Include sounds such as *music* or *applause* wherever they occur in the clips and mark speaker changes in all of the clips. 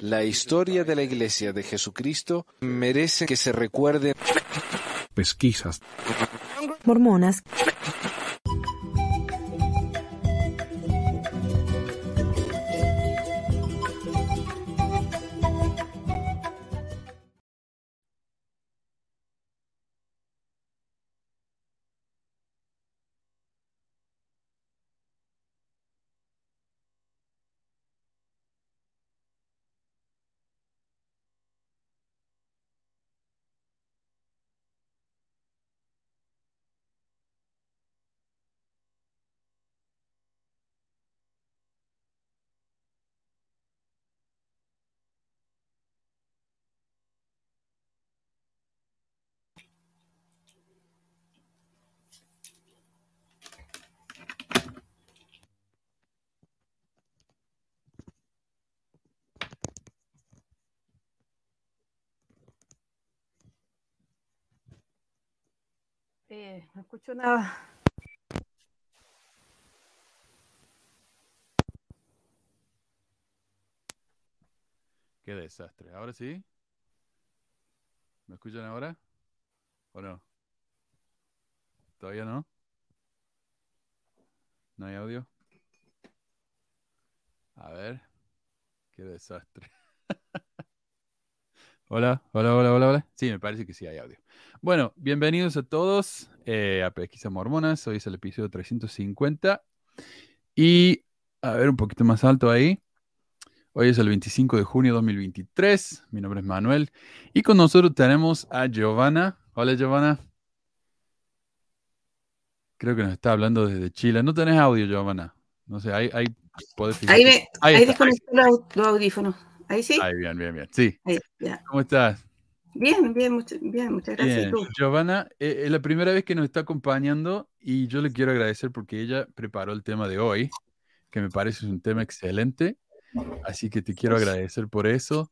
Speaker 1: La historia de la Iglesia de Jesucristo merece que se recuerde.
Speaker 2: Pesquisas.
Speaker 3: Mormonas.
Speaker 4: Eh, no escucho nada.
Speaker 5: Qué desastre. ¿Ahora sí? ¿Me escuchan ahora? ¿O no? ¿Todavía no? ¿No hay audio? A ver. Qué desastre. *laughs* hola, hola, hola, hola, hola. Sí, me parece que sí hay audio. Bueno, bienvenidos a todos eh, a Pesquisa Mormonas. Hoy es el episodio 350. Y a ver un poquito más alto ahí. Hoy es el 25 de junio de 2023. Mi nombre es Manuel. Y con nosotros tenemos a Giovanna. Hola, Giovanna. Creo que nos está hablando desde Chile. No tenés audio, Giovanna. No sé, ahí, ahí podés fijar.
Speaker 4: Ahí, me,
Speaker 5: Ahí
Speaker 4: ahí desconecté los audífonos. Ahí sí.
Speaker 5: Ahí, bien, bien, bien. Sí.
Speaker 4: Ahí.
Speaker 5: ¿Cómo estás?
Speaker 4: Bien, bien, mucho- bien, muchas gracias. ¿Y
Speaker 5: Bien. Giovanna, eh, es la primera vez que nos está acompañando y yo le quiero agradecer porque ella preparó el tema de hoy, que me parece un tema excelente. Así que te quiero agradecer por eso.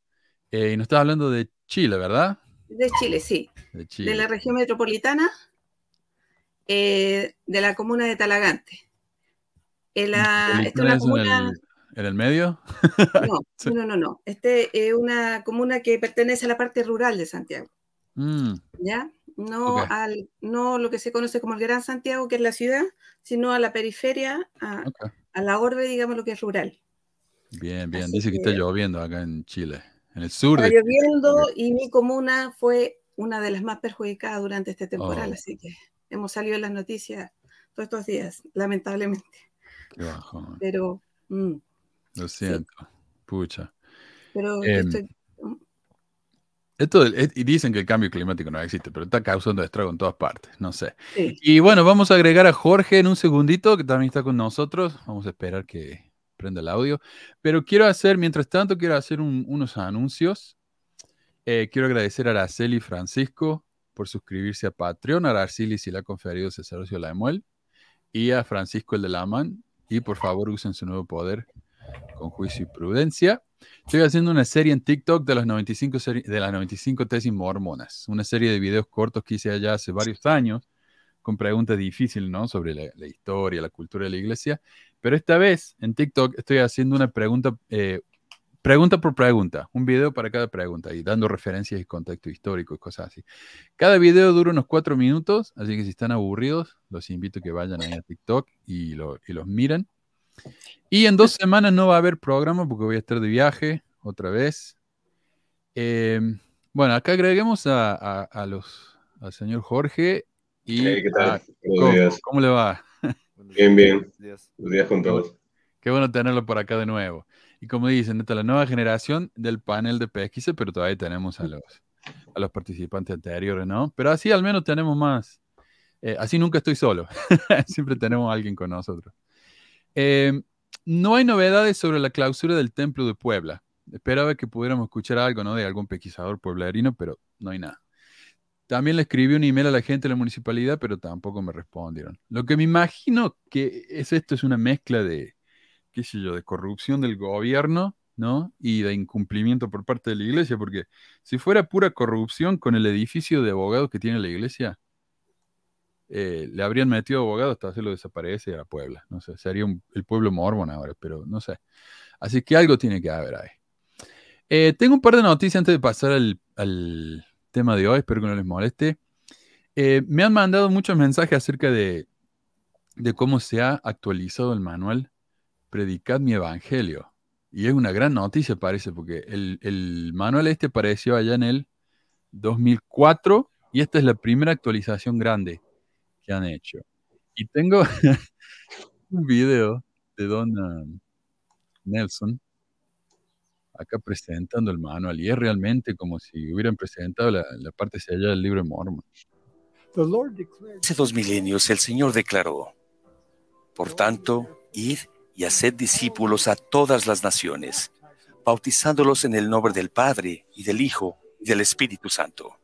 Speaker 5: Eh, y nos estás hablando de Chile, ¿verdad?
Speaker 4: De Chile, sí.
Speaker 5: De Chile.
Speaker 4: De la región metropolitana, eh, de la comuna de Talagante. En la, esta es
Speaker 5: ¿Película
Speaker 4: una
Speaker 5: en
Speaker 4: comuna.
Speaker 5: el, en el medio? *laughs*
Speaker 4: No, *laughs* no, no, no. Este es una comuna que pertenece a la parte rural de Santiago,
Speaker 5: Mm,
Speaker 4: ¿ya? No al, no lo que se conoce como el Gran Santiago, que es la ciudad, sino a la periferia, a, la orbe, digamos, lo que es rural.
Speaker 5: Bien, bien.
Speaker 4: Así
Speaker 5: Dice que está lloviendo acá en Chile, en el sur
Speaker 4: Está
Speaker 5: de
Speaker 4: lloviendo y mi comuna fue una de las más perjudicadas durante este temporal,
Speaker 5: Oh.
Speaker 4: así que hemos salido en las noticias todos estos días, lamentablemente.
Speaker 5: Qué bajón.
Speaker 4: Pero, mm,
Speaker 5: Lo siento. Pucha.
Speaker 4: pero
Speaker 5: Em,
Speaker 4: estoy,
Speaker 5: Esto, es- y dicen que el cambio climático no existe, pero está causando estrago en todas partes. No sé.
Speaker 4: sí.
Speaker 5: Y bueno, vamos a agregar a Jorge en un segundito, que también está con nosotros. Vamos a esperar que prenda el audio. Pero quiero hacer, mientras tanto, quiero hacer un- unos anuncios. Eh, quiero agradecer a Araceli y Francisco por suscribirse a Patreon, a Araceli si la ha conferido sacerdocio Laemuel, y a Francisco el de Laman. Y por favor, usen su nuevo poder con juicio y prudencia. Estoy haciendo una serie en TikTok de las 95, seri- de las 95 tesis mormonas, una serie de videos cortos que hice allá hace varios años, con preguntas difíciles, ¿no? Sobre la, la historia, la cultura de la iglesia. Pero esta vez en TikTok estoy haciendo una pregunta, eh, pregunta por pregunta, un video para cada pregunta y dando referencias y contexto histórico y cosas así. Cada video dura unos cuatro minutos, así que si están aburridos, los invito a que vayan ahí a TikTok y, lo- y los miren. Y en dos semanas no va a haber programa porque voy a estar de viaje otra vez. Eh, bueno, acá agreguemos a, a- a los, al señor Jorge y
Speaker 6: Hey, ¿qué tal?
Speaker 5: a-
Speaker 6: Buenos
Speaker 5: ¿cómo,
Speaker 6: días.
Speaker 5: cómo le va?
Speaker 6: Bien, bien.
Speaker 7: días.
Speaker 6: Buenos días con todos.
Speaker 5: Qué bueno tenerlo por acá de nuevo. Y como dicen, esta es la nueva generación del panel de pesquisa, pero todavía tenemos a los, a los participantes anteriores, ¿no? Pero así al menos tenemos más. eh, así nunca estoy solo. *laughs* Siempre tenemos a alguien con nosotros. Eh, no hay novedades sobre la clausura del Templo de Puebla. Esperaba que pudiéramos escuchar algo, ¿no? De algún pesquisador pueblerino, pero no hay nada. También le escribí un email a la gente de la municipalidad, pero tampoco me respondieron. Lo que me imagino que es esto es una mezcla de, qué sé yo, de corrupción del gobierno, ¿no? Y de incumplimiento por parte de la iglesia, porque si fuera pura corrupción con el edificio de abogados que tiene la iglesia, eh, le habrían metido abogados hasta hacerlo desaparecer a Puebla. No sé, sería un- el pueblo mormón ahora, pero no sé. Así que algo tiene que haber ahí. Eh, tengo un par de noticias antes de pasar al, al tema de hoy, espero que no les moleste. Eh, me han mandado muchos mensajes acerca de, de cómo se ha actualizado el manual Predicad mi Evangelio. Y es una gran noticia, parece, porque el, el manual este apareció allá en el 2004 y esta es la primera actualización grande que han hecho. Y tengo *laughs* un video de Don um, Nelson acá presentando el manual y es realmente como si hubieran presentado la, la parte hacia allá del libro de Mormon.
Speaker 7: Hace dos milenios el Señor declaró, por tanto, id y haced discípulos a todas las naciones, bautizándolos en el nombre del Padre y del Hijo y del Espíritu Santo.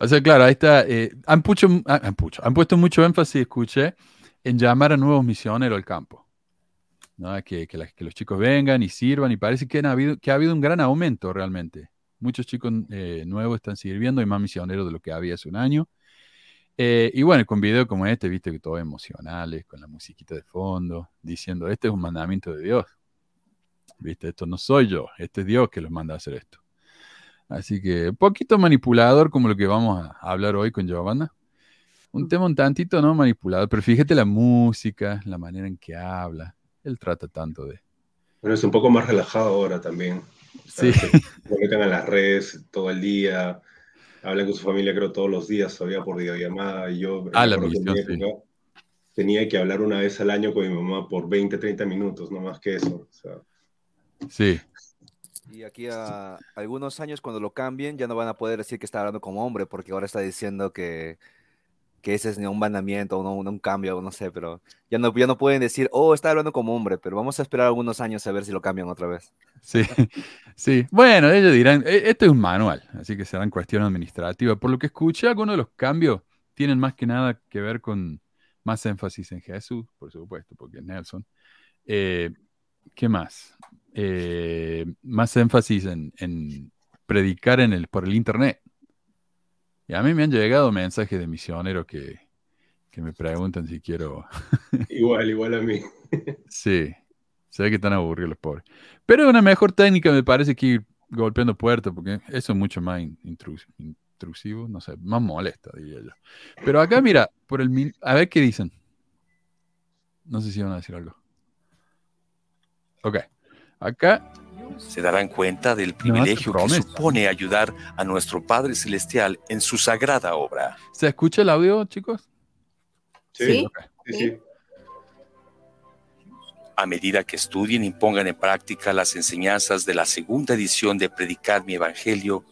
Speaker 5: O sea, claro, ahí está. eh, han, pucho- ah, han pucho- han puesto mucho énfasis, escuché, en llamar a nuevos misioneros al campo. Que, que, los chicos vengan y sirvan, y parece que, han habido, que ha habido un gran aumento realmente. Muchos chicos eh, nuevos están sirviendo, hay más misioneros de lo que había hace un año. Eh, y bueno, con videos como este, viste que todo emocionales, con la musiquita de fondo, diciendo, este es un mandamiento de Dios. Viste, esto no soy yo, este es Dios que los manda a hacer esto. Así que, poquito manipulador como lo que vamos a hablar hoy con Giovanna. Un tema un tantito, ¿no? Manipulador, pero fíjate la música, la manera en que habla. Él trata tanto de...
Speaker 6: Bueno, es un poco más relajado ahora también. O
Speaker 5: Sí.
Speaker 6: se conectan a las redes todo el día, hablan con su familia creo todos los días todavía por videollamada. Y yo
Speaker 5: Ah, la misión, sí.
Speaker 6: época tenía que hablar una vez al año con mi mamá por 20, 30 minutos, no más que eso. O sea,
Speaker 5: Sí,
Speaker 8: Y aquí a algunos años cuando lo cambien ya no van a poder decir que está hablando como hombre porque ahora está diciendo que, que ese es un mandamiento o no, un, un cambio, no sé, pero ya no, ya no pueden decir, oh, está hablando como hombre, pero vamos a esperar algunos años a ver si lo cambian otra vez.
Speaker 5: sí, *laughs* sí. Bueno, ellos dirán, "E- esto es un manual, así que serán cuestión administrativa. Por lo que escuché, algunos de los cambios tienen más que nada que ver con más énfasis en Jesús, por supuesto, porque es Nelson. Eh, ¿Qué más? Eh, más énfasis en, en predicar en el, por el internet. Y a mí me han llegado mensajes de misioneros que, que me preguntan si quiero. *laughs*
Speaker 6: igual, igual a mí.
Speaker 5: Sí, se ve que están aburridos los pobres. Pero una mejor técnica me parece que ir golpeando puertas, porque eso es mucho más in- intrus- intrusivo, no sé, más molesto, diría yo. Pero acá, mira, por el a ver qué dicen. No sé si van a decir algo. Ok. Acá,
Speaker 7: Se darán cuenta del privilegio que supone ayudar a nuestro Padre Celestial en su sagrada obra.
Speaker 5: ¿se escucha el audio, chicos?
Speaker 4: Sí,
Speaker 6: sí.
Speaker 7: A medida que estudien y pongan en práctica las enseñanzas de la segunda edición de Predicar mi Evangelio,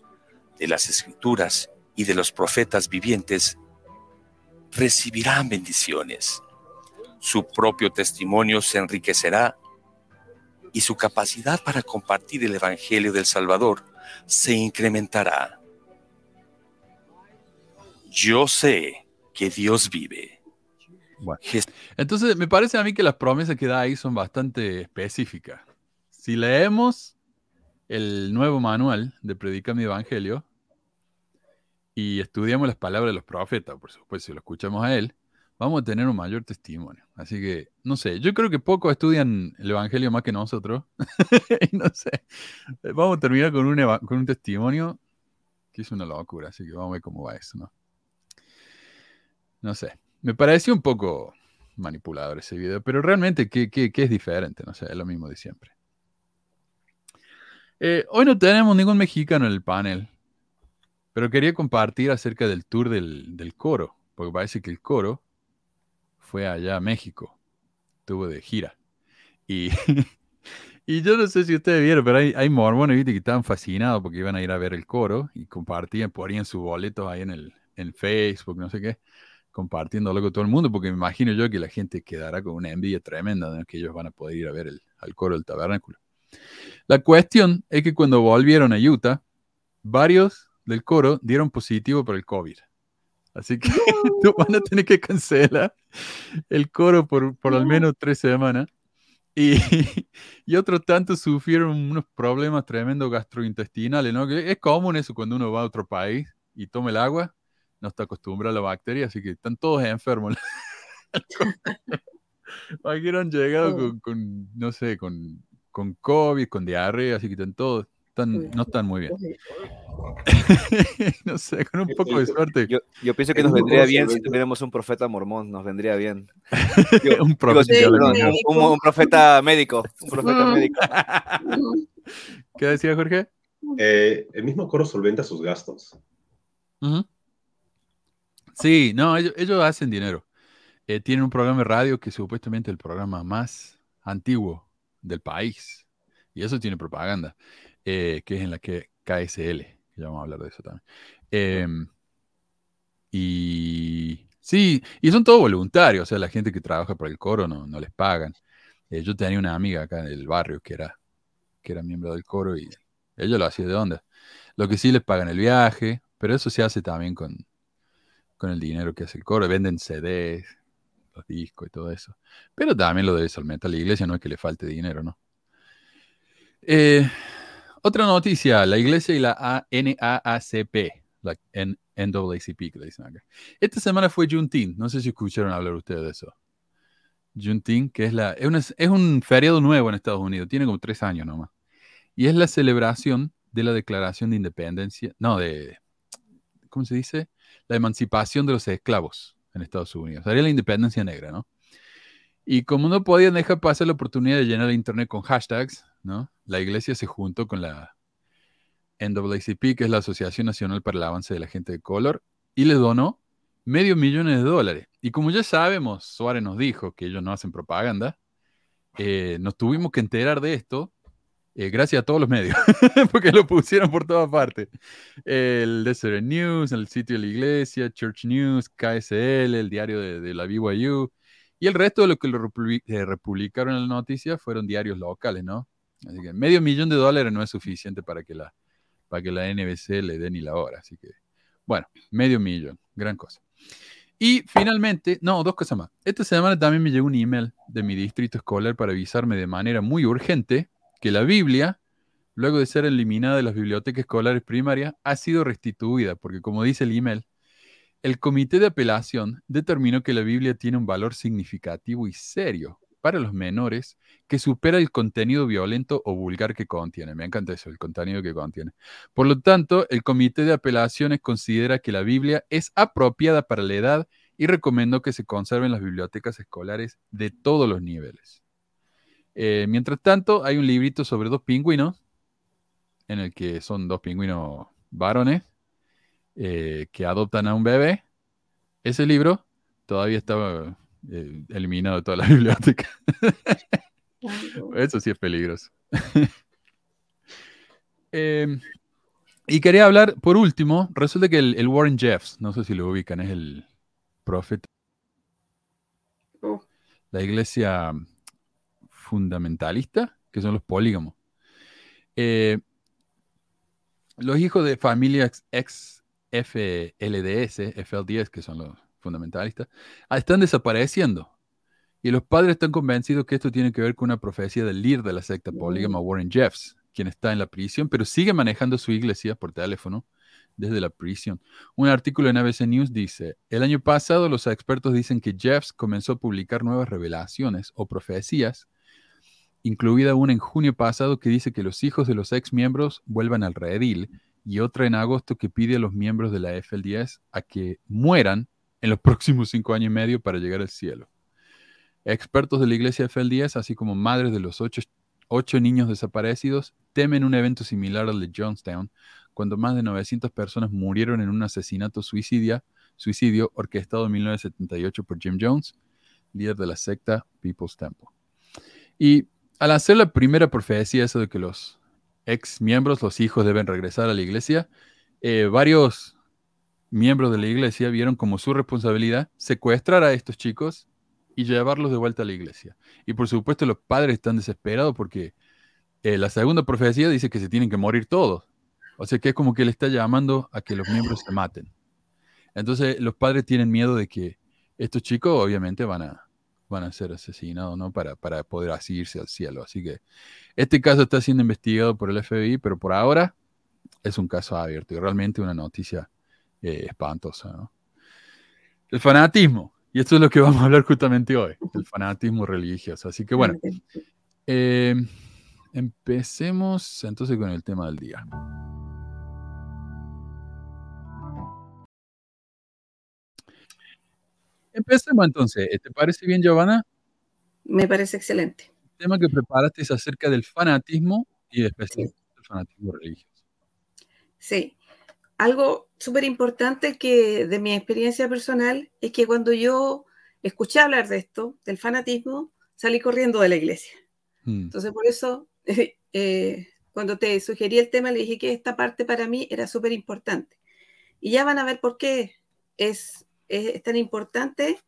Speaker 7: de las Escrituras y de los profetas vivientes, recibirán bendiciones. Su propio testimonio se enriquecerá y su capacidad para compartir el Evangelio del Salvador se incrementará. Yo sé que Dios vive.
Speaker 5: Bueno. Entonces, me parece a mí que las promesas que da ahí son bastante específicas. Si leemos el nuevo manual de Predica mi Evangelio y estudiamos las palabras de los profetas, por supuesto, si lo escuchamos a él, vamos a tener un mayor testimonio. Así que, no sé, yo creo que pocos estudian el Evangelio más que nosotros. *laughs* Y no sé, vamos a terminar con un, con un testimonio que es una locura, así que vamos a ver cómo va eso, ¿no? No sé, me pareció un poco manipulador ese video, pero realmente, ¿qué, qué- qué es diferente? No sé, es lo mismo de siempre. Eh, hoy no tenemos ningún mexicano en el panel, pero quería compartir acerca del tour del, del coro, porque parece que el coro fue allá a México, estuvo de gira. Y, *laughs* y yo no sé si ustedes vieron, pero hay, hay mormones ¿viste? que estaban fascinados porque iban a ir a ver el coro y compartían, ponían sus boletos ahí en el en Facebook, no sé qué compartiéndolo con todo el mundo, porque me imagino yo que la gente quedará con una envidia tremenda de que ellos van a poder ir a ver el, al coro del tabernáculo. La cuestión es que cuando volvieron a Utah, varios del coro dieron positivo por el COVID. Así que tú *laughs* van a tener que cancelar el coro por, por al menos tres semanas. Y, *laughs* y otros tantos sufrieron unos problemas tremendos gastrointestinales, ¿no? Que es común eso cuando uno va a otro país y toma el agua, no está acostumbrado a la bacteria, así que están todos enfermos. *laughs* Aquí han llegado con, con, no sé, con, con COVID, con diarrea, así que están todos, están, no están muy bien. *laughs* no sé, con un poco de suerte.
Speaker 8: Yo, yo pienso que nos vendría bien si tuviéramos un profeta mormón, nos vendría bien. *laughs*
Speaker 5: un
Speaker 8: Digo,
Speaker 5: profeta.
Speaker 8: sí, perdón,
Speaker 4: médico.
Speaker 8: un, un profeta médico, un profeta
Speaker 4: Mm.
Speaker 8: médico. *laughs*
Speaker 5: ¿Qué decía Jorge?
Speaker 6: Eh, ¿El mismo coro solventa sus gastos?
Speaker 5: Sí, no, ellos, ellos hacen dinero. Eh, tienen un programa de radio que es supuestamente el programa más antiguo del país. Y eso tiene propaganda, eh, que es en la que KSL, que ya vamos a hablar de eso también. Em, y sí, y son todos voluntarios, o sea, la gente que trabaja por el coro no, no les pagan. Eh, yo tenía una amiga acá en el barrio que era, que era miembro del coro y ella lo hacía de onda. Lo que sí les pagan el viaje, pero eso se hace también con, con el dinero que hace el coro. Venden CDs, los discos y todo eso. Pero también lo debe solventar la iglesia, no es que le falte dinero, ¿no? Eh, otra noticia, la iglesia y la NAACP, la NAACP que le dicen acá. Esta semana fue Juneteenth, no sé si escucharon hablar ustedes de eso. Juneteenth, que es, la, es un feriado nuevo en Estados Unidos, tiene como tres años nomás. Y es la celebración de la Declaración de Independencia, no, de, ¿cómo se dice? La emancipación de los esclavos en Estados Unidos. Sería la independencia negra, ¿no? Y como no podían dejar pasar la oportunidad de llenar el internet con hashtags. La iglesia se juntó con la NAACP, que es la Asociación Nacional para el Avance de la Gente de Color, y le donó medio millón de dólares. Y como ya sabemos, Suárez nos dijo que ellos no hacen propaganda, eh, nos tuvimos que enterar de esto eh, gracias a todos los medios, *laughs* porque lo pusieron por todas partes. El Desert News, el sitio de la iglesia, Church News, KSL, el diario de, de la BYU, y el resto de lo que lo republi- republicaron en la noticia fueron diarios locales, ¿no? Así que medio millón de dólares no es suficiente para que la, para que la NBC le dé ni la hora. Así que, bueno, medio millón, gran cosa. Y finalmente, no, dos cosas más. Esta semana también me llegó un email de mi distrito escolar para avisarme de manera muy urgente que la Biblia, luego de ser eliminada de las bibliotecas escolares primarias, ha sido restituida, porque como dice el email, el comité de apelación determinó que la Biblia tiene un valor significativo y serio para los menores que supera el contenido violento o vulgar que contiene. Me encanta eso, el contenido que contiene. Por lo tanto, el comité de apelaciones considera que la Biblia es apropiada para la edad y recomendó que se conserve en las bibliotecas escolares de todos los niveles. Eh, mientras tanto, hay un librito sobre dos pingüinos, en el que son dos pingüinos varones eh, que adoptan a un bebé. Ese libro todavía estaba eh, eliminado de toda la *laughs* biblioteca. Eso sí es peligroso. *laughs* Eh, y quería hablar, por último, resulta que el, el Warren Jeffs, no sé si lo ubican, es el profeta. La iglesia fundamentalista, que son los polígamos. Eh, los hijos de familias ex FLDS, FLDS, que son los fundamentalistas, ah, están desapareciendo. Y los padres están convencidos que esto tiene que ver con una profecía del líder de la secta polígama, Warren Jeffs, quien está en la prisión, pero sigue manejando su iglesia por teléfono desde la prisión. Un artículo en ABC News dice, el año pasado los expertos dicen que Jeffs comenzó a publicar nuevas revelaciones o profecías, incluida una en junio pasado que dice que los hijos de los ex miembros vuelvan al redil y otra en agosto que pide a los miembros de la FLDS a que mueran en los *laughs* próximos cinco años y medio para llegar al cielo. Expertos de la iglesia FLDS, así como madres de los ocho, ocho niños desaparecidos, temen un evento similar al de Jonestown, cuando más de 900 personas murieron en un asesinato suicidio orquestado en 1978 por Jim Jones, líder de la secta People's Temple. Y al hacer la primera profecía, eso de que los ex miembros, los hijos deben regresar a la iglesia, eh, varios miembros de la iglesia vieron como su responsabilidad secuestrar a estos chicos y llevarlos de vuelta a la iglesia. Y por supuesto los padres están desesperados porque eh, la segunda profecía dice que se tienen que morir todos. O sea que es como que le está llamando a que los miembros se maten. Entonces los padres tienen miedo de que estos chicos obviamente van a, van a ser asesinados, ¿no? Para, para poder así irse al cielo. Así que este caso está siendo investigado por el FBI, pero por ahora es un caso abierto y realmente una noticia eh, espantosa, ¿no? El fanatismo. Y esto es lo que *laughs* vamos a hablar justamente hoy, el fanatismo religioso. Así que bueno, eh, Empecemos entonces con el tema del día. Empecemos entonces. ¿Te parece bien, Giovanna?
Speaker 4: Me parece excelente.
Speaker 5: El tema que preparaste es acerca del fanatismo y especialmente del fanatismo religioso.
Speaker 4: Sí. Algo súper importante que de mi experiencia personal es que cuando yo escuché hablar de esto, del fanatismo, salí corriendo de la iglesia.
Speaker 5: Mm,
Speaker 4: Entonces, por eso, *laughs* eh, cuando te sugerí el tema, le dije que esta parte para mí era súper importante. Y ya van a ver por qué es, es- es tan importante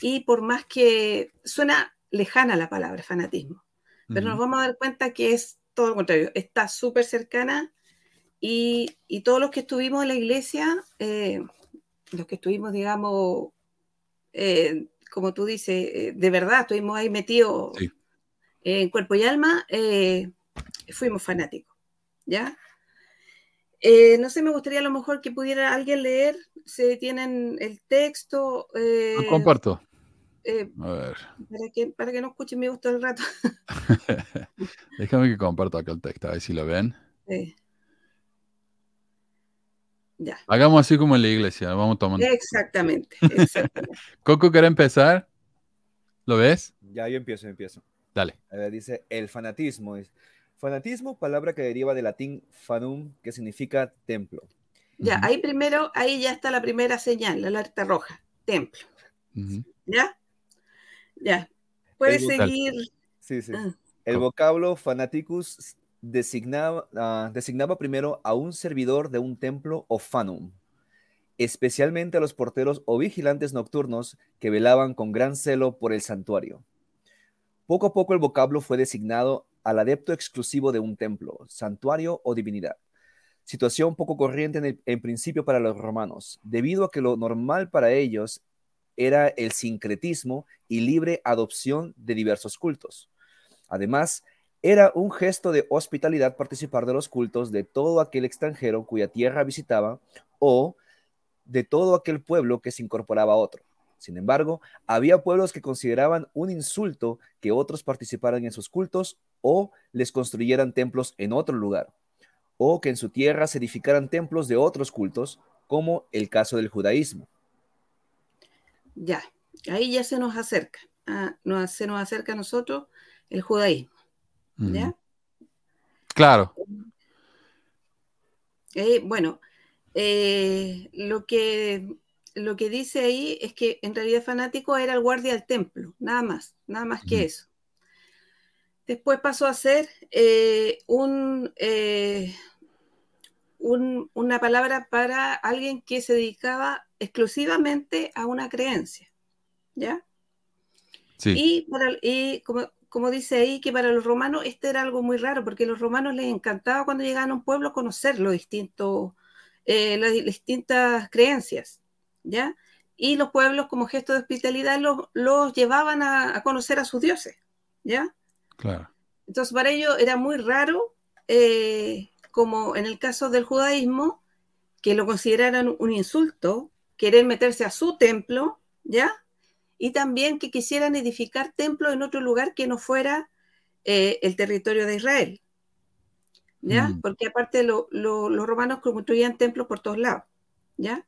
Speaker 4: y por más que suena lejana la palabra fanatismo, pero nos vamos a dar cuenta que es todo lo contrario, está súper cercana y, y todos los que estuvimos en la iglesia, eh, los que estuvimos, digamos, eh, como tú dices, eh, de verdad, estuvimos ahí metidos
Speaker 5: Sí.
Speaker 4: en cuerpo y alma, eh, fuimos fanáticos, ¿ya? Eh, no sé, me gustaría a lo mejor que pudiera alguien leer, si tienen el texto, eh,
Speaker 5: Lo comparto.
Speaker 4: eh,
Speaker 5: A ver,
Speaker 4: para, que, para que no escuchen mi todo el rato. *laughs*
Speaker 5: déjame que comparto acá el texto, a ver si lo ven.
Speaker 4: Eh, ya,
Speaker 5: Hagamos así como en la iglesia, vamos tomando.
Speaker 4: exactamente, *laughs* exactamente.
Speaker 5: Coco, ¿quiere empezar? ¿Lo ves?
Speaker 8: Ya, yo empiezo, empiezo.
Speaker 5: Dale.
Speaker 8: A ver, dice el fanatismo. Fanatismo, palabra que deriva del latín fanum, que significa templo.
Speaker 4: Ya, ahí primero, ahí ya está la primera señal, la alerta roja, templo. ¿ya? Ya, puedes
Speaker 8: El-
Speaker 4: seguir.
Speaker 8: Sí, sí.
Speaker 4: ah,
Speaker 8: El vocablo fanaticus designaba, ah, designaba primero a un servidor de un templo o fanum, especialmente a los porteros o vigilantes nocturnos que velaban con gran celo por el santuario. Poco a poco el vocablo fue designado al adepto exclusivo de un templo, santuario o divinidad. Situación poco corriente en, en principio para los romanos, debido a que lo normal para ellos era el sincretismo y libre adopción de diversos cultos. Además, era un gesto de hospitalidad participar de los cultos de todo aquel extranjero cuya tierra visitaba o de todo aquel pueblo que se incorporaba a otro. Sin embargo, había pueblos que consideraban un insulto que otros participaran en sus cultos o les construyeran templos en otro lugar, o que en su tierra se edificaran templos de otros cultos, como el caso del judaísmo.
Speaker 4: ya, ahí ya se nos acerca, ah, nos- se nos acerca a nosotros el judaísmo, ¿ya?
Speaker 5: Claro.
Speaker 4: Eh, bueno, eh, lo que, lo que dice ahí es que en realidad fanático era el guardia del templo, nada más, nada más que eso. Después pasó a ser eh, un, eh, un- una palabra para alguien que se dedicaba exclusivamente a una creencia, ¿ya?
Speaker 5: Sí.
Speaker 4: Y, para, y como, como dice ahí, que para los romanos este era algo muy raro, porque a los romanos les encantaba cuando llegaban a un pueblo conocer los distintos, eh, las distintas creencias, ¿ya? Y los pueblos, como gesto de hospitalidad, los, los llevaban a, a conocer a sus dioses, ¿ya?
Speaker 5: Claro.
Speaker 4: Entonces, para ellos era muy raro, eh, como en el caso del judaísmo, que lo consideraran un insulto, querer meterse a su templo, ¿ya? Y también que quisieran edificar templos en otro lugar que no fuera eh, el territorio de Israel, ¿ya?
Speaker 5: Mm.
Speaker 4: Porque aparte lo- lo- los romanos construían templos por todos lados, ¿ya?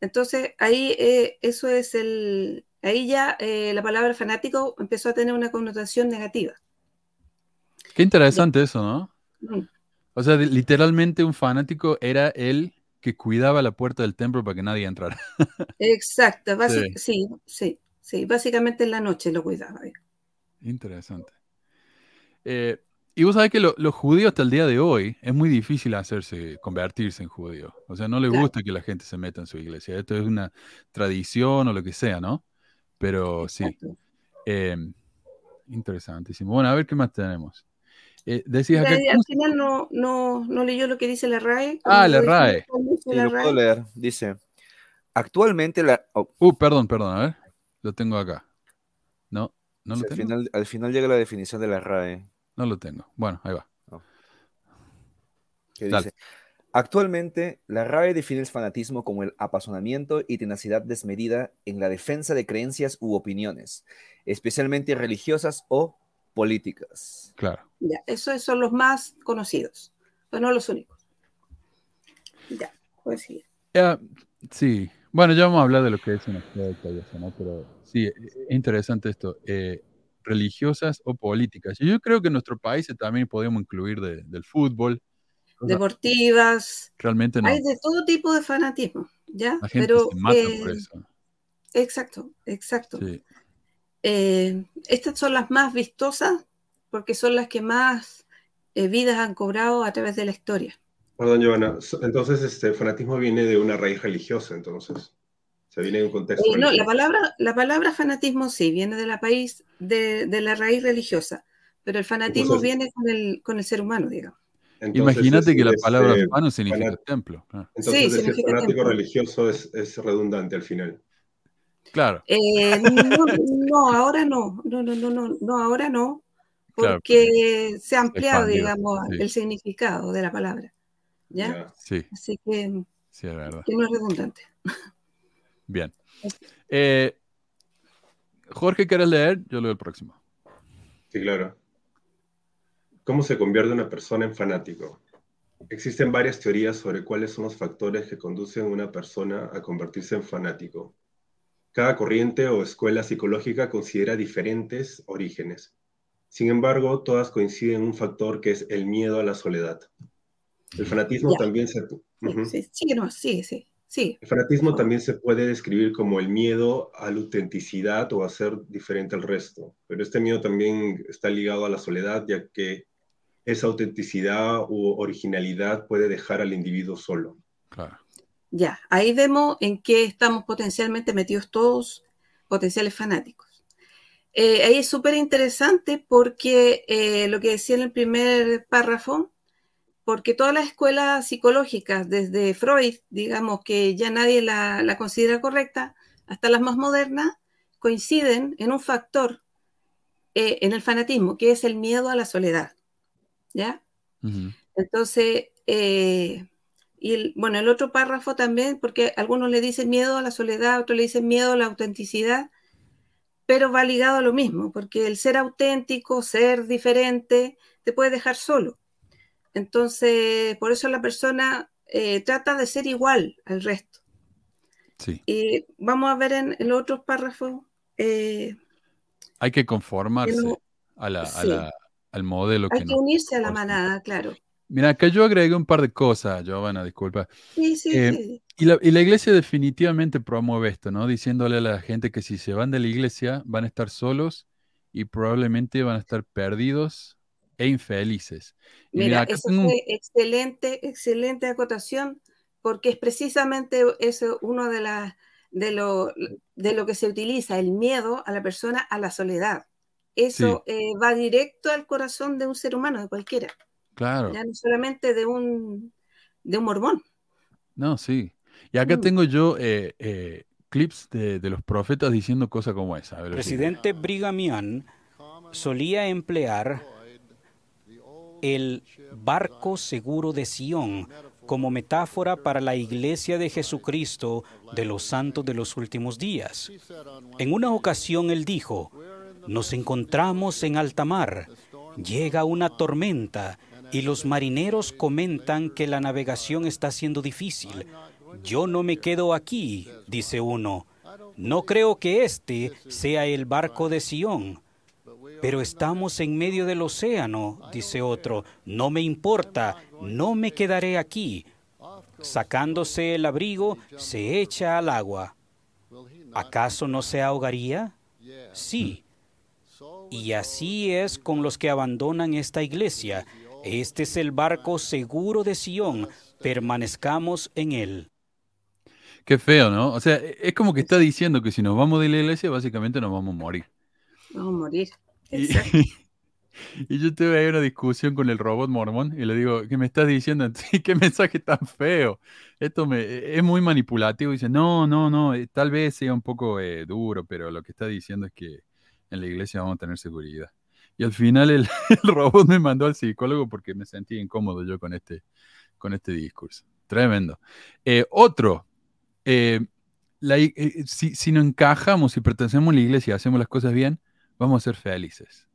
Speaker 4: Entonces, ahí eh, eso es el... Ahí ya eh, la palabra fanático empezó a tener una connotación negativa.
Speaker 5: Qué interesante eso, ¿no?
Speaker 4: Mm.
Speaker 5: O sea, literalmente un fanático era el que cuidaba la puerta del templo para que nadie entrara. *laughs*
Speaker 4: Exacto, basi- sí, sí, sí, básicamente en la noche lo cuidaba.
Speaker 5: Interesante. Eh, y vos sabés que lo- los judíos hasta el día de hoy es muy difícil hacerse, convertirse en judío. O sea, no le
Speaker 4: Claro.
Speaker 5: gusta que la gente se meta en su iglesia. Esto es una tradición o lo que sea, ¿no? Pero sí, eh, interesantísimo. Bueno, a ver qué más tenemos. Eh, acá, ¿cómo
Speaker 4: al final no, no, no leyó lo que dice la RAE.
Speaker 5: Ah, la RAE.
Speaker 8: Sí,
Speaker 4: la
Speaker 8: lo puedo leer. Dice, actualmente la... oh,
Speaker 5: Uh, perdón, perdón, a ver. Lo tengo acá. No, no lo
Speaker 8: al,
Speaker 5: tengo.
Speaker 8: final, al final llega la definición de la RAE.
Speaker 5: No lo tengo. Bueno, ahí va.
Speaker 8: que
Speaker 5: Dale.
Speaker 8: dice, actualmente la RAE define el fanatismo como el apasionamiento y tenacidad desmedida en la defensa de creencias u opiniones, especialmente religiosas o políticas.
Speaker 5: Claro.
Speaker 4: Ya, esos son los más conocidos, pero no los únicos. Ya, puedes seguir.
Speaker 5: Ya, sí. Bueno, ya vamos a hablar de lo que es una eso, ¿no? Pero sí, es interesante esto. eh, religiosas o políticas. Yo creo que en nuestro país también podemos incluir de- del fútbol.
Speaker 4: Deportivas,
Speaker 5: Realmente no.
Speaker 4: hay de todo tipo de fanatismo, ¿ya?
Speaker 5: La gente
Speaker 4: pero,
Speaker 5: se mata por
Speaker 4: eh,
Speaker 5: eso.
Speaker 4: Exacto, exacto.
Speaker 5: Sí.
Speaker 4: Eh, estas son las más vistosas porque son las que más eh, vidas han cobrado a través de la historia.
Speaker 6: Perdón, Giovanna. Entonces, este fanatismo viene de una raíz religiosa, entonces. Se viene de un contexto
Speaker 4: Eh, no, la palabra, la palabra fanatismo sí, viene de la país, de, de la raíz religiosa, pero el fanatismo
Speaker 6: Entonces-
Speaker 4: viene con el, con el ser humano, digamos.
Speaker 6: Entonces,
Speaker 5: Imagínate
Speaker 6: es-
Speaker 5: que la
Speaker 6: este,
Speaker 5: palabra fano significa
Speaker 6: fanat-
Speaker 5: templo. Claro.
Speaker 6: Entonces,
Speaker 4: Sí,
Speaker 6: decir
Speaker 4: significa
Speaker 6: fanático
Speaker 4: templo.
Speaker 6: religioso es, es redundante al final.
Speaker 5: Claro,
Speaker 4: Eh, no, no, ahora no, no, no, no, no, no, ahora no,
Speaker 5: Claro,
Speaker 4: porque se ha ampliado,
Speaker 5: expandió,
Speaker 4: digamos,
Speaker 5: sí.
Speaker 4: el significado de la palabra, ¿ya?
Speaker 6: Ya.
Speaker 5: sí,
Speaker 4: Así que,
Speaker 5: sí, es verdad.
Speaker 4: que no es redundante.
Speaker 5: Bien. Eh, Jorge, ¿quieres leer? Yo leo el próximo.
Speaker 6: Sí, claro. ¿Cómo se convierte una persona en fanático? Existen varias teorías sobre cuáles son los factores que conducen a una persona a convertirse en fanático. Cada corriente o escuela psicológica considera diferentes orígenes. Sin embargo, todas coinciden en un factor que es el miedo a la soledad. El fanatismo
Speaker 4: Ya.
Speaker 6: también se...
Speaker 4: Sí,
Speaker 6: Ujú.
Speaker 4: sí, sí, no, sí, sí, sí.
Speaker 6: El fanatismo también se puede describir como el miedo a la autenticidad o a ser diferente al resto, pero este miedo también está ligado a la soledad, ya que esa autenticidad u originalidad puede dejar al individuo solo.
Speaker 5: Claro.
Speaker 4: Ya, ahí vemos en qué estamos potencialmente metidos todos, potenciales fanáticos. Eh, ahí es súper interesante porque eh, lo que decía en el primer párrafo, porque todas las escuelas psicológicas, desde Freud, digamos que ya nadie la, la considera correcta, hasta las más modernas, coinciden en un factor eh, en el fanatismo, que es el miedo a la soledad. ¿Ya? Entonces, eh, y el- bueno, el otro párrafo también, porque algunos le dicen miedo a la soledad, otros le dicen miedo a la autenticidad, pero va ligado a lo mismo, porque el ser auténtico, ser diferente, te puede dejar solo. Entonces, por eso la persona eh, trata de ser igual al resto.
Speaker 5: Sí.
Speaker 4: Y vamos a ver en el otro párrafo. eh,
Speaker 5: Hay que conformarse a la, a
Speaker 4: sí.
Speaker 5: la- al modelo
Speaker 4: hay
Speaker 5: que
Speaker 4: que
Speaker 5: nos
Speaker 4: unirse a la manada, claro.
Speaker 5: Mira, acá yo agregué un par de cosas, Giovanna, disculpa.
Speaker 4: Sí, sí,
Speaker 5: Eh,
Speaker 4: sí.
Speaker 5: Y la, y la iglesia definitivamente promueve esto, ¿no? Diciéndole a la gente que si se van de la iglesia van a estar solos y probablemente van a estar perdidos e infelices. Y mira,
Speaker 4: Mira,
Speaker 5: acá
Speaker 4: eso
Speaker 5: tengo
Speaker 4: fue excelente, excelente acotación, porque es precisamente eso uno de las de lo, de lo que se utiliza, el miedo a la persona a la soledad. Eso eh, va directo al corazón de un ser humano, de cualquiera,
Speaker 5: Claro,
Speaker 4: ya no solamente de un, de un mormón.
Speaker 5: no, sí. Y acá
Speaker 4: Mm.
Speaker 5: tengo yo eh, eh, clips de, de los profetas diciendo cosas como esa.
Speaker 9: El presidente Brigham Young solía emplear el barco seguro de Sion como metáfora para la iglesia de Jesucristo de los santos de los últimos días. En una ocasión él dijo, nos encontramos en alta mar, llega una tormenta y los marineros comentan que la navegación está siendo difícil. Yo no me quedo aquí, dice uno. No creo que este sea el barco de Sion. Pero estamos en medio del océano, dice otro. No me importa, no me quedaré aquí. Sacándose el abrigo, se echa al agua. ¿Acaso no se ahogaría? Sí. Y así es con los que abandonan esta iglesia. Este es el barco seguro de Sion. Permanezcamos en él.
Speaker 5: Qué feo, ¿no? O sea, es como que está diciendo que si nos vamos de la iglesia, básicamente nos vamos a morir.
Speaker 4: Vamos a morir.
Speaker 5: Y,
Speaker 4: Exacto. *laughs*
Speaker 5: y yo tuve ahí una discusión con el robot mormón y le digo, ¿qué me estás diciendo? *laughs* Qué mensaje tan feo. Esto me, es muy manipulativo. dice, no, no, no, eh, tal vez sea un poco eh, duro, pero lo que está diciendo es que en la iglesia vamos a tener seguridad. Y al final el, *laughs* el robot me mandó al psicólogo porque me sentí incómodo yo con este, con este discurso. Tremendo. Eh, otro, eh, la i- eh, si, si no encajamos, si pertenecemos a la iglesia y hacemos las cosas bien, vamos a ser felices.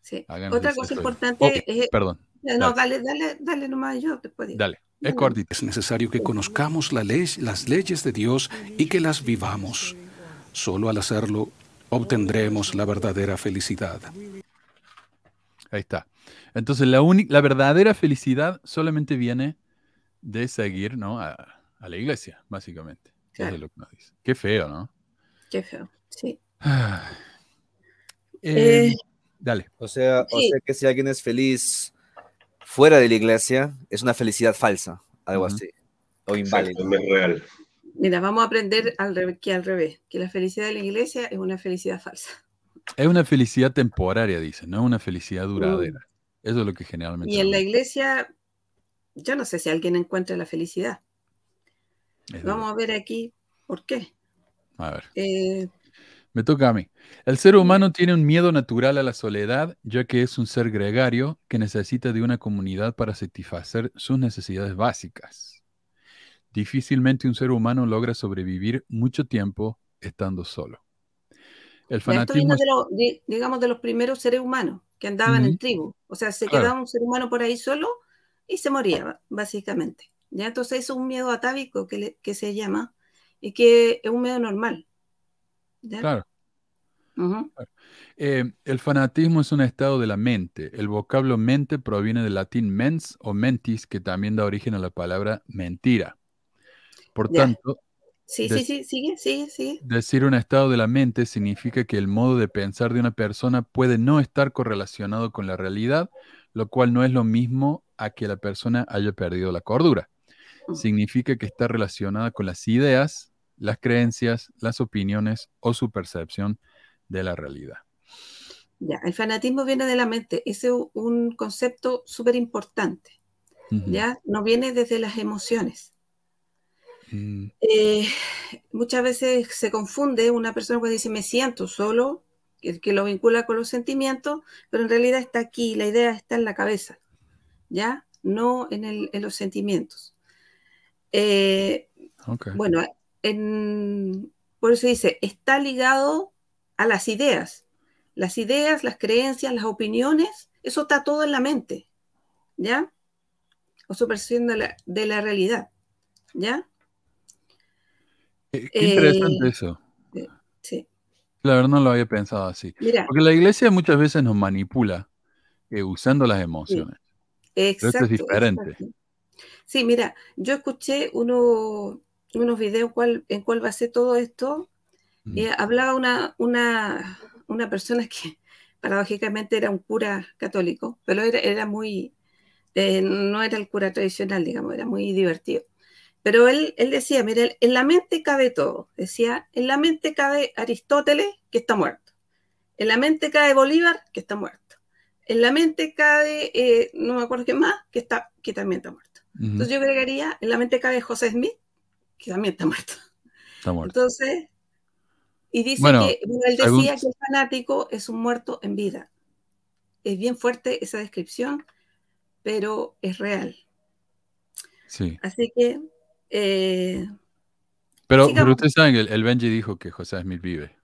Speaker 4: Sí.
Speaker 5: Háganos
Speaker 4: Otra cosa importante
Speaker 5: Ok,
Speaker 4: es...
Speaker 5: Perdón,
Speaker 4: No, dale, dale, dale nomás yo después. digo.
Speaker 5: dale. Es cortito.
Speaker 2: Es necesario que conozcamos la ley- las leyes de Dios y que las vivamos. Solo al hacerlo obtendremos la verdadera felicidad.
Speaker 5: Ahí está. Entonces, la, la verdadera felicidad solamente viene de seguir ¿no? a, a la iglesia, básicamente. Eso
Speaker 4: Claro.
Speaker 5: es lo que nos dice. Qué feo, ¿no?
Speaker 4: Qué feo. Sí.
Speaker 5: Ah.
Speaker 4: Eh,
Speaker 5: Eh, dale.
Speaker 8: O sea, o sea que si alguien es feliz fuera de la iglesia, es una felicidad falsa, algo así. O inválida.
Speaker 6: no es real.
Speaker 4: Mira, vamos a aprender al revés, que al revés, que la felicidad de la iglesia es una felicidad falsa.
Speaker 5: Es una felicidad temporaria, dice, no una felicidad duradera. Eso es lo que generalmente.
Speaker 4: Mm. Y en la iglesia, yo no sé si alguien encuentra la felicidad.
Speaker 5: Es
Speaker 4: Vamos a ver aquí por qué.
Speaker 5: A ver.
Speaker 4: Eh,
Speaker 5: Me toca a mí. El ser humano tiene un miedo natural a la soledad, ya que es un ser gregario que necesita de una comunidad para satisfacer sus necesidades básicas. Difícilmente un ser humano logra sobrevivir mucho tiempo estando solo. El
Speaker 4: ya esto
Speaker 5: fanatismo
Speaker 4: viene de los, di- digamos, de los primeros seres humanos que andaban en tribu. O sea, se
Speaker 5: Claro.
Speaker 4: quedaba un ser humano por ahí solo y se moría, básicamente. ¿Ya? Entonces, eso es un miedo atávico que, le- que se llama y que es un miedo normal. ¿ya?
Speaker 5: Claro. Eh, el fanatismo es un estado de la mente. El vocablo mente proviene del latín mens o mentis, que también da origen a la palabra mentira. Por
Speaker 4: Ya.
Speaker 5: tanto,
Speaker 4: Sí,
Speaker 5: de-
Speaker 4: sí, sí, sigue, sigue, sigue.
Speaker 5: Decir un estado de la mente significa que el modo de pensar de una persona puede no estar correlacionado con la realidad, lo cual no es lo mismo a que la persona haya perdido la cordura.
Speaker 4: Mm.
Speaker 5: Significa que está relacionada con las ideas, las creencias, las opiniones o su percepción de la realidad.
Speaker 4: Ya, el fanatismo viene de la mente. Ese es un concepto súper importante. ¿ya? No viene desde las emociones.
Speaker 5: Mm,
Speaker 4: Eh, muchas veces se confunde una persona cuando dice me siento solo, que, que lo vincula con los sentimientos, pero en realidad está aquí, la idea está en la cabeza, ¿ya? No en, el- en los sentimientos. Eh, bueno, en- por eso dice, está ligado a las ideas. Las ideas, las creencias, las opiniones, eso está todo en la mente, ¿ya? O su percepción de la, de la realidad, ¿ya?
Speaker 5: Eh, Qué interesante
Speaker 4: eh,
Speaker 5: eso.
Speaker 4: Sí.
Speaker 5: La verdad no lo había pensado así. Porque la iglesia muchas veces nos manipula eh, usando las emociones. esto es
Speaker 4: exacto,
Speaker 5: diferente.
Speaker 4: exacto. Sí, mira, yo escuché uno, unos videos en cuál basé todo esto. Y hablaba una, una, una persona que *laughs* paradójicamente era un cura católico, pero era, era muy, eh, no era el cura tradicional, digamos, era muy divertido. Pero él, él decía, mira, en la mente cabe todo. Decía, en la mente cabe Aristóteles, que está muerto. En la mente cabe Bolívar, que está muerto. En la mente cabe, eh, no me acuerdo qué más, que, está, que también está muerto. Entonces yo agregaría, en la mente cabe José Smith, que también está muerto.
Speaker 5: Está muerto.
Speaker 4: Entonces, y dice
Speaker 5: Bueno,
Speaker 4: que, bueno, él decía que el fanático es un muerto en vida. Es bien fuerte esa descripción, pero es real.
Speaker 5: Sí.
Speaker 4: Así que, eh,
Speaker 5: Pero,
Speaker 4: Sigamos.
Speaker 5: pero ustedes saben el, el Benji dijo que José Smith vive.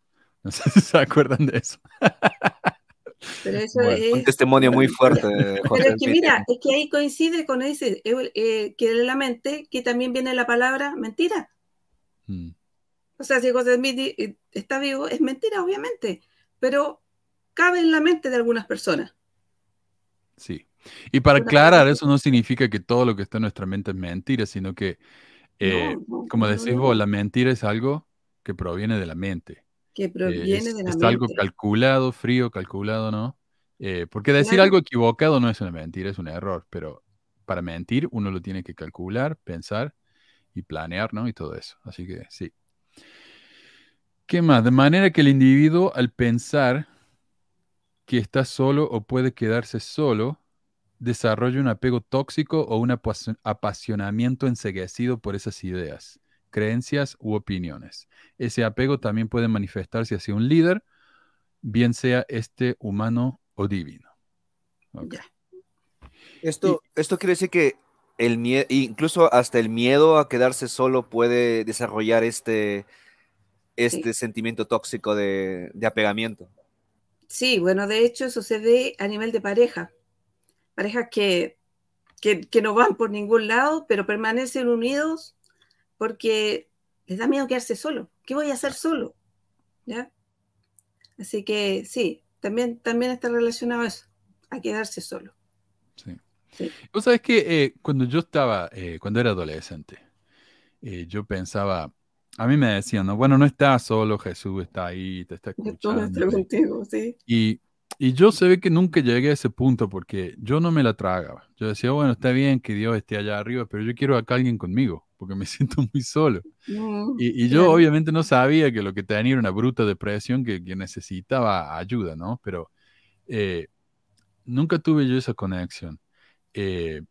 Speaker 5: No sé *laughs* si se acuerdan de eso. *laughs*
Speaker 4: pero eso
Speaker 5: Bueno,
Speaker 4: es...
Speaker 8: Un testimonio muy *laughs* fuerte de
Speaker 4: Pero es que mira, es que ahí coincide con ese, eh, eh, que de la mente, que también viene la palabra mentira.
Speaker 5: Mm,
Speaker 4: O sea, si José Smith eh, está vivo, es mentira, obviamente, pero cabe en la mente de algunas personas.
Speaker 5: sí. Y para aclarar, eso no significa que todo lo que está en nuestra mente es mentira, sino que, eh,
Speaker 4: No, no,
Speaker 5: como decís vos, la mentira es algo que proviene de la mente.
Speaker 4: que
Speaker 5: Eh,
Speaker 4: proviene
Speaker 5: es
Speaker 4: de la
Speaker 5: es
Speaker 4: mente.
Speaker 5: algo calculado, frío, calculado, ¿no? Eh, porque decir
Speaker 4: Claro.
Speaker 5: algo equivocado no es una mentira, es un error, pero para mentir uno lo tiene que calcular, pensar y planear, ¿no? Y todo eso. Así que sí. ¿Qué más? De manera que el individuo al pensar que está solo o puede quedarse solo, desarrolla un apego tóxico o un apasio- apasionamiento enseguecido por esas ideas, creencias u opiniones. Ese apego también puede manifestarse hacia un líder, bien sea este humano o divino. Ok.
Speaker 4: Ya.
Speaker 8: Esto, esto quiere decir que el miedo, incluso hasta el miedo a quedarse solo puede desarrollar este, este sentimiento tóxico de, de apegamiento.
Speaker 4: Sí, bueno, de hecho eso se ve a nivel de pareja. Parejas que, que, que no van por ningún lado, pero permanecen unidos porque les da miedo quedarse solo. ¿Qué voy a hacer solo? ¿Ya? Así que sí, también, también está relacionado a eso, a quedarse solo.
Speaker 5: Sí.
Speaker 4: Sí.
Speaker 5: Vos sabés que eh, cuando yo estaba, eh, cuando era adolescente, eh, yo pensaba, a mí me decían, no, bueno, no estás solo, Jesús está ahí, te está *laughs*
Speaker 4: Todo está
Speaker 5: escuchando.
Speaker 4: contigo, sí.
Speaker 5: Y, y yo se ve que nunca llegué a ese punto porque yo no me la tragaba. Yo decía, bueno, está bien que Dios esté allá arriba, pero yo quiero acá alguien conmigo, porque me *laughs* siento muy solo.
Speaker 4: Mm,
Speaker 5: Y, y yo
Speaker 4: claro.
Speaker 5: obviamente no sabía que lo que tenía era una bruta depresión que, que necesitaba ayuda, ¿no? Pero eh, nunca tuve yo esa conexión. Eh,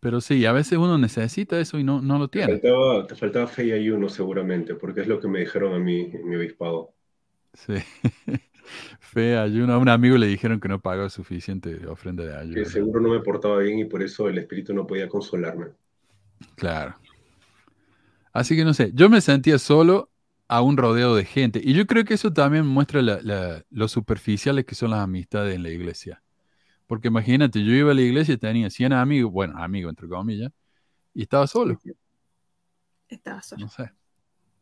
Speaker 5: pero sí, a veces uno necesita eso y no, no lo
Speaker 6: Te
Speaker 5: tiene.
Speaker 6: faltaba, te faltaba fe y ayuno seguramente, porque es lo que me dijeron a mí en mi obispado.
Speaker 5: Sí. *laughs* Fe, ayuno. A un amigo le dijeron que no pagaba suficiente ofrenda de
Speaker 6: Que
Speaker 5: ayuda.
Speaker 6: seguro no me portaba bien y por eso el espíritu no podía consolarme.
Speaker 5: Claro. Así que no sé, yo me sentía solo a un rodeo de gente. Y yo creo que eso también muestra la- la- lo superficiales que son las amistades en la iglesia. Porque imagínate, yo iba a la iglesia y tenía 100 amigos, bueno, amigos entre comillas, y estaba solo.
Speaker 4: Estaba solo.
Speaker 5: No sé.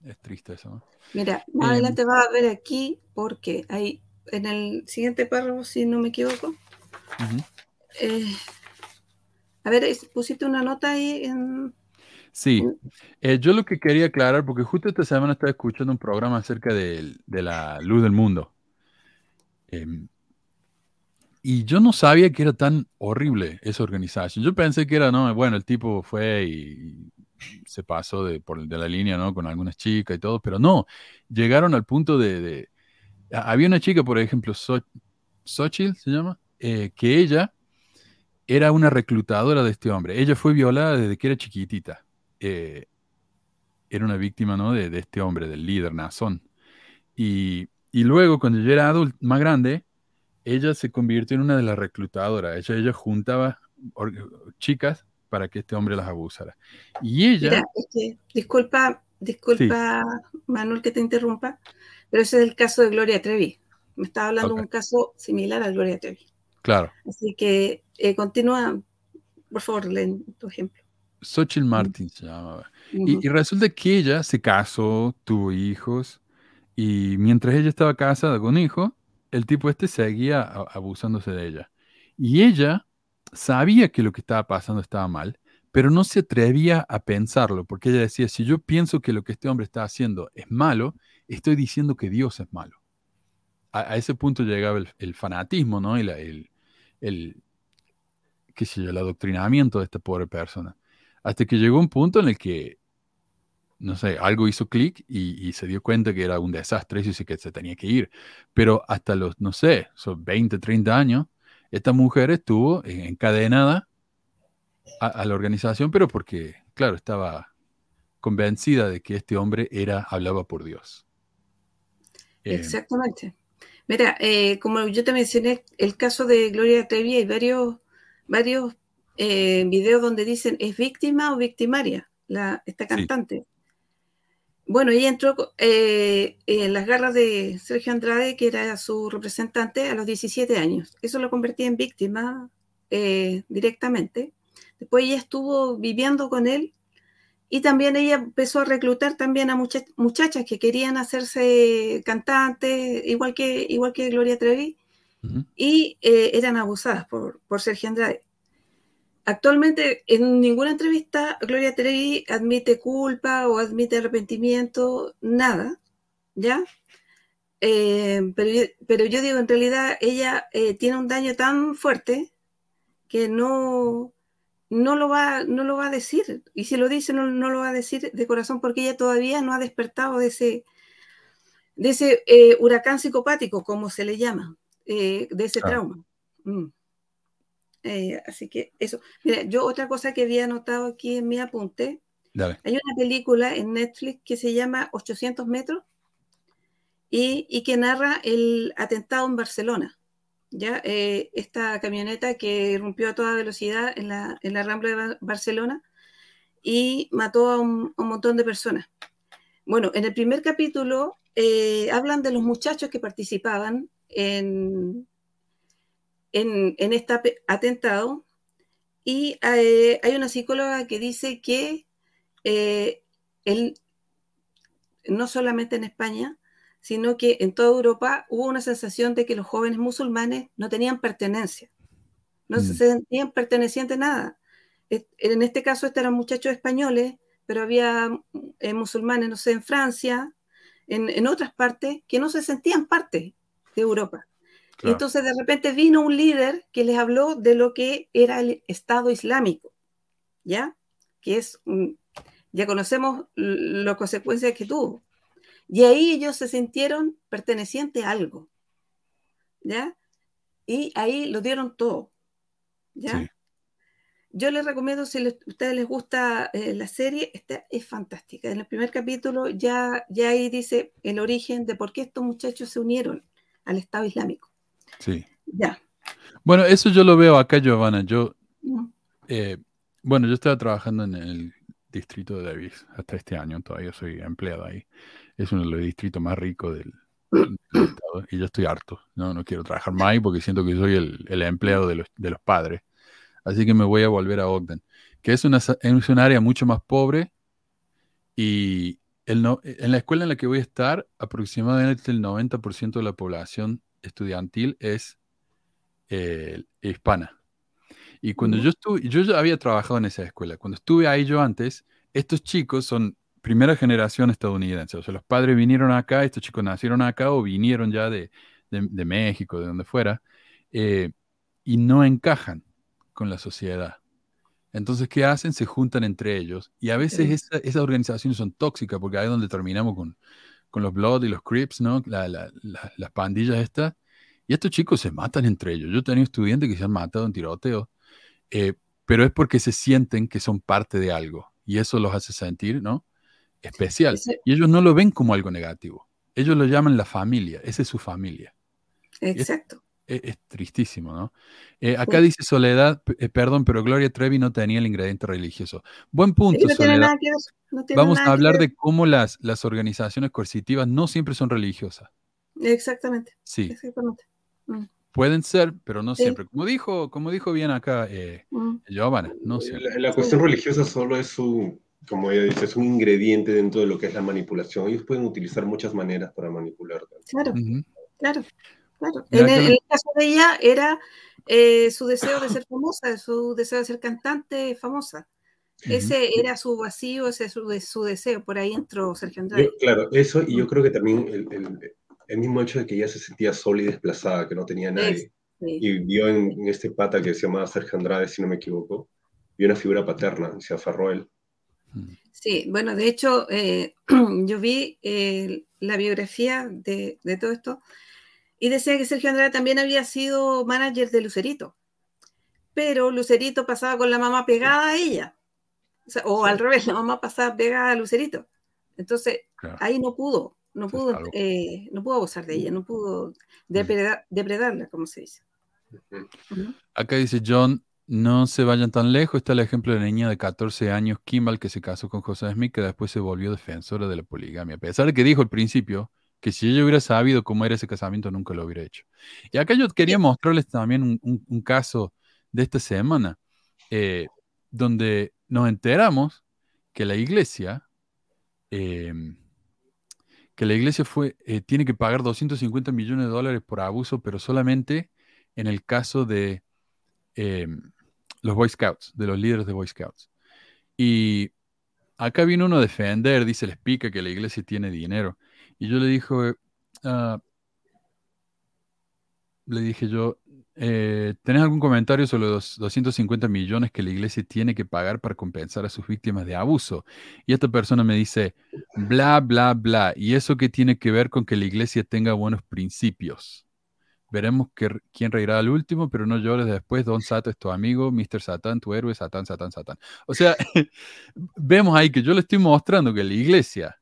Speaker 5: Es triste eso, ¿no?
Speaker 4: Mira, más
Speaker 5: Eh,
Speaker 4: adelante vas a ver aquí, porque hay en el siguiente párrafo, si no me equivoco,
Speaker 5: Ujú.
Speaker 4: eh, a ver, pusiste una nota ahí en...
Speaker 5: Sí, Eh, yo lo que quería aclarar, porque justo esta semana estaba escuchando un programa acerca del- de, la luz del mundo. Em, y yo no sabía que era tan horrible esa organización. Yo pensé que era, no, bueno, el tipo fue y se pasó de, por, de la línea, ¿no? Con algunas chicas y todo, pero no, llegaron al punto de... de- ha- había una chica, por ejemplo, So- Xochitl se llama, eh, que ella era una reclutadora de este hombre. Ella fue violada desde que era chiquitita. Eh, era una víctima, ¿no? De, de este hombre, del líder Nazón. Y, y luego, cuando ya era adulta, más grande, ella se convirtió en una de las reclutadoras. Ella, ella juntaba chicas para que este hombre las abusara. Y ella,
Speaker 4: Mira, es que, disculpa, disculpa, Manuel, que te interrumpa, pero ese es el caso de Gloria Trevi. Me estaba hablando de
Speaker 5: Ok.
Speaker 4: un caso similar a Gloria Trevi.
Speaker 5: claro,
Speaker 4: Así que eh, continúa, por favor, leen tu ejemplo.
Speaker 5: Xochitl Martin se llamaba.
Speaker 4: Ujú.
Speaker 5: Y, y resulta que ella se casó, tuvo hijos, y mientras ella estaba casada con hijo, el tipo este seguía abusándose de ella. Y ella sabía que lo que estaba pasando estaba mal, pero no se atrevía a pensarlo, porque ella decía, si yo pienso que lo que este hombre está haciendo es malo, estoy diciendo que Dios es malo. A, ese punto llegaba el, fanatismo, ¿no? El, el, qué sé yo, el adoctrinamiento de esta pobre persona. Hasta que llegó un punto en el que, no sé, algo hizo clic y, y se dio cuenta que era un desastre y que se tenía que ir. Pero hasta los, no sé, son 20, 30 años, esta mujer estuvo en- encadenada a, a la organización, pero porque, claro, estaba convencida de que este hombre era, hablaba por Dios. Eh,
Speaker 4: Exactamente. Mira, eh, como yo te mencioné, el caso de Gloria Trevi, hay varios, varios eh, videos donde dicen es víctima o victimaria la, esta cantante. Bueno, ella entró eh, en las garras de Sergio Andrade, que era su representante, a los 17 años. Eso lo convertía en víctima eh, directamente. Después ella estuvo viviendo con él y también ella empezó a reclutar también a mucha- muchachas que querían hacerse cantantes, igual que, igual que Gloria Trevi, y eh, eran abusadas por, por Sergio Andrade. Actualmente, en ninguna entrevista, Gloria Trevi admite culpa o admite arrepentimiento, nada, ¿ya? Eh, pero, yo, pero yo digo, en realidad, ella eh, tiene un daño tan fuerte que no, no, lo va, no lo va a decir. Y si lo dice, no, no lo va a decir de corazón porque ella todavía no ha despertado de ese, de ese eh, huracán psicopático, como se le llama, de ese trauma. Mm. Eh, así que eso. Mira, yo otra cosa que había anotado aquí en mi apunte,
Speaker 5: dale.
Speaker 4: hay una película en Netflix que se llama 800 metros y, y que narra el atentado en Barcelona. ¿ya? Eh, esta camioneta que rompió a toda velocidad en la, en la Rambla de Ba- Barcelona y mató a un, a un montón de personas. Bueno, en el primer capítulo eh, hablan de los muchachos que participaban en, en, en este atentado. Y eh, hay una psicóloga que dice que eh, él, no solamente en España, sino que en toda Europa hubo una sensación de que los jóvenes musulmanes no tenían pertenencia, no se
Speaker 5: Mm.
Speaker 4: sentían pertenecientes a nada. Es- En este caso, estos eran muchachos españoles, pero había eh, musulmanes, no sé, en Francia, en, en otras partes, que no se sentían parte de Europa.
Speaker 5: Claro.
Speaker 4: entonces de repente vino un líder que les habló de lo que era el Estado Islámico, ¿ya? Que es, un- ya conocemos las consecuencias que tuvo. Y ahí ellos se sintieron pertenecientes a algo, ¿ya? Y ahí lo dieron todo, ¿ya?
Speaker 5: Sí.
Speaker 4: Yo les recomiendo, si les- ustedes les gusta eh, la serie, esta es fantástica. En el primer capítulo ya, ya ahí dice el origen de por qué estos muchachos se unieron al Estado Islámico.
Speaker 5: Sí.
Speaker 4: Ya.
Speaker 5: Bueno, eso yo lo veo acá, Giovanna. Yo,
Speaker 4: Mm.
Speaker 5: eh, bueno, yo estaba trabajando en el distrito de Davis hasta este año, todavía soy empleado ahí. Es uno de los distritos más ricos del, del estado y yo estoy harto. No, no quiero trabajar más ahí porque siento que soy el, el empleado de los, de los padres. Así que me voy a volver a Ogden, que es una, es un área mucho más pobre y el no- en la escuela en la que voy a estar, aproximadamente el 90% de la población estudiantil es eh, hispana. Y cuando yo estuve, yo ya había trabajado en esa escuela. Cuando estuve ahí yo antes, estos chicos son primera generación estadounidense. O sea, los padres vinieron acá, estos chicos nacieron acá o vinieron ya de, de- de México, de donde fuera, eh, y no encajan con la sociedad. Entonces, ¿qué hacen? Se juntan entre ellos. Y a veces
Speaker 4: Sí.
Speaker 5: esa- esas organizaciones son tóxicas, porque ahí es donde terminamos con, con los Blood y los Crips, ¿no? La- la- la- las pandillas estas. Y estos chicos se matan entre ellos. Yo he tenido estudiantes que se han matado en tiroteo, eh, pero es porque se sienten que son parte de algo. Y eso los hace sentir, ¿no? Especial.
Speaker 4: Ese-
Speaker 5: Y ellos no lo ven como algo negativo. Ellos lo llaman la familia. Esa es su familia.
Speaker 4: Exacto.
Speaker 5: Es, es tristísimo, ¿no? Eh, acá
Speaker 4: Sí.
Speaker 5: dice Soledad, eh, perdón, pero Gloria Trevi no tenía el ingrediente religioso. Buen punto,
Speaker 4: Y no tiene
Speaker 5: Soledad.
Speaker 4: nada que ver. no tiene
Speaker 5: Vamos
Speaker 4: nada
Speaker 5: a
Speaker 4: que
Speaker 5: hablar
Speaker 4: ver.
Speaker 5: de cómo las, las organizaciones coercitivas no siempre son religiosas.
Speaker 4: Exactamente.
Speaker 5: Sí,
Speaker 4: Exactamente. Mm,
Speaker 5: pueden ser, pero no
Speaker 4: Sí.
Speaker 5: siempre. Como dijo, como dijo bien acá eh,
Speaker 4: mm.
Speaker 5: Giovanna, no siempre.
Speaker 6: La, la cuestión religiosa solo es un, como ella dice, es un ingrediente dentro de lo que es la manipulación. Ellos pueden utilizar muchas maneras para manipular.
Speaker 4: Claro, claro, claro. En el, en el caso de ella era eh, su deseo de ser famosa, su deseo de ser cantante famosa. Ese era su vacío, ese es su, su deseo. Por ahí entró Sergio Andrade.
Speaker 6: Yo- claro, eso, y yo creo que también el, el- el mismo hecho de que ella se sentía sola y desplazada, que no tenía nadie,
Speaker 4: Sí.
Speaker 6: y vio en, en este pata que se llamaba Sergio Andrade, si no me equivoco, vio una figura paterna, se aferró a él.
Speaker 4: Sí, bueno, de hecho, eh, *clears throat* yo vi eh, la biografía de, de todo esto y decía que Sergio Andrade también había sido manager de Lucerito, pero Lucerito pasaba con la mamá pegada a ella, o, sea, o al revés, la mamá pasaba pegada a Lucerito. Entonces,
Speaker 5: Claro.
Speaker 4: ahí no pudo, no pudo, eh, no pudo abusar de ella, no pudo depredar- depredarla, como se dice.
Speaker 5: Acá dice John, no se vayan tan lejos. Está el ejemplo de la niña de 14 años, Kimball, que se casó con José Smith, que después se volvió defensora de la poligamia. A pesar de que dijo al principio que si ella hubiera sabido cómo era ese casamiento, nunca lo hubiera hecho. Y acá yo quería mostrarles también un, un- un caso de esta semana, eh, donde nos enteramos que la iglesia, eh, que la iglesia fue, eh, tiene que pagar 250 millones de dólares por abuso, pero solamente en el caso de eh, los Boy Scouts, de los líderes de Boy Scouts. Y acá vino uno a defender, dice, les pica que la iglesia tiene dinero. Y yo le dije, ah, le dije yo, eh, ¿tenés algún comentario sobre los 250 millones que la iglesia tiene que pagar para compensar a sus víctimas de abuso? Y esta persona me dice, bla, bla, bla. ¿Y eso qué tiene que ver con que la iglesia tenga buenos principios? Veremos que- quién reirá al último, pero no llores después. Don Sato es tu amigo, Mr. Satán, tu héroe, Satán, Satán, Satán. O sea, *laughs* vemos ahí que yo le estoy mostrando que la iglesia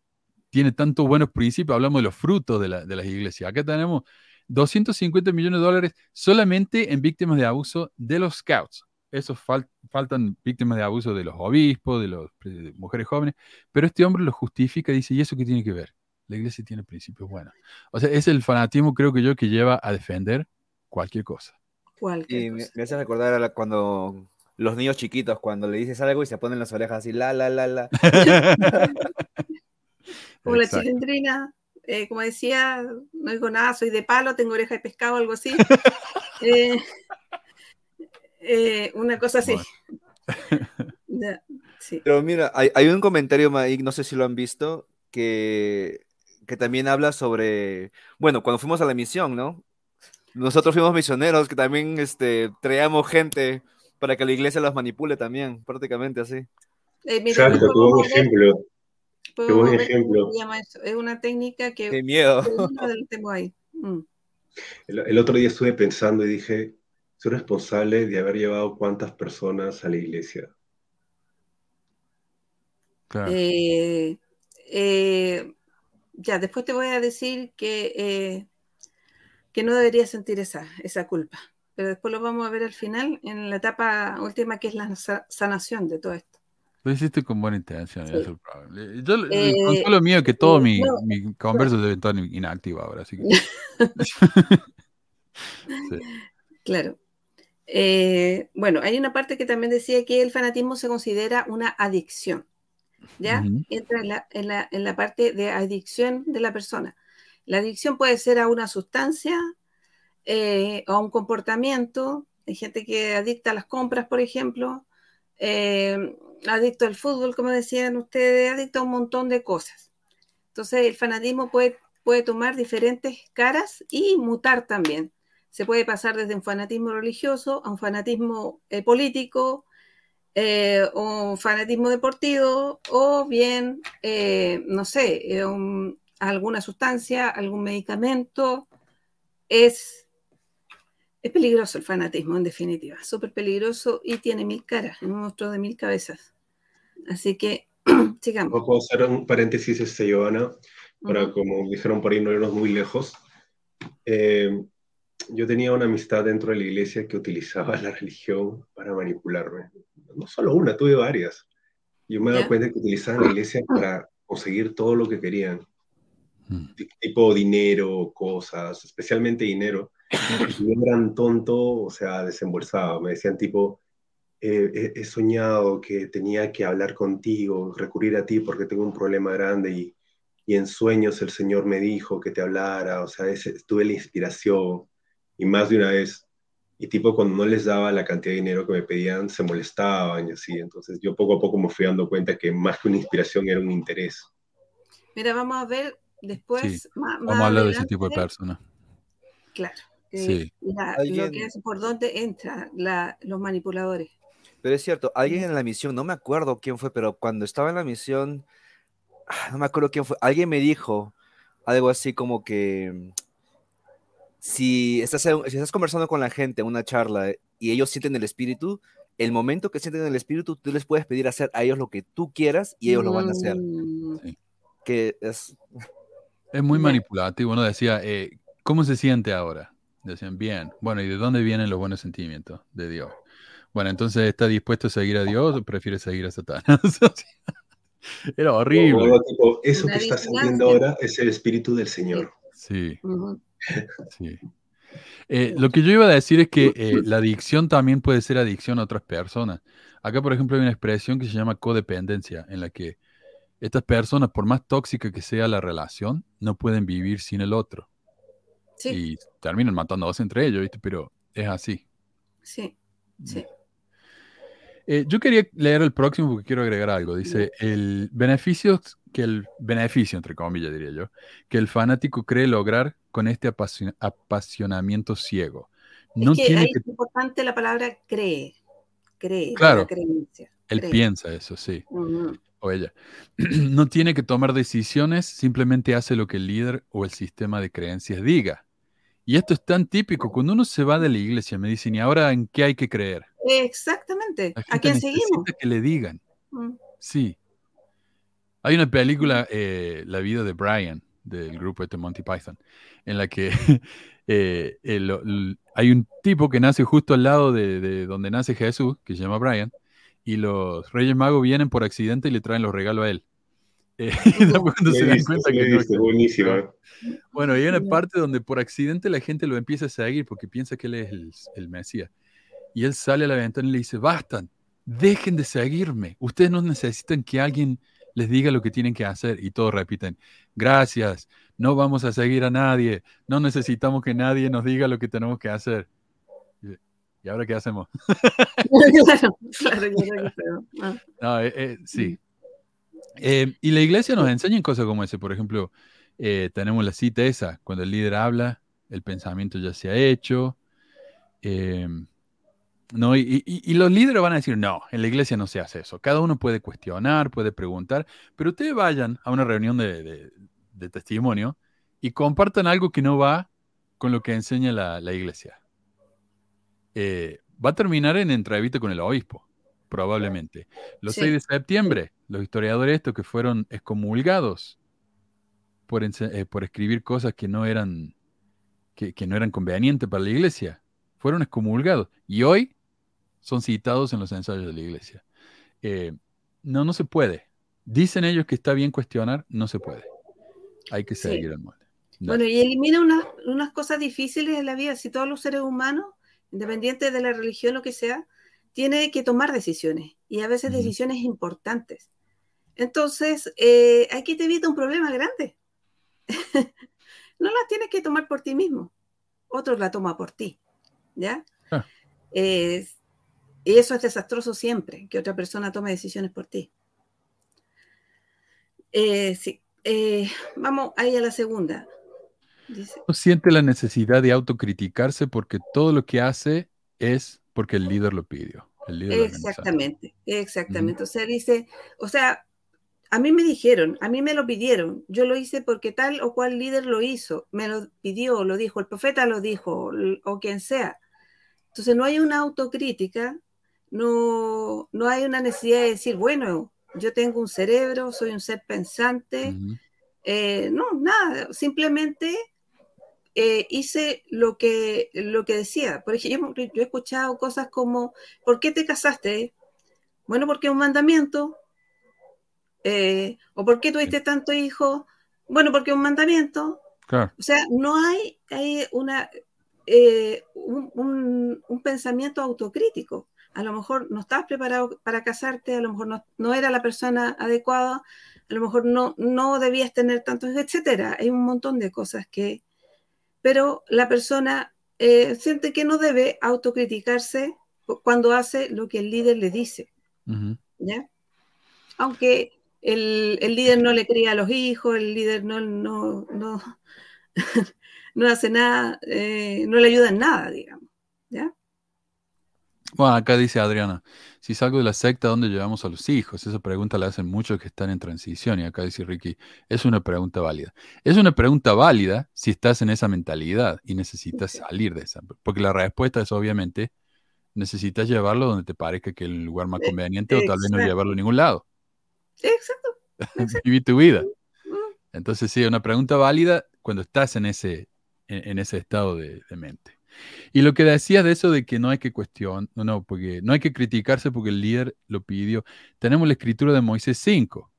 Speaker 5: tiene tantos buenos principios. Hablamos de los frutos de, la- de las iglesias. Acá tenemos 250 millones de dólares solamente en víctimas de abuso de los scouts. Esos fal- faltan víctimas de abuso de los obispos, de las mujeres jóvenes. Pero este hombre lo justifica y dice, ¿y eso qué tiene que ver? La iglesia tiene principios buenos. O sea, es el fanatismo, creo que yo, que lleva a defender cualquier cosa.
Speaker 8: Y me, me hace recordar a la- cuando los niños chiquitos, cuando le dices algo y se ponen las orejas así, la, la, la, la. *laughs* *laughs*
Speaker 4: Como la chilindrina, eh, como decía, no digo nada, soy de palo, tengo oreja de pescado, algo así. *laughs* Eh, eh, una cosa así. *laughs* Ya, sí.
Speaker 8: Pero mira, hay, hay un comentario, Mike, no sé si lo han visto, que, que también habla sobre, bueno, cuando fuimos a la misión, ¿no? Nosotros fuimos misioneros, que también este, traíamos gente para que la iglesia los manipule también, prácticamente así.
Speaker 4: Eh, mira,
Speaker 6: Exacto, buen
Speaker 4: ver-
Speaker 6: ejemplo. Qué buen ejemplo.
Speaker 4: cómo se llama eso. Es una técnica que
Speaker 8: Qué miedo.
Speaker 4: que lo tengo ahí. Mm.
Speaker 6: El, el otro día estuve pensando y dije, soy responsable de haber llevado cuántas personas a la iglesia.
Speaker 5: Claro.
Speaker 4: Eh, eh, ya, después te voy a decir que, eh, que no deberías sentir esa, esa culpa, pero después lo vamos a ver al final, en la etapa última, que es la sa- sanación de todo esto.
Speaker 5: Lo hiciste con buena intención.
Speaker 4: Sí.
Speaker 5: eso es el problema. Yo, el
Speaker 4: Eh,
Speaker 5: consuelo mío es que todo
Speaker 4: eh,
Speaker 5: mi,
Speaker 4: no,
Speaker 5: mi converso debe estar inactivo ahora. Así que... *laughs* Sí.
Speaker 4: Claro. Eh, bueno, hay una parte que también decía que el fanatismo se considera una adicción. ¿Ya? Entra en la, en la- en la parte de adicción de la persona. La adicción puede ser a una sustancia, eh, o a un comportamiento. Hay gente que adicta a las compras, por ejemplo, eh, adicto al fútbol, como decían ustedes, adicto a un montón de cosas. Entonces, el fanatismo puede, puede tomar diferentes caras y mutar también. Se puede pasar desde un fanatismo religioso a un fanatismo eh, político, eh, o fanatismo deportivo, o bien, eh, no sé, eh, un- alguna sustancia, algún medicamento. Es, es peligroso el fanatismo, en definitiva, súper peligroso y tiene mil caras, un monstruo de mil cabezas. Así que, *clears throat* sigamos.
Speaker 6: Puedo hacer un paréntesis, este, Giovanna, para,
Speaker 4: Ujú.
Speaker 6: como dijeron por ahí, no irnos muy lejos. Eh, yo tenía una amistad dentro de la iglesia que utilizaba *laughs* la religión para manipularme. No solo una, tuve varias. Yo me he dado cuenta que utilizaban la iglesia para conseguir todo lo que querían,
Speaker 5: Mm.
Speaker 6: Ti- tipo dinero, cosas, especialmente dinero. *clears throat* Y yo eran tonto, o sea, desembolsado. Me decían tipo, eh, he, he soñado que tenía que hablar contigo, recurrir a ti porque tengo un problema grande y, y en sueños el Señor me dijo que te hablara, o sea, ese- tuve la inspiración y más de una vez. Y tipo, cuando no les daba la cantidad de dinero que me pedían, se molestaban y así. Entonces yo poco a poco me fui dando cuenta que más que una inspiración era un interés.
Speaker 4: Mira, vamos a ver después,
Speaker 5: Sí,
Speaker 4: más,
Speaker 5: Vamos
Speaker 4: más
Speaker 5: a hablar de ese tipo de personas.
Speaker 4: Claro. eh,
Speaker 5: Sí.
Speaker 4: la- lo que es por dónde entran los manipuladores.
Speaker 8: Pero es cierto, alguien en la misión, no me acuerdo quién fue, pero cuando estaba en la misión, ah, no me acuerdo quién fue, alguien me dijo algo así como que mm, si estás, si estás conversando con la gente en una charla y ellos sienten el espíritu, el momento que sienten el espíritu, tú les puedes pedir hacer a ellos lo que tú quieras y ellos lo van a hacer.
Speaker 4: Mm,
Speaker 8: Que es,
Speaker 5: Es muy manipulativo. Uno decía, eh, ¿cómo se siente ahora? Decían, bien. Bueno, ¿y de dónde vienen los buenos sentimientos? De Dios. Bueno, entonces, ¿está dispuesto a seguir a Dios o prefiere seguir a Satanás? *laughs* *laughs* Era horrible.
Speaker 6: Tipo, eso que estás sintiendo ahora es el espíritu del Señor.
Speaker 5: Sí, sí. Eh, lo que yo iba a decir es que eh, *laughs* la adicción también puede ser adicción a otras personas. Acá, por ejemplo, hay una expresión que se llama codependencia, en la que estas personas, por más tóxica que sea la relación, no pueden vivir sin el otro.
Speaker 4: Sí,
Speaker 5: Y terminan matándose entre ellos, ¿viste? Pero es así.
Speaker 4: sí, sí.
Speaker 5: Eh, yo quería leer el próximo porque quiero agregar algo. Dice, el beneficio que el beneficio, entre comillas, diría yo, que el fanático cree lograr con este apasiona- apasionamiento ciego. No
Speaker 4: es que
Speaker 5: tiene
Speaker 4: ahí
Speaker 5: que,
Speaker 4: es importante la palabra cree. Cree,
Speaker 5: Claro.
Speaker 4: la creencia.
Speaker 5: él
Speaker 4: cree.
Speaker 5: piensa eso, sí, o ella. *clears throat* No tiene que tomar decisiones, simplemente hace lo que el líder o el sistema de creencias diga. Y esto es tan típico. Cuando uno se va de la iglesia, me dicen, ¿y ahora en qué hay que creer?
Speaker 4: Exactamente. ¿A quién seguimos?
Speaker 5: que le digan.
Speaker 4: Mm.
Speaker 5: Sí. Hay una película, eh, La vida de Brian, del grupo este Monty Python, en la que *laughs* eh, el- el- hay un tipo que nace justo al lado de, de donde nace Jesús, que se llama Brian, y los Reyes Magos vienen por accidente y le traen los regalos a él. Eh, *laughs* y cuando se dan cuenta que no.
Speaker 6: buenísima.
Speaker 5: Bueno, y hay una parte donde por accidente la gente lo empieza a seguir porque piensa que él es el, el Mesías. Y él sale a la ventana y le dice, bastan, dejen de seguirme. Ustedes no necesitan que alguien les diga lo que tienen que hacer. Y todos repiten, gracias, no vamos a seguir a nadie, no necesitamos que nadie nos diga lo que tenemos que hacer. Y dice, ¿Y ahora qué hacemos? *laughs*
Speaker 4: claro, claro. *laughs* Ah.
Speaker 5: No, eh, eh, sí. Eh, y la iglesia nos enseña cosas como ese. Por ejemplo, eh, tenemos la cita esa, cuando el líder habla, el pensamiento ya se ha hecho. eh, no, y, y- y los líderes van a decir, no, en la iglesia no se hace eso. Cada uno puede cuestionar, puede preguntar, pero ustedes vayan a una reunión de, de- de testimonio y compartan algo que no va con lo que enseña la, la iglesia. Eh, va a terminar en entrevista con el obispo, probablemente. Los
Speaker 4: Sí.
Speaker 5: 6 de septiembre, los historiadores estos que fueron excomulgados por, eh, por escribir cosas que no eran que, que no eran convenientes para la iglesia, fueron excomulgados y hoy son citados en los ensayos de la iglesia. Eh, no, no se puede. Dicen ellos que está bien cuestionar, no se puede. Hay que
Speaker 4: Sí.
Speaker 5: seguir el molde. No.
Speaker 4: Bueno, y elimina unas, unas cosas difíciles en la vida. Si todos los seres humanos, independiente de la religión, lo que sea, tiene que tomar decisiones y a veces decisiones importantes. Entonces, eh, aquí te evita un problema grande. *laughs* no las tienes que tomar por ti mismo, otros la toman por ti, ¿ya?
Speaker 5: Ah.
Speaker 4: Eh, y eso es desastroso siempre, que otra persona tome decisiones por ti. Eh, sí, eh, vamos ahí a la segunda. Dice,
Speaker 5: No siente la necesidad de autocriticarse porque todo lo que hace es porque el líder lo pidió. El líder.
Speaker 4: Exactamente, exactamente. O sea, dice, o sea, a mí me dijeron, a mí me lo pidieron, yo lo hice porque tal o cual líder lo hizo, me lo pidió, lo dijo, el profeta lo dijo, o quien sea. Entonces no hay una autocrítica, no, no hay una necesidad de decir, bueno, yo tengo un cerebro, soy un ser pensante, eh, no, nada, simplemente eh, hice lo que, lo que decía. Por ejemplo, yo, yo he escuchado cosas como, ¿por qué te casaste? Bueno, porque es un mandamiento. Eh, ¿O por qué tuviste tantos hijos? Bueno, porque un mandamiento.
Speaker 5: Claro.
Speaker 4: O sea, no hay, hay una, eh, un, un- un pensamiento autocrítico. A lo mejor no estabas preparado para casarte, a lo mejor no, no era la persona adecuada, a lo mejor no, no debías tener tantos, etcétera. Hay un montón de cosas que... Pero la persona eh, siente que no debe autocriticarse cu- cuando hace lo que el líder le dice,
Speaker 5: Ujú.
Speaker 4: ¿ya? Aunque el, el líder no le cría a los hijos, el líder no, no, no, *laughs* no hace nada, eh, no le ayuda en nada, digamos, ¿ya?
Speaker 5: Bueno, acá dice Adriana, si salgo de la secta, ¿dónde llevamos a los hijos? Esa pregunta la hacen muchos que están en transición y acá dice Ricky, es una pregunta válida. Es una pregunta válida si estás en esa mentalidad y necesitas salir de esa, porque la respuesta es obviamente, necesitas llevarlo donde te parezca que es el lugar más
Speaker 4: Eh,
Speaker 5: conveniente o tal vez no llevarlo a ningún lado.
Speaker 4: Exacto. *laughs*
Speaker 5: Vivir tu vida. Entonces sí, una pregunta válida cuando estás en ese, en, en ese estado de, de mente. Y lo que decías de eso de que no hay que cuestionar, no, no, porque no hay que criticarse porque el líder lo pidió. Tenemos la escritura de Moisés 5,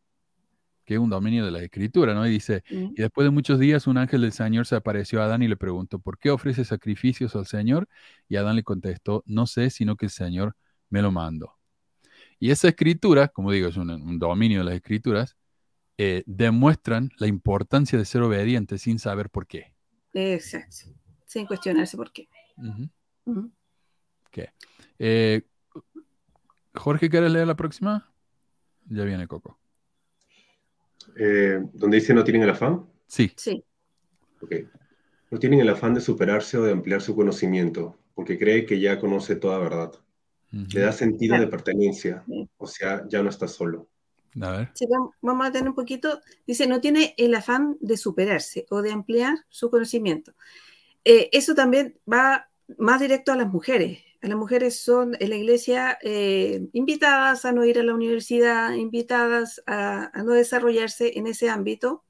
Speaker 5: que es un dominio de la escritura, ¿no? Y dice, y después de muchos días un ángel del Señor se apareció a Adán y le preguntó, ¿por qué ofrece sacrificios al Señor? Y Adán le contestó, no sé, sino que el Señor me lo mandó. Y esa escritura, como digo, es un, un dominio de las escrituras, eh, demuestran la importancia de ser obediente sin saber por qué.
Speaker 4: Exacto. Sin cuestionarse por qué.
Speaker 5: Eh, Jorge, ¿quieres leer la próxima? Ya viene Coco.
Speaker 6: Eh, donde dice no tienen el afán.
Speaker 5: Sí,
Speaker 4: Sí,
Speaker 6: Ok. No tienen el afán de superarse o de ampliar su conocimiento, porque cree que ya conoce toda verdad. Le da sentido de pertenencia, o sea, ya no está solo.
Speaker 5: A ver.
Speaker 4: Sí, vam- vamos a tener un poquito. Dice, no tiene el afán de superarse o de ampliar su conocimiento. Eh, eso también va más directo a las mujeres. A las mujeres son en la iglesia eh, invitadas a no ir a la universidad, invitadas a, a no desarrollarse en ese ámbito,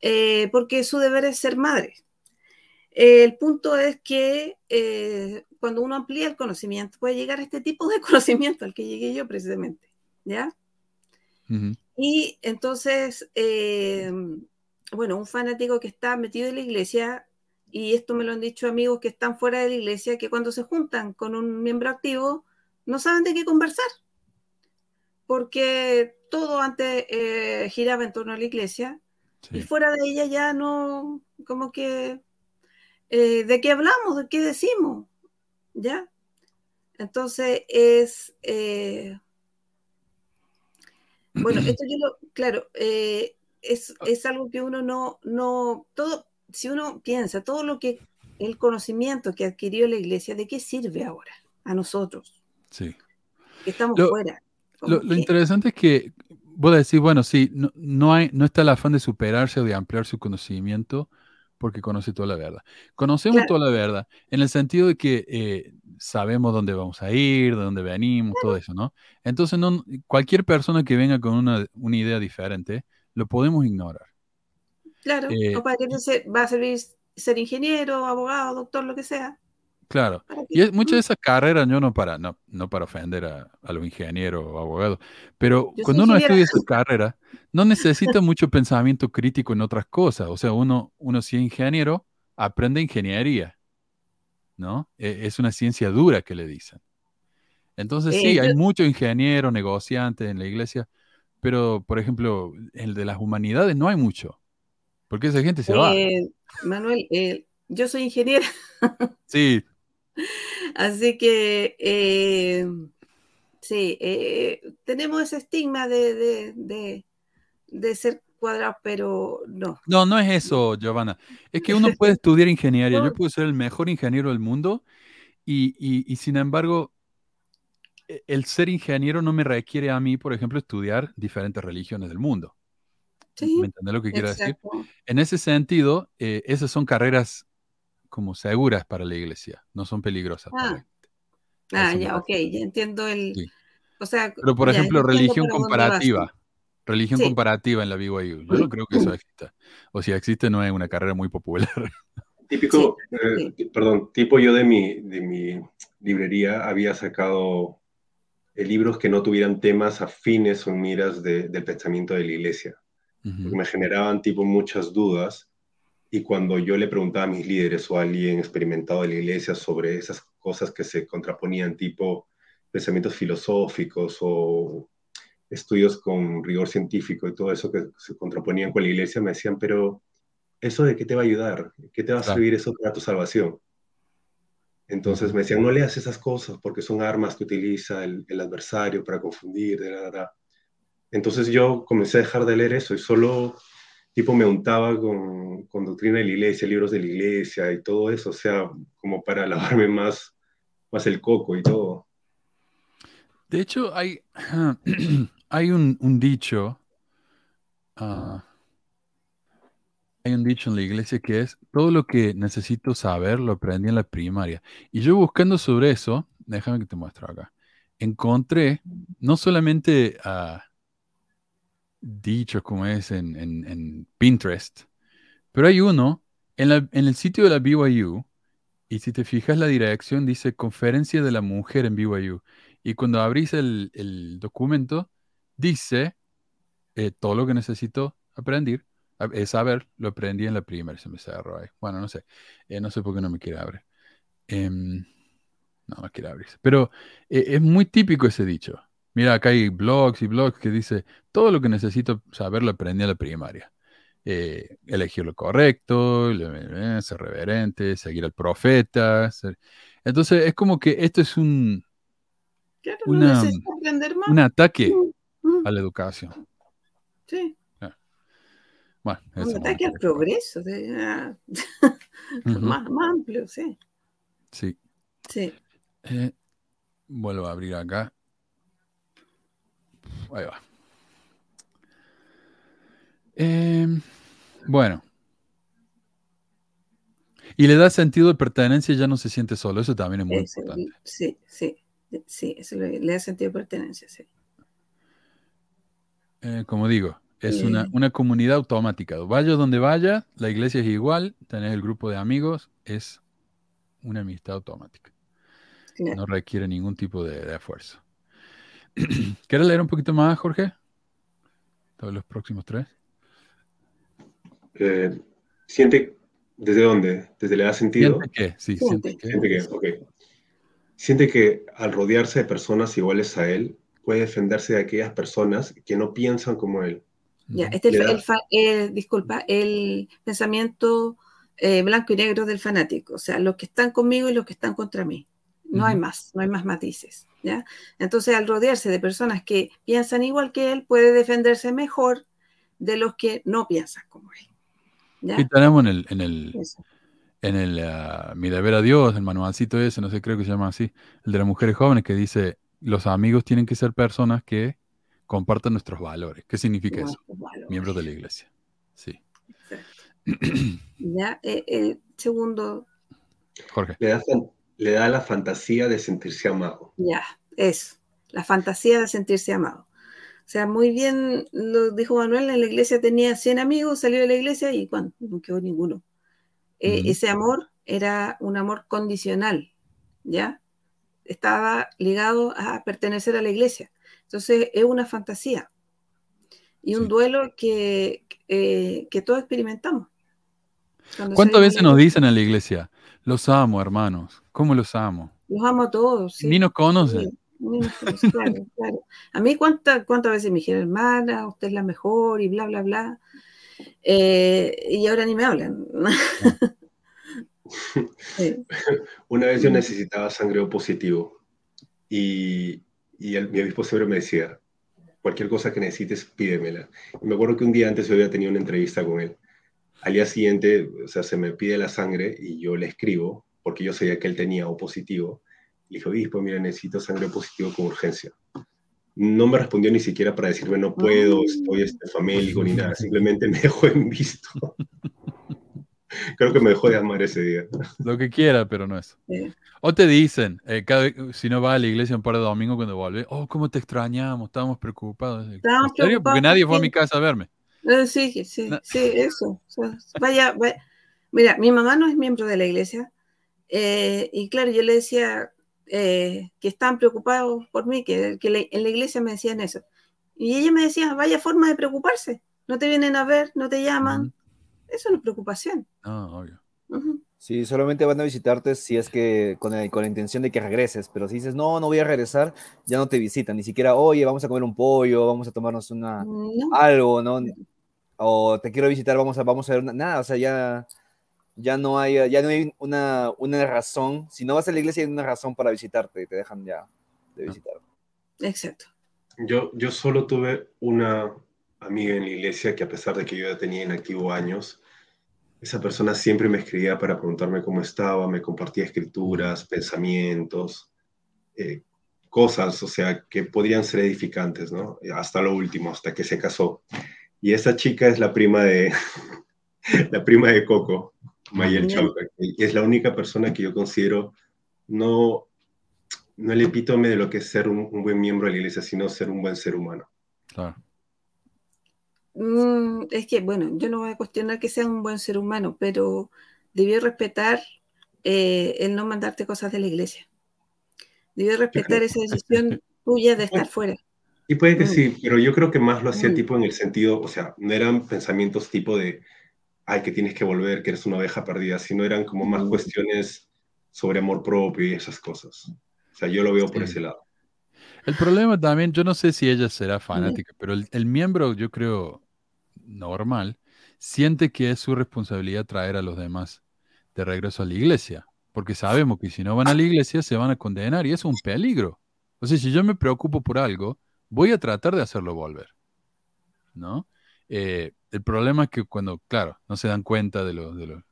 Speaker 4: eh, porque su deber es ser madre. El punto es que eh, cuando uno amplía el conocimiento, puede llegar a este tipo de *laughs* conocimiento al que llegué yo precisamente, ¿ya? Y entonces, eh, bueno, un fanático que está metido en la iglesia, y esto me lo han dicho amigos que están fuera de la iglesia, que cuando se juntan con un miembro activo, no saben de qué conversar, porque todo antes eh, giraba en torno a la iglesia, y fuera de ella ya no, como que, eh, ¿de qué hablamos? ¿De qué decimos? ¿Ya? Entonces es, eh, bueno, esto yo lo, *clears throat* claro, eh, es, es, algo que uno no, no, todo, si uno piensa, todo lo que, el conocimiento que adquirió la iglesia, ¿de qué sirve ahora a nosotros?
Speaker 5: Sí.
Speaker 4: Que estamos fuera.
Speaker 5: Lo, lo, interesante es que voy a decir, bueno, sí, no, no, hay, no está el afán de superarse o de ampliar su conocimiento porque conoce toda la verdad. Conocemos claro. toda la verdad en el sentido de que eh, sabemos dónde vamos a ir, de dónde venimos, todo eso, ¿no? Entonces, no, cualquier persona que venga con una, una idea diferente, lo podemos ignorar.
Speaker 4: Claro, eh, o para que se, va a servir ser ingeniero, abogado, doctor, lo que sea.
Speaker 5: Claro, y es, muchas de esas carreras, yo no para, no, no para ofender a, a los ingenieros o abogados, pero yo cuando uno estudia *laughs* esas carreras, no necesita mucho pensamiento crítico en otras cosas. O sea, uno, uno si es ingeniero, aprende ingeniería, ¿no? E, es una ciencia dura que le dicen. Entonces, sí, hay muchos ingenieros, negociantes en la iglesia, pero, por ejemplo, el de las humanidades no hay mucho, porque esa gente se
Speaker 4: eh,
Speaker 5: va.
Speaker 4: Manuel, eh, yo soy ingeniera. *laughs*
Speaker 5: Sí, *laughs*
Speaker 4: Así que eh, sí, eh, tenemos ese estigma de, de, de, de, ser cuadrados, pero no.
Speaker 5: No, no es eso, Giovanna. Es que uno puede *laughs* estudiar ingeniería. Yo puedo ser el mejor ingeniero del mundo y, y, y sin embargo, e, el ser ingeniero no me requiere a mí, por ejemplo, estudiar diferentes religiones del mundo.
Speaker 4: Sí,
Speaker 5: ¿Me entiendes lo que quiero decir? En ese sentido, eh, esas son carreras como seguras para la iglesia, no son peligrosas. para la
Speaker 4: Ah, ah, ya, ok, ya entiendo el.
Speaker 5: Sí.
Speaker 4: O sea,
Speaker 5: Pero, por
Speaker 4: ya,
Speaker 5: ejemplo, religión comparativa. Religión
Speaker 4: Sí.
Speaker 5: comparativa en la BYU. Yo no creo que eso exista. O si existe, no es una carrera muy popular. *laughs*
Speaker 6: Típico,
Speaker 4: Sí,
Speaker 6: eh,
Speaker 4: sí.
Speaker 6: perdón, tipo yo de mi, de mi librería había sacado eh, libros que no tuvieran temas afines o miras de- del pensamiento de la iglesia, porque
Speaker 5: Ujú.
Speaker 6: me generaban tipo muchas dudas y cuando yo le preguntaba a mis líderes o a alguien experimentado de la iglesia sobre esas cosas que se contraponían, tipo pensamientos filosóficos o estudios con rigor científico y todo eso que se contraponían con la iglesia, me decían, pero ¿eso de qué te va a ayudar? ¿Qué te va a servir eso para tu salvación? Entonces me decían, no leas esas cosas porque son armas que utiliza el, el adversario para confundir. da, da, da". Entonces yo comencé a dejar de leer eso y solo tipo me untaba con, con doctrina de la iglesia, libros de la iglesia y todo eso, o sea, como para *laughs* lavarme más, más el coco y todo.
Speaker 5: De hecho, hay, *clears throat* hay un, dicho. ah, hay un dicho en la iglesia que es, todo lo que necesito saber lo aprendí en la primaria. Y yo buscando sobre eso, déjame que te muestro acá, encontré no solamente dichos como es en, Pinterest, pero hay uno en, el sitio de la BYU, y si te fijas la dirección dice Conferencia de la Mujer en BYU. Y cuando abrís el, documento, dice eh, todo lo que necesito aprender, eh, saber, lo aprendí en la primera, se me cerró ahí. Bueno, no sé, Eh, no sé por qué no me quiere abrir. Em, no, no quiere abrirse. Pero eh, es muy típico ese dicho. Mira, acá hay blogs y blogs que dice, todo lo que necesito saber lo aprendí en la primaria. Eh, elegir lo correcto, ser reverente, seguir al profeta. ser- Entonces es como que esto es un,
Speaker 4: Claro, no
Speaker 5: una-
Speaker 4: necesito aprender más.
Speaker 5: un ataque
Speaker 4: Mm, mm,
Speaker 5: a la educación.
Speaker 4: Sí,
Speaker 5: Bueno,
Speaker 4: un ataque al progreso, de- ah, *laughs* más amplio, sí.
Speaker 5: Sí.
Speaker 4: Sí.
Speaker 5: Eh, vuelvo a abrir acá. Ahí va. Em, bueno. Y le da sentido de pertenencia, ya no se siente solo. Eso también es muy
Speaker 4: Eso,
Speaker 5: importante.
Speaker 4: sí, sí, sí, eso le, le da sentido de pertenencia, sí.
Speaker 5: Eh, como digo, es
Speaker 4: Eh.
Speaker 5: una, una comunidad automática. Vaya donde vaya, la iglesia es igual, tenés el grupo de amigos, es una amistad automática.
Speaker 4: Claro.
Speaker 5: No requiere ningún tipo de, de esfuerzo. *clears throat* ¿Quieres leer un poquito más, Jorge? Todos los próximos tres.
Speaker 6: Eh, siente, ¿desde dónde? ¿Desde la edad sentido?
Speaker 5: ¿Siente qué? Sí,
Speaker 4: Siente.
Speaker 5: siente qué.
Speaker 6: Siente que, ok. Siente que al rodearse de personas iguales a él, puede defenderse de aquellas personas que no piensan como él.
Speaker 4: Ya, este es
Speaker 6: Le
Speaker 4: el,
Speaker 6: da-
Speaker 4: eh, disculpa, el pensamiento eh, blanco y negro del fanático, o sea, los que están conmigo y los que están contra mí. No hay más, no hay más matices, ¿ya? Entonces, al rodearse de personas que piensan igual que él, puede defenderse mejor de los que no piensan como él. ¿ya?
Speaker 5: Y tenemos en el, en el,
Speaker 4: Eso.
Speaker 5: en el ah, Mi deber a Dios, el manualcito ese, no sé, creo que se llama así, el de las mujeres jóvenes que dice, los amigos tienen que ser personas que compartan nuestros valores. ¿Qué significa eso?
Speaker 4: Valores.
Speaker 5: Miembros de la iglesia. Sí.
Speaker 4: Exacto. Ya, eh, el segundo,
Speaker 5: Jorge.
Speaker 6: Le fan- le da la fantasía de sentirse amado.
Speaker 4: Ya, eso, la fantasía de sentirse amado. O sea, muy bien lo dijo Manuel, en la iglesia tenía 100 amigos, salió de la iglesia y ¿cuándo? no quedó ninguno. Eh. Ese amor era un amor condicional, ¿ya? Estaba ligado a pertenecer a la iglesia. Entonces, es una fantasía y un
Speaker 5: Sí.
Speaker 4: duelo que, eh, que todos experimentamos. Cuando
Speaker 5: ¿Cuántas veces nos dicen en la iglesia, los amo, hermanos? ¿Cómo los amo?
Speaker 4: Los amo a todos. sí.
Speaker 5: Ni nos conocen.
Speaker 4: Sí, claro, *laughs* claro. A mí cuántas cuántas veces me dijeron, hermana, usted es la mejor y bla, bla, bla. Eh, y ahora ni me hablan. *laughs* Sí.
Speaker 6: Una vez yo necesitaba sangre O positivo y, y el- mi obispo siempre me decía, cualquier cosa que necesites, pídemela. Y me acuerdo que un día antes yo había tenido una entrevista con él. Al día siguiente, o sea, se me pide la sangre y yo le escribo, porque yo sabía que él tenía O positivo. Le dije, obispo, mira, necesito sangre positivo con urgencia. No me respondió ni siquiera para decirme, no puedo, estoy este, famélico ni nada. Simplemente me dejó en visto. *laughs* Creo que me dejó de amar ese día.
Speaker 5: Lo que quiera, pero no eso. O te dicen, eh, cada si no vas a la iglesia un par de domingos cuando vuelves, oh, cómo te extrañamos, estábamos preocupados.
Speaker 4: Estábamos
Speaker 5: ¿En serio? Porque
Speaker 4: preocupados
Speaker 5: nadie fue a mi casa a verme.
Speaker 4: Eh, sí, sí,
Speaker 5: No.
Speaker 4: sí, eso. O sea, vaya, vaya. Mira, mi mamá no es miembro de la iglesia. eh, y claro, yo le decía eh, que estaban preocupados por mí, que, que le- en la iglesia me decían eso. Y ella me decía, vaya forma de preocuparse. No te vienen a ver, no te llaman. Eso no es preocupación.
Speaker 5: No, obvio.
Speaker 4: Ujú.
Speaker 8: Sí, solamente van a visitarte si es que con, el- con la intención de que regreses, pero si dices, no, no voy a regresar, ya no te visitan, ni siquiera, oye, vamos a comer un pollo, vamos a tomarnos una,
Speaker 4: No,
Speaker 8: algo, ¿no? O te quiero visitar, vamos a, vamos a ver una- nada, o sea, ya, ya no hay, ya no hay una, una razón, si no vas a la iglesia hay una razón para visitarte, te dejan ya de visitar.
Speaker 4: exacto.
Speaker 6: Yo, yo solo tuve una amiga en la iglesia que a pesar de que yo ya tenía inactivo años, esa persona siempre me escribía para preguntarme cómo estaba, me compartía escrituras, pensamientos, eh, cosas, o sea, que podrían ser edificantes, ¿no? Hasta lo último, hasta que se casó. Y esa chica es la prima de, *laughs* la prima de Coco, Mayel. Chauca, y es la única persona que yo considero no, no el epítome de lo que es ser un, un buen miembro de la iglesia, sino ser un buen ser humano.
Speaker 5: Claro.
Speaker 4: Mm, es que, bueno, yo no voy a cuestionar que sea un buen ser humano, pero debió respetar eh, el no mandarte cosas de la iglesia. Debió respetar esa decisión tuya de estar *laughs* fuera.
Speaker 6: Y puede que
Speaker 4: Mm.
Speaker 6: sí, pero yo creo que más lo hacía
Speaker 4: Mm.
Speaker 6: tipo en el sentido, o sea, no eran pensamientos tipo de, ay, que tienes que volver, que eres una oveja perdida, sino eran como más
Speaker 4: Mm.
Speaker 6: cuestiones sobre amor propio y esas cosas. O sea, yo lo veo por
Speaker 5: Sí.
Speaker 6: ese lado.
Speaker 5: El problema también, yo no sé si ella será fanática, pero el, el miembro, yo creo, normal, siente que es su responsabilidad traer a los demás de regreso a la iglesia, porque sabemos que si no van a la iglesia se van a condenar y es un peligro. O sea, si yo me preocupo por algo, voy a tratar de hacerlo volver, ¿no? Eh, el problema es que cuando, claro, no se dan cuenta de lo, de lo,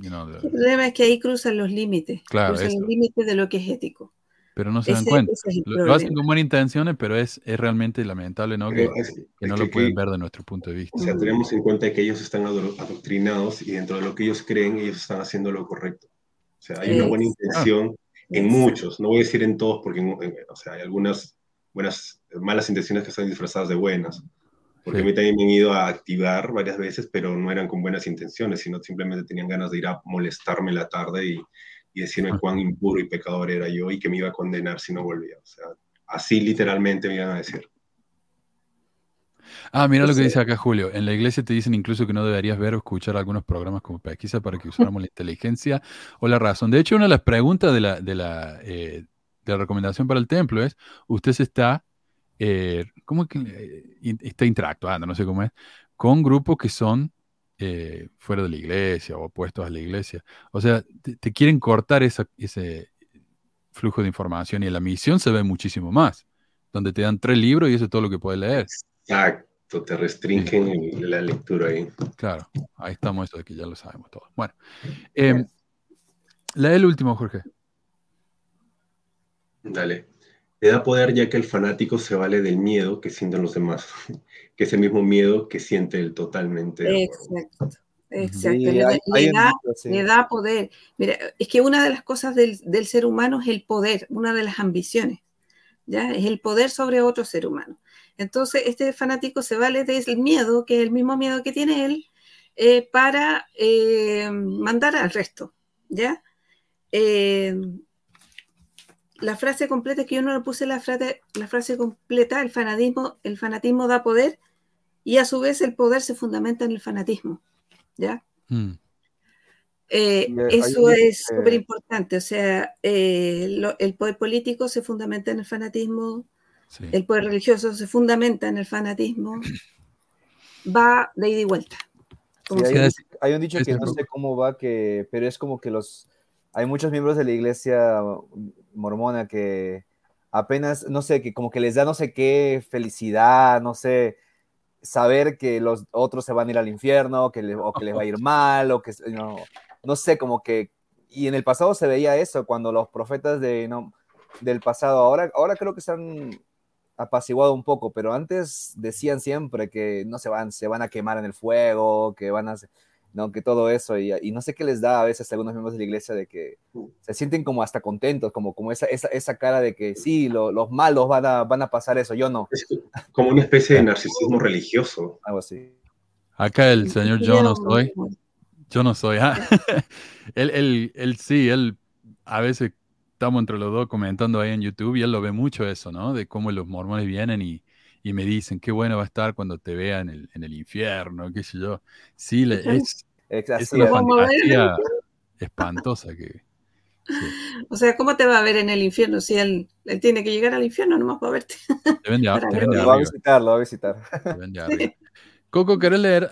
Speaker 5: you know, de-
Speaker 4: El problema es que ahí cruzan los límites,
Speaker 5: Claro,
Speaker 4: cruzan
Speaker 5: eso.
Speaker 4: los límites de lo que es ético.
Speaker 5: pero no se dan
Speaker 4: Ese-
Speaker 5: cuenta.
Speaker 4: ese es
Speaker 5: Lo, lo hacen con buenas intenciones, pero es, es realmente lamentable, ¿no? Que,
Speaker 6: Pero es-
Speaker 5: que
Speaker 6: es
Speaker 5: no
Speaker 6: que-
Speaker 5: lo pueden
Speaker 6: que-
Speaker 5: ver de nuestro punto de vista.
Speaker 6: O sea, tenemos en cuenta que ellos están adoctrinados y dentro de lo que ellos creen, ellos están haciendo lo correcto. O sea, hay una buena intención en
Speaker 4: Exacto.
Speaker 6: muchos, no voy a decir en todos, porque en- en- o sea, hay algunas buenas, malas intenciones que están disfrazadas de buenas. Porque
Speaker 5: Sí.
Speaker 6: a mí también me han ido a activar varias veces, pero no eran con buenas intenciones, sino simplemente tenían ganas de ir a molestarme la tarde y, y decirme
Speaker 5: Ah.
Speaker 6: cuán impuro y pecador era yo y que me iba a condenar si no volvía. O sea, así literalmente me iban a decir.
Speaker 5: Ah, mira lo que dice acá Julio. En la iglesia te dicen incluso que no deberías ver o escuchar algunos programas como pesquisa para que usáramos la inteligencia o la razón. De hecho, una de las preguntas de la, de la, eh, de la recomendación para el templo es, usted se está, eh, ¿cómo que eh, está interactuando? No sé cómo es, con grupos que son eh, fuera de la iglesia o opuestos a la iglesia. O sea, te, te quieren cortar esa- ese flujo de información y en la misión se ve muchísimo más, donde te dan tres libros y eso es todo lo que puedes leer.
Speaker 6: Exacto, te restringen la lectura ahí.
Speaker 5: Claro, ahí estamos, eso de que ya lo sabemos todo. Bueno, eh, lee el último, Jorge.
Speaker 6: Dale. Le da poder ya que el fanático se vale del miedo que sienten los demás, *laughs* que es el mismo miedo que siente él totalmente.
Speaker 4: Exacto, exacto.
Speaker 8: Sí,
Speaker 4: le, da-
Speaker 8: hay-
Speaker 4: le
Speaker 8: hay un
Speaker 4: da,
Speaker 8: dicho así.
Speaker 4: le da poder. Mira, es que una de las cosas del, del ser humano es el poder, una de las ambiciones, ¿ya? Es el poder sobre otro ser humano. Entonces, este fanático se vale del miedo, que es el mismo miedo que tiene él, eh, para eh, mandar al resto, ¿ya? Eh, la frase completa, es que yo no le puse la frase, la frase completa, el fanatismo, el fanatismo da poder y a su vez el poder se fundamenta en el fanatismo, ¿ya?
Speaker 5: Mm,
Speaker 4: Eh, eso
Speaker 8: un-
Speaker 4: es
Speaker 8: eh,
Speaker 4: súper importante, o sea, eh, lo- el poder político se fundamenta en el fanatismo,
Speaker 5: sí.
Speaker 4: el poder religioso se fundamenta en el fanatismo, va de ida y vuelta.
Speaker 8: Sí, hay, un, hay un dicho que
Speaker 5: sí,
Speaker 8: no sé cómo va, que, pero es como que los hay muchos miembros de la iglesia mormona que apenas, no sé, que como que les da no sé qué felicidad, no sé, saber que los otros se van a ir al infierno, que o que les va a ir mal, o que no, no sé, como que, y en el pasado se veía eso, cuando los profetas de, no, del pasado, ahora, ahora creo que se han apaciguado un poco, pero antes decían siempre que no se van, se van a quemar en el fuego, que van a, no, que todo eso, y, y no sé qué les da a veces a algunos miembros de la iglesia de que se sienten como hasta contentos, como, como esa, esa, esa cara de que sí, lo- los malos van a, van a pasar eso, yo no,
Speaker 6: Es como una especie de *laughs* narcisismo religioso.
Speaker 8: algo así.
Speaker 5: Acá el señor yo no soy. Yo no soy. ah. *laughs* él, él, él sí, él a veces estamos entre los dos comentando ahí en YouTube y él lo ve mucho eso, ¿no? De cómo los mormones vienen y, y me dicen, qué bueno va a estar cuando te vean en el, en el infierno, qué sé yo. Sí, le- es,
Speaker 8: Es
Speaker 5: es una fantasía espantosa que... sí, *laughs*
Speaker 4: O sea, ¿cómo te va a ver en el infierno si él, él tiene que llegar al infierno nomás para verte?
Speaker 5: te ven *laughs*
Speaker 4: Para
Speaker 5: te ven
Speaker 8: lo va a visitar, lo va a visitar.
Speaker 5: te ven de arriba. Coco, ¿querés leer?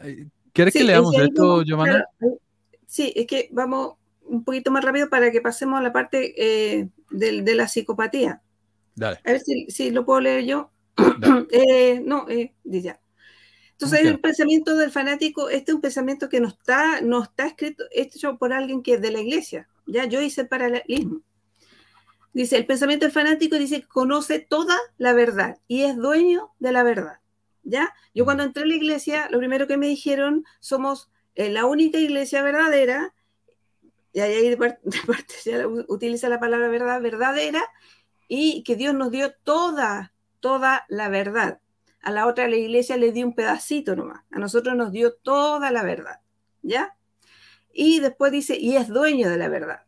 Speaker 5: ¿Querés
Speaker 4: Sí,
Speaker 5: que
Speaker 4: es
Speaker 5: leamos
Speaker 4: que
Speaker 5: esto,
Speaker 4: como-
Speaker 5: Giovanna?
Speaker 4: claro, sí, es que vamos un poquito más rápido para que pasemos a la parte eh, del- de, la psicopatía.
Speaker 5: Dale.
Speaker 4: A ver si, si lo puedo leer yo. *clears throat* Eh, no, eh, di ya. Entonces, el pensamiento del fanático, este es un pensamiento que no está, no está escrito, hecho por alguien que es de la iglesia. Ya yo hice el paralelismo. Dice, el pensamiento del fanático dice que conoce toda la verdad y es dueño de la verdad. ¿Ya? Yo cuando entré a la iglesia, lo primero que me dijeron, somos eh, la única iglesia verdadera, y ahí de par- *laughs* de parte ya utiliza la palabra verdad, verdadera, y que Dios nos dio toda, toda la verdad. A la otra la iglesia le dio un pedacito nomás, a nosotros nos dio toda la verdad, ¿ya? Y después dice, y es dueño de la verdad.